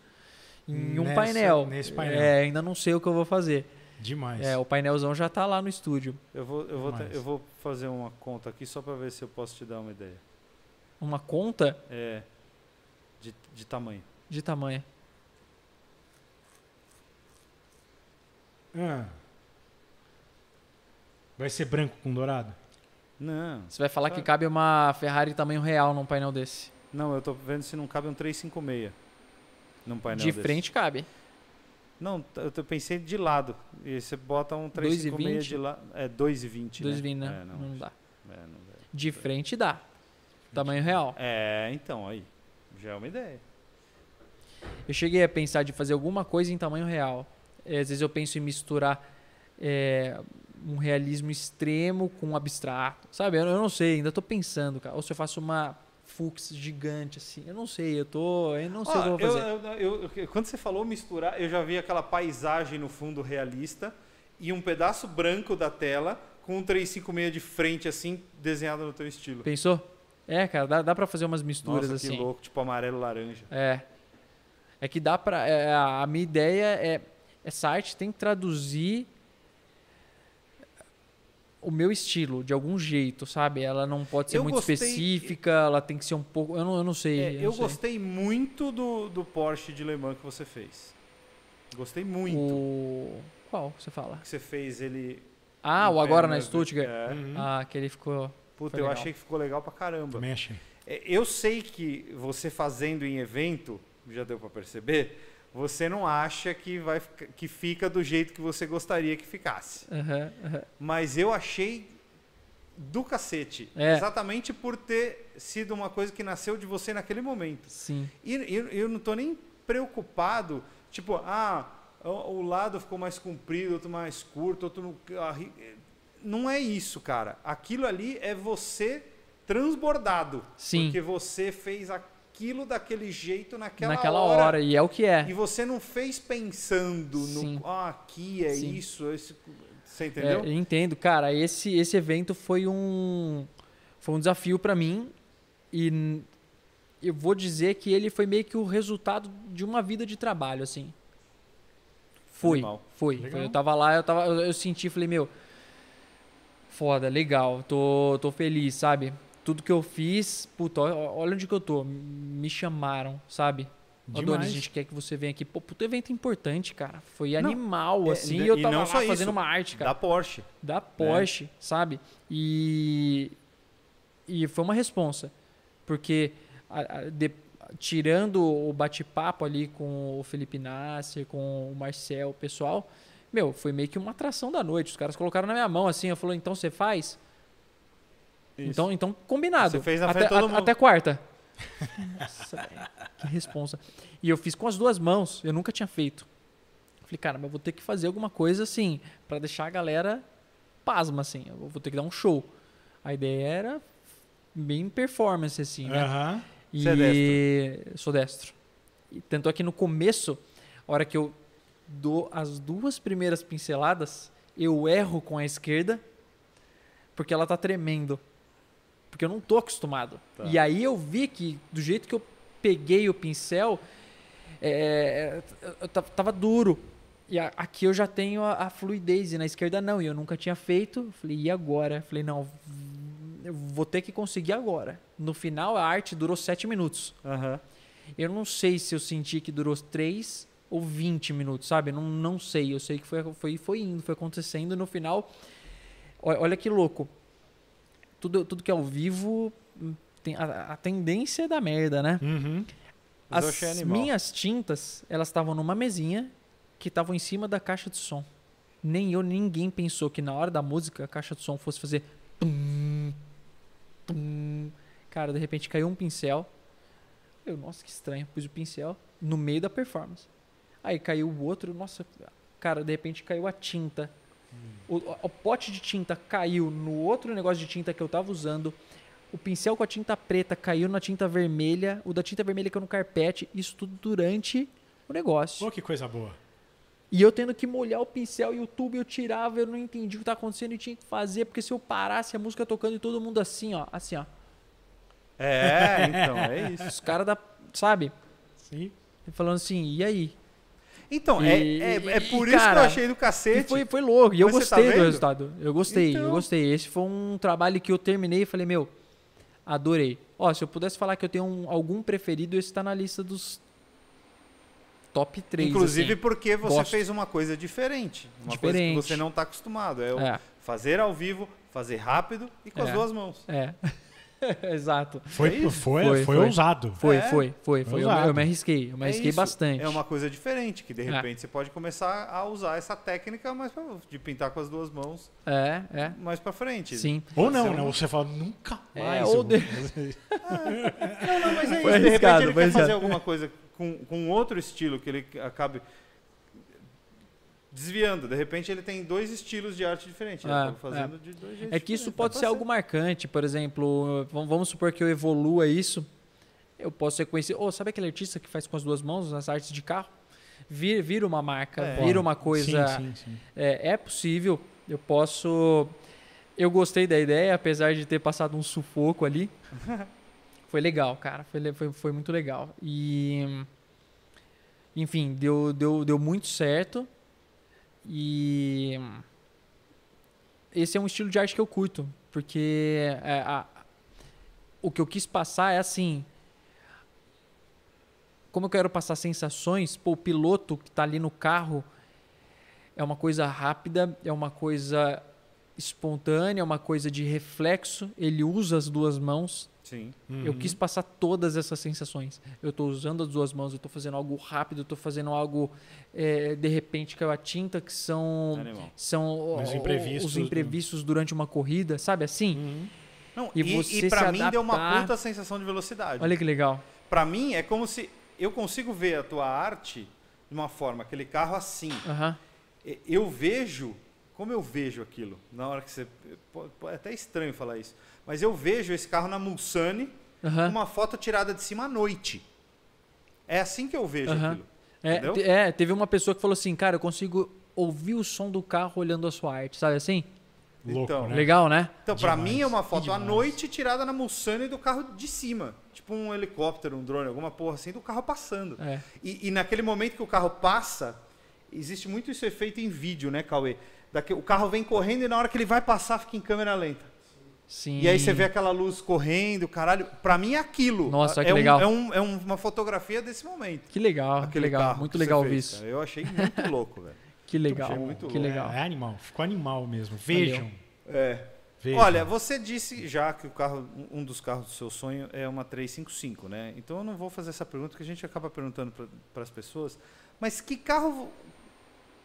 [SPEAKER 5] em um
[SPEAKER 4] Nessa-
[SPEAKER 5] painel.
[SPEAKER 4] nesse painel.
[SPEAKER 5] É, ainda não sei o que eu vou fazer.
[SPEAKER 4] Demais.
[SPEAKER 5] É, o painelzão já tá lá no estúdio.
[SPEAKER 3] Eu vou, eu, vou, eu vou fazer uma conta aqui só pra ver se eu posso te dar uma ideia.
[SPEAKER 5] Uma conta
[SPEAKER 3] É. De, de tamanho.
[SPEAKER 5] de tamanho.
[SPEAKER 4] Ah. Vai ser branco com dourado?
[SPEAKER 3] Não.
[SPEAKER 5] Você vai falar
[SPEAKER 3] Tá.
[SPEAKER 5] que cabe uma Ferrari tamanho real num painel desse.
[SPEAKER 3] Não, eu tô vendo se não cabe um 356 num painel
[SPEAKER 5] de
[SPEAKER 3] desse.
[SPEAKER 5] frente cabe.
[SPEAKER 3] Não, eu tô- pensei de lado. E você bota um 356 de
[SPEAKER 5] 2,20?
[SPEAKER 3] lado. É 2,20,
[SPEAKER 5] 2,20,
[SPEAKER 3] né?
[SPEAKER 5] né?
[SPEAKER 3] É, não,
[SPEAKER 5] não dá.
[SPEAKER 3] é, não dá.
[SPEAKER 5] De frente dá. Tamanho real.
[SPEAKER 3] É, então, aí. Já é uma ideia.
[SPEAKER 5] Eu cheguei a pensar de fazer alguma coisa em tamanho real. É, Às vezes eu penso em misturar é, um realismo extremo com um abstrato. Sabe? Eu, eu não sei, ainda tô pensando, cara. Ou se eu faço uma Fux gigante, assim. Eu não sei, eu tô. Eu não sei o que eu vou fazer.
[SPEAKER 3] eu- eu- quando você falou misturar, eu já vi aquela paisagem no fundo realista e um pedaço branco da tela com um 356 de frente, assim, desenhado no teu estilo.
[SPEAKER 5] Pensou? É, cara, dá, dá pra fazer umas misturas
[SPEAKER 3] Nossa, que
[SPEAKER 5] assim.
[SPEAKER 3] louco, tipo amarelo-laranja.
[SPEAKER 5] É. É que dá pra. é, a minha ideia é. Essa arte tem que traduzir o meu estilo de algum jeito, sabe? Ela não pode ser
[SPEAKER 3] Eu
[SPEAKER 5] muito
[SPEAKER 3] gostei-
[SPEAKER 5] específica, ela tem que ser um pouco. Eu não, eu não sei.
[SPEAKER 3] É,
[SPEAKER 5] eu
[SPEAKER 3] eu
[SPEAKER 5] não sei.
[SPEAKER 3] gostei muito do, do Porsche de Le Mans que você fez. Gostei muito.
[SPEAKER 5] O. Qual você fala?
[SPEAKER 3] Que você fez ele.
[SPEAKER 5] Ah, o agora na Stuttgart?
[SPEAKER 3] É.
[SPEAKER 4] Uhum.
[SPEAKER 5] Ah, aquele ficou.
[SPEAKER 3] Puta, eu
[SPEAKER 5] legal.
[SPEAKER 3] achei que ficou legal pra caramba.
[SPEAKER 4] Também achei.
[SPEAKER 3] É, Eu sei que você fazendo em evento, já deu para perceber, você não acha que vai fica- que fica do jeito que você gostaria que ficasse.
[SPEAKER 5] Aham, aham.
[SPEAKER 3] Mas eu achei do cacete,
[SPEAKER 5] É.
[SPEAKER 3] exatamente por ter sido uma coisa que nasceu de você naquele momento.
[SPEAKER 5] Sim.
[SPEAKER 3] E eu, eu não tô nem preocupado, tipo, ah, o, o lado ficou mais comprido, outro mais curto, outro a ri- não é isso, cara. Aquilo ali é você transbordado,
[SPEAKER 5] Sim.
[SPEAKER 3] porque você fez aquilo daquele jeito naquela,
[SPEAKER 5] Naquela hora. E é o que é.
[SPEAKER 3] E você não fez pensando
[SPEAKER 5] Sim.
[SPEAKER 3] no, ah, aqui é
[SPEAKER 5] Sim.
[SPEAKER 3] isso, esse, você
[SPEAKER 5] É,
[SPEAKER 3] entendeu?
[SPEAKER 5] eu entendo, cara. Esse, esse evento foi um, foi um desafio pra mim e eu vou dizer que ele foi meio que o resultado de uma vida de trabalho, assim. Foi, foi. Foi, Eu tava lá, eu, tava, eu, eu senti, falei, meu, foda, legal, tô, tô feliz, sabe? Tudo que eu fiz, puta, olha onde que eu tô. Me chamaram, sabe? Ó, Doni, a gente quer que você venha aqui. Pô, puto evento importante, cara. Foi
[SPEAKER 3] Não,
[SPEAKER 5] animal,
[SPEAKER 3] é,
[SPEAKER 5] assim.
[SPEAKER 3] e
[SPEAKER 5] E eu
[SPEAKER 3] não
[SPEAKER 5] tava lá
[SPEAKER 3] só
[SPEAKER 5] fazendo
[SPEAKER 3] isso,
[SPEAKER 5] uma arte, cara
[SPEAKER 3] Da Porsche.
[SPEAKER 5] da Porsche, sabe? E e foi uma responsa, porque a- a- de- tirando o bate-papo ali com o Felipe Nasser, com o Marcel, o pessoal, meu, foi meio que uma atração da noite. Os caras colocaram na minha mão assim, eu falou, então você faz?
[SPEAKER 3] Isso.
[SPEAKER 5] Então, então combinado.
[SPEAKER 3] Você fez na
[SPEAKER 5] até,
[SPEAKER 3] frente de todo
[SPEAKER 5] a-
[SPEAKER 3] mundo.
[SPEAKER 5] até quarta. Nossa, velho, que responsa. E eu fiz com as duas mãos, eu nunca tinha feito. Falei, cara, mas eu vou ter que fazer alguma coisa assim, pra deixar a galera pasma, assim. Eu vou ter que dar um show. A ideia era bem performance, assim, né?
[SPEAKER 4] Aham.
[SPEAKER 5] E
[SPEAKER 3] Você é
[SPEAKER 5] sou destro. E tanto é que no começo, a hora que eu dou as duas primeiras pinceladas, eu erro com a esquerda, porque ela tá tremendo. Porque eu não tô acostumado.
[SPEAKER 3] Tá.
[SPEAKER 5] E aí eu vi que, do jeito que eu peguei o pincel, é, eu tava, duro. E aqui eu já tenho a, a fluidez, e na esquerda não. E eu nunca tinha feito. Falei, e agora? Falei, não, eu vou ter que conseguir agora. No final, a arte durou 7 minutos.
[SPEAKER 3] Aham.
[SPEAKER 5] Eu não sei se eu senti que durou 3 ou 20 minutos, sabe? Não, não sei. Eu sei que foi, foi, foi indo, foi acontecendo. No final, olha que louco. Tudo, tudo que é ao vivo, hum, tem, a, a tendência é da merda, né?
[SPEAKER 4] Uhum.
[SPEAKER 5] As minhas tintas, elas estavam numa mesinha que estavam em cima da caixa de som. Nem eu, ninguém pensou que na hora da música a caixa de som fosse fazer tum, tum. Cara, de repente caiu um pincel. Eu, nossa, que estranho. Pus o pincel no meio da performance. Aí caiu o outro, nossa, cara, de repente caiu a tinta. O, o pote de tinta caiu no outro negócio de tinta que eu tava usando. O pincel com a tinta preta caiu na tinta vermelha. O da tinta vermelha caiu no carpete. Isso tudo durante o negócio.
[SPEAKER 4] Pô, que coisa boa.
[SPEAKER 5] E eu tendo que molhar o pincel e o tubo eu tirava, eu não entendi o que tá acontecendo e tinha que fazer, porque se eu parasse a música tocando e todo mundo assim, ó, assim, ó.
[SPEAKER 3] É, então, é [LAUGHS] isso.
[SPEAKER 5] Os caras da, sabe?
[SPEAKER 4] Sim.
[SPEAKER 5] Falando assim, e aí?
[SPEAKER 3] Então, é,
[SPEAKER 5] E-
[SPEAKER 3] é, é
[SPEAKER 5] e,
[SPEAKER 3] por isso que
[SPEAKER 5] cara,
[SPEAKER 3] eu achei do
[SPEAKER 5] E
[SPEAKER 3] cacete.
[SPEAKER 5] foi, foi louco. E eu
[SPEAKER 3] Mas tá
[SPEAKER 5] gostei do
[SPEAKER 3] vendo?
[SPEAKER 5] resultado. Eu gostei, eu
[SPEAKER 3] Então.
[SPEAKER 5] gostei. Esse foi um trabalho que eu terminei e falei, meu, adorei. Ó, se eu pudesse falar que eu tenho um- algum preferido, esse tá na lista dos top 3.
[SPEAKER 3] Inclusive
[SPEAKER 5] assim.
[SPEAKER 3] porque você
[SPEAKER 5] Gosto.
[SPEAKER 3] fez uma coisa diferente. Uma
[SPEAKER 5] Diferente.
[SPEAKER 3] coisa que você não está acostumado. É,
[SPEAKER 5] É,
[SPEAKER 3] fazer ao vivo, fazer rápido e com as
[SPEAKER 5] É.
[SPEAKER 3] duas mãos.
[SPEAKER 5] é. [LAUGHS] [LAUGHS] Exato.
[SPEAKER 4] Foi,
[SPEAKER 3] É
[SPEAKER 4] foi,
[SPEAKER 5] Foi,
[SPEAKER 4] foi,
[SPEAKER 5] foi.
[SPEAKER 4] ousado.
[SPEAKER 5] Foi,
[SPEAKER 3] É.
[SPEAKER 5] foi, foi, foi. Eu, me arrisquei, eu me
[SPEAKER 3] É
[SPEAKER 5] arrisquei bastante.
[SPEAKER 3] É uma coisa diferente, que de
[SPEAKER 5] É.
[SPEAKER 3] repente você pode começar a usar essa técnica mais pra, de pintar com as duas mãos
[SPEAKER 5] É, é.
[SPEAKER 3] mais pra frente.
[SPEAKER 5] Sim.
[SPEAKER 4] Ou não, né?
[SPEAKER 3] um-
[SPEAKER 4] Você fala, nunca
[SPEAKER 5] É,
[SPEAKER 4] mais.
[SPEAKER 5] ou de-. [LAUGHS]
[SPEAKER 3] Não, não, mas é isso. De repente ele quer fazer alguma coisa com, com outro estilo que ele acabe desviando. De repente ele tem dois estilos de arte diferentes.
[SPEAKER 5] É,
[SPEAKER 3] acaba fazendo de dois jeitos
[SPEAKER 5] É que isso pode
[SPEAKER 3] Dá
[SPEAKER 5] ser algo marcante, por exemplo, vamos supor que eu evolua isso, eu posso reconhecer, oh, sabe aquele artista que faz com as duas mãos as artes de carro? Vira, vira uma marca,
[SPEAKER 3] É.
[SPEAKER 5] vira uma coisa.
[SPEAKER 4] Sim, sim, sim.
[SPEAKER 5] É, é possível, eu posso. Eu gostei da ideia, apesar de ter passado um sufoco ali. [LAUGHS] foi legal, cara, foi, foi, foi muito legal. E. Enfim, deu, deu, deu muito certo. E. Esse é um estilo de arte que eu curto, porque é, a- o que eu quis passar é assim. Como eu quero passar sensações, pô, o piloto que tá ali no carro é uma coisa rápida, é uma coisa espontânea, uma coisa de reflexo. Ele usa as duas mãos.
[SPEAKER 3] Sim.
[SPEAKER 5] Eu quis passar todas essas sensações. Eu estou usando as duas mãos, eu estou fazendo algo rápido, eu estou fazendo algo é, de repente caiu a tinta, que são
[SPEAKER 3] Animal.
[SPEAKER 5] são
[SPEAKER 4] Os imprevistos,
[SPEAKER 5] os imprevistos durante uma corrida, sabe assim?
[SPEAKER 4] Uhum.
[SPEAKER 3] Não,
[SPEAKER 5] E
[SPEAKER 3] e,
[SPEAKER 5] você
[SPEAKER 3] e pra
[SPEAKER 5] se
[SPEAKER 3] mim deu uma
[SPEAKER 5] adaptar-
[SPEAKER 3] puta sensação de velocidade.
[SPEAKER 5] Olha que legal.
[SPEAKER 3] Pra mim é como se eu consigo ver a tua arte de uma forma, aquele carro assim. E- Eu vejo, como eu vejo aquilo, na hora que você. É até estranho falar isso, mas eu vejo esse carro na Mulsanne
[SPEAKER 5] Aham.
[SPEAKER 3] uma foto tirada de cima à noite. É assim que eu vejo
[SPEAKER 5] Aham.
[SPEAKER 3] aquilo.
[SPEAKER 5] É, é, teve uma pessoa que falou assim, cara, eu consigo ouvir o som do carro olhando a sua arte, sabe assim?
[SPEAKER 4] Louco,
[SPEAKER 3] Então,
[SPEAKER 4] né?
[SPEAKER 5] Legal, né?
[SPEAKER 3] Então, pra
[SPEAKER 4] Demais,
[SPEAKER 3] mim é uma foto à noite tirada na Mulsanne do carro de cima. Tipo um helicóptero, um drone, alguma porra assim, do carro passando.
[SPEAKER 5] É.
[SPEAKER 3] E, e naquele momento que o carro passa, existe muito isso efeito em vídeo, né, Cauê? Daqui, o carro vem correndo e na hora que ele vai passar fica em câmera lenta.
[SPEAKER 5] Sim.
[SPEAKER 3] E aí você vê aquela luz correndo, caralho. Pra mim é aquilo.
[SPEAKER 5] Nossa,
[SPEAKER 3] é
[SPEAKER 5] que
[SPEAKER 3] um-
[SPEAKER 5] legal.
[SPEAKER 3] é, um- é um- uma fotografia desse momento.
[SPEAKER 5] Que legal, que legal. Muito legal isso.
[SPEAKER 3] Eu achei muito [LAUGHS] louco, velho.
[SPEAKER 5] Que legal, que
[SPEAKER 3] louco.
[SPEAKER 5] legal.
[SPEAKER 4] É, é animal, ficou animal mesmo. Vejam.
[SPEAKER 3] É.
[SPEAKER 4] vejam.
[SPEAKER 3] Olha, você disse já que o carro, um dos carros do seu sonho é uma 355, né? Então eu não vou fazer essa pergunta que a gente acaba perguntando para as pessoas. Mas que carro,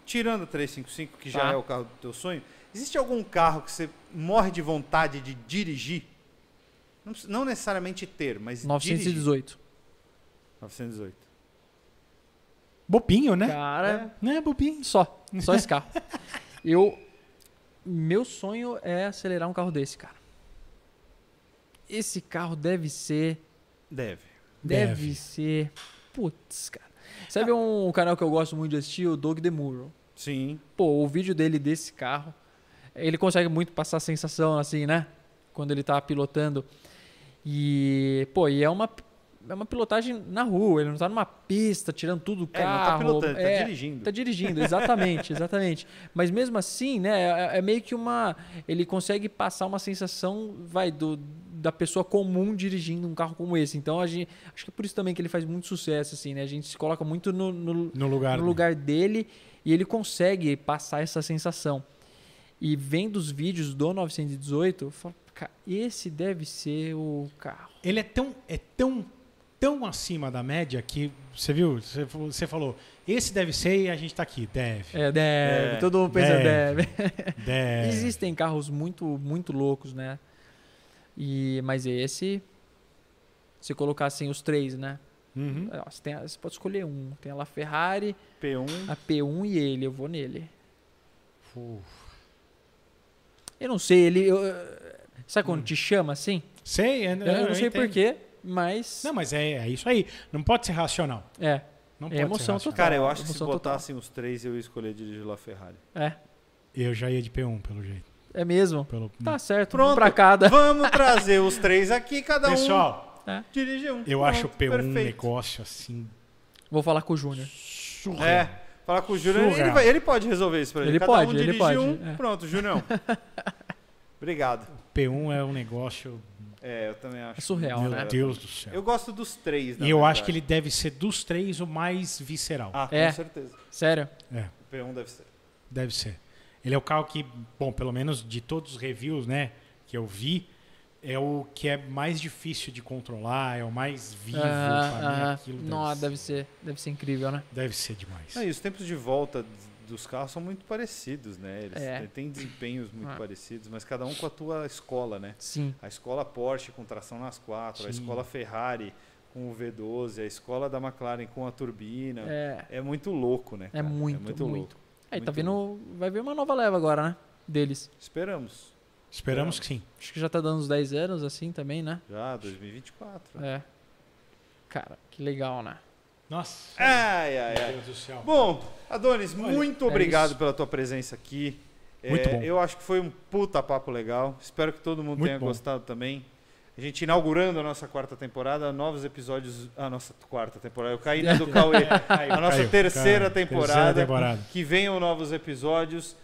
[SPEAKER 3] tirando a 355, que já
[SPEAKER 5] Tá.
[SPEAKER 3] é o carro do teu sonho, existe algum carro que você morre de vontade de dirigir? Não, necessariamente ter, mas dirigir.
[SPEAKER 5] 918.
[SPEAKER 3] 918.
[SPEAKER 4] Bobinho, né?
[SPEAKER 5] Cara,
[SPEAKER 4] Né, bobinho?
[SPEAKER 5] só. Só esse carro. [LAUGHS] Eu. Meu sonho é acelerar um carro desse, cara. Esse carro deve ser.
[SPEAKER 3] Deve.
[SPEAKER 5] Deve,
[SPEAKER 4] Deve.
[SPEAKER 5] ser. Putz, cara. Sabe um canal que eu gosto muito de assistir? O Doug DeMuro.
[SPEAKER 3] Sim.
[SPEAKER 5] Pô, o vídeo dele desse carro, ele consegue muito passar a sensação assim, né? Quando ele tá pilotando. E, pô, e é uma, é uma pilotagem na rua, ele não tá numa pista tirando tudo do
[SPEAKER 3] É, não tá
[SPEAKER 5] carro.
[SPEAKER 3] pilotando, ele tá
[SPEAKER 5] é,
[SPEAKER 3] dirigindo.
[SPEAKER 5] Tá dirigindo, exatamente, [LAUGHS] exatamente. Mas mesmo assim, né, é, é meio que uma. Ele consegue passar uma sensação, vai, do, da pessoa comum dirigindo um carro como esse. Então, a gente, acho que é por isso também que ele faz muito sucesso, assim, né? A gente se coloca muito no, no,
[SPEAKER 4] No lugar.
[SPEAKER 5] no lugar dele e ele consegue passar essa sensação. E vendo os vídeos do 918, eu falo, cara, esse deve ser o carro.
[SPEAKER 4] Ele é tão, é tão, tão acima da média que você viu? Você, falou- você falou, esse deve ser e a gente tá aqui. Deve.
[SPEAKER 5] É, deve,
[SPEAKER 3] É,
[SPEAKER 5] todo mundo pensa
[SPEAKER 4] deve.
[SPEAKER 5] deve. [LAUGHS]
[SPEAKER 4] Deve.
[SPEAKER 5] Existem carros muito, muito loucos, né? E, mas esse, se colocar assim os três, né?
[SPEAKER 4] Uhum.
[SPEAKER 5] Ó, Você, tem, você pode escolher um. Tem a La Ferrari,
[SPEAKER 3] P1.
[SPEAKER 5] a P1 e ele. Eu vou nele.
[SPEAKER 4] Uf.
[SPEAKER 5] Eu não sei, ele. eu- sabe quando te chama assim?
[SPEAKER 4] Sei, é,
[SPEAKER 5] Eu, eu não sei porquê, mas.
[SPEAKER 4] Não, mas é, é isso aí. Não pode ser racional.
[SPEAKER 5] É,
[SPEAKER 4] Não
[SPEAKER 5] É
[SPEAKER 4] pode
[SPEAKER 5] emoção total.
[SPEAKER 3] Cara, eu acho que se
[SPEAKER 5] Emoção total.
[SPEAKER 3] botassem os três, eu ia escolher dirigir La Ferrari.
[SPEAKER 5] é.
[SPEAKER 4] Eu já ia de P1, pelo jeito.
[SPEAKER 5] É mesmo.
[SPEAKER 4] Pelo...
[SPEAKER 5] Tá certo,
[SPEAKER 3] Pronto.
[SPEAKER 5] um pra cada.
[SPEAKER 3] Vamos trazer os três aqui, cada um
[SPEAKER 4] Pessoal,
[SPEAKER 3] dirige um.
[SPEAKER 4] eu
[SPEAKER 3] Pronto,
[SPEAKER 4] acho o P1 um
[SPEAKER 3] perfeito.
[SPEAKER 4] negócio assim.
[SPEAKER 5] Vou falar com o Júnior.
[SPEAKER 4] Surreal.
[SPEAKER 3] É, falar com o Júnior, ele, vai- ele pode resolver isso pra ele.
[SPEAKER 5] Ele
[SPEAKER 3] Cada
[SPEAKER 5] pode,
[SPEAKER 3] um
[SPEAKER 5] ele
[SPEAKER 3] dirige
[SPEAKER 5] pode,
[SPEAKER 3] um,
[SPEAKER 5] é.
[SPEAKER 3] pronto, Júnior. [LAUGHS] Obrigado.
[SPEAKER 4] P1 é um negócio.
[SPEAKER 3] É, eu também acho.
[SPEAKER 5] É surreal,
[SPEAKER 4] meu
[SPEAKER 5] né?
[SPEAKER 4] Deus do céu.
[SPEAKER 3] Eu gosto dos três, na
[SPEAKER 4] E eu
[SPEAKER 3] verdade.
[SPEAKER 4] acho que ele deve ser dos três o mais visceral.
[SPEAKER 3] Ah,
[SPEAKER 5] É.
[SPEAKER 3] com certeza.
[SPEAKER 5] Sério?
[SPEAKER 4] É,
[SPEAKER 3] O P1 deve ser.
[SPEAKER 4] deve ser. Ele é o carro que, bom, pelo menos de todos os reviews, né, que eu vi, é o que é mais difícil de controlar, é o mais vivo.
[SPEAKER 5] Ah, ah,
[SPEAKER 4] aquilo deve,
[SPEAKER 5] Não,
[SPEAKER 4] ser,
[SPEAKER 5] deve ser, deve ser incrível, né?
[SPEAKER 4] deve ser demais.
[SPEAKER 3] Não, e os tempos de volta dos carros são muito parecidos, né? Eles
[SPEAKER 5] É.
[SPEAKER 3] têm desempenhos muito
[SPEAKER 5] Ah.
[SPEAKER 3] parecidos, mas cada um com a tua escola, né?
[SPEAKER 5] Sim.
[SPEAKER 3] A escola Porsche com tração nas quatro, a
[SPEAKER 4] Sim.
[SPEAKER 3] escola Ferrari com o V12, a escola da McLaren com a turbina. É,
[SPEAKER 5] É,
[SPEAKER 3] muito louco, né?
[SPEAKER 5] é
[SPEAKER 3] cara?
[SPEAKER 5] muito,
[SPEAKER 3] é muito,
[SPEAKER 5] muito.
[SPEAKER 3] louco.
[SPEAKER 5] Aí tá vindo. Vai vir uma nova leva agora, né? Deles.
[SPEAKER 3] Esperamos.
[SPEAKER 4] Esperamos que sim.
[SPEAKER 5] Acho que já tá dando uns 10 anos assim também, né?
[SPEAKER 3] Já, 2024.
[SPEAKER 5] É. Cara, que legal, né?
[SPEAKER 4] Nossa.
[SPEAKER 3] Ai, ai,
[SPEAKER 4] Meu
[SPEAKER 3] ai.
[SPEAKER 4] Deus do céu.
[SPEAKER 3] Bom, Adonis,
[SPEAKER 4] Olha,
[SPEAKER 3] muito
[SPEAKER 5] é
[SPEAKER 3] obrigado
[SPEAKER 5] isso.
[SPEAKER 3] pela tua presença aqui.
[SPEAKER 4] Muito
[SPEAKER 3] É,
[SPEAKER 4] bom.
[SPEAKER 3] Eu acho que foi um puta papo legal. Espero que todo mundo
[SPEAKER 4] Muito
[SPEAKER 3] tenha
[SPEAKER 4] bom.
[SPEAKER 3] gostado também. A gente inaugurando a nossa quarta temporada, novos episódios. A nossa quarta temporada. Eu caí na do [LAUGHS] Cauê. A nossa
[SPEAKER 4] Caiu,
[SPEAKER 3] terceira
[SPEAKER 4] caiu.
[SPEAKER 3] temporada.
[SPEAKER 4] Terceira temporada.
[SPEAKER 3] Que venham novos episódios.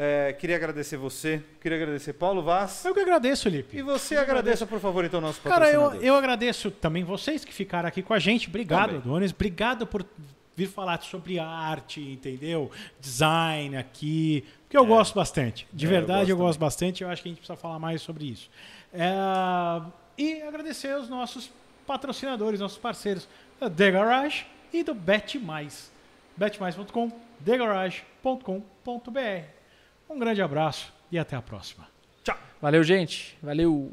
[SPEAKER 3] É, queria agradecer você. Queria agradecer Paulo Vaz.
[SPEAKER 4] Eu que agradeço,
[SPEAKER 3] E
[SPEAKER 4] Lipe.
[SPEAKER 3] você agradeça, por favor, então, nosso
[SPEAKER 4] Cara, eu, eu agradeço também vocês que ficaram aqui com a gente. Obrigado,
[SPEAKER 3] Também.
[SPEAKER 4] Adonis. Obrigado por vir falar sobre arte, entendeu? Design aqui. Porque eu gosto bastante. De
[SPEAKER 3] É, eu
[SPEAKER 4] verdade, eu
[SPEAKER 3] gosto
[SPEAKER 4] gosto, bastante. Eu acho que a gente precisa falar mais sobre isso. É, E agradecer aos nossos patrocinadores, nossos parceiros da The Garage e do Bet Mais. betmais.com, thegarage.com.br. Um grande abraço e até a próxima.
[SPEAKER 5] Valeu, gente. Valeu.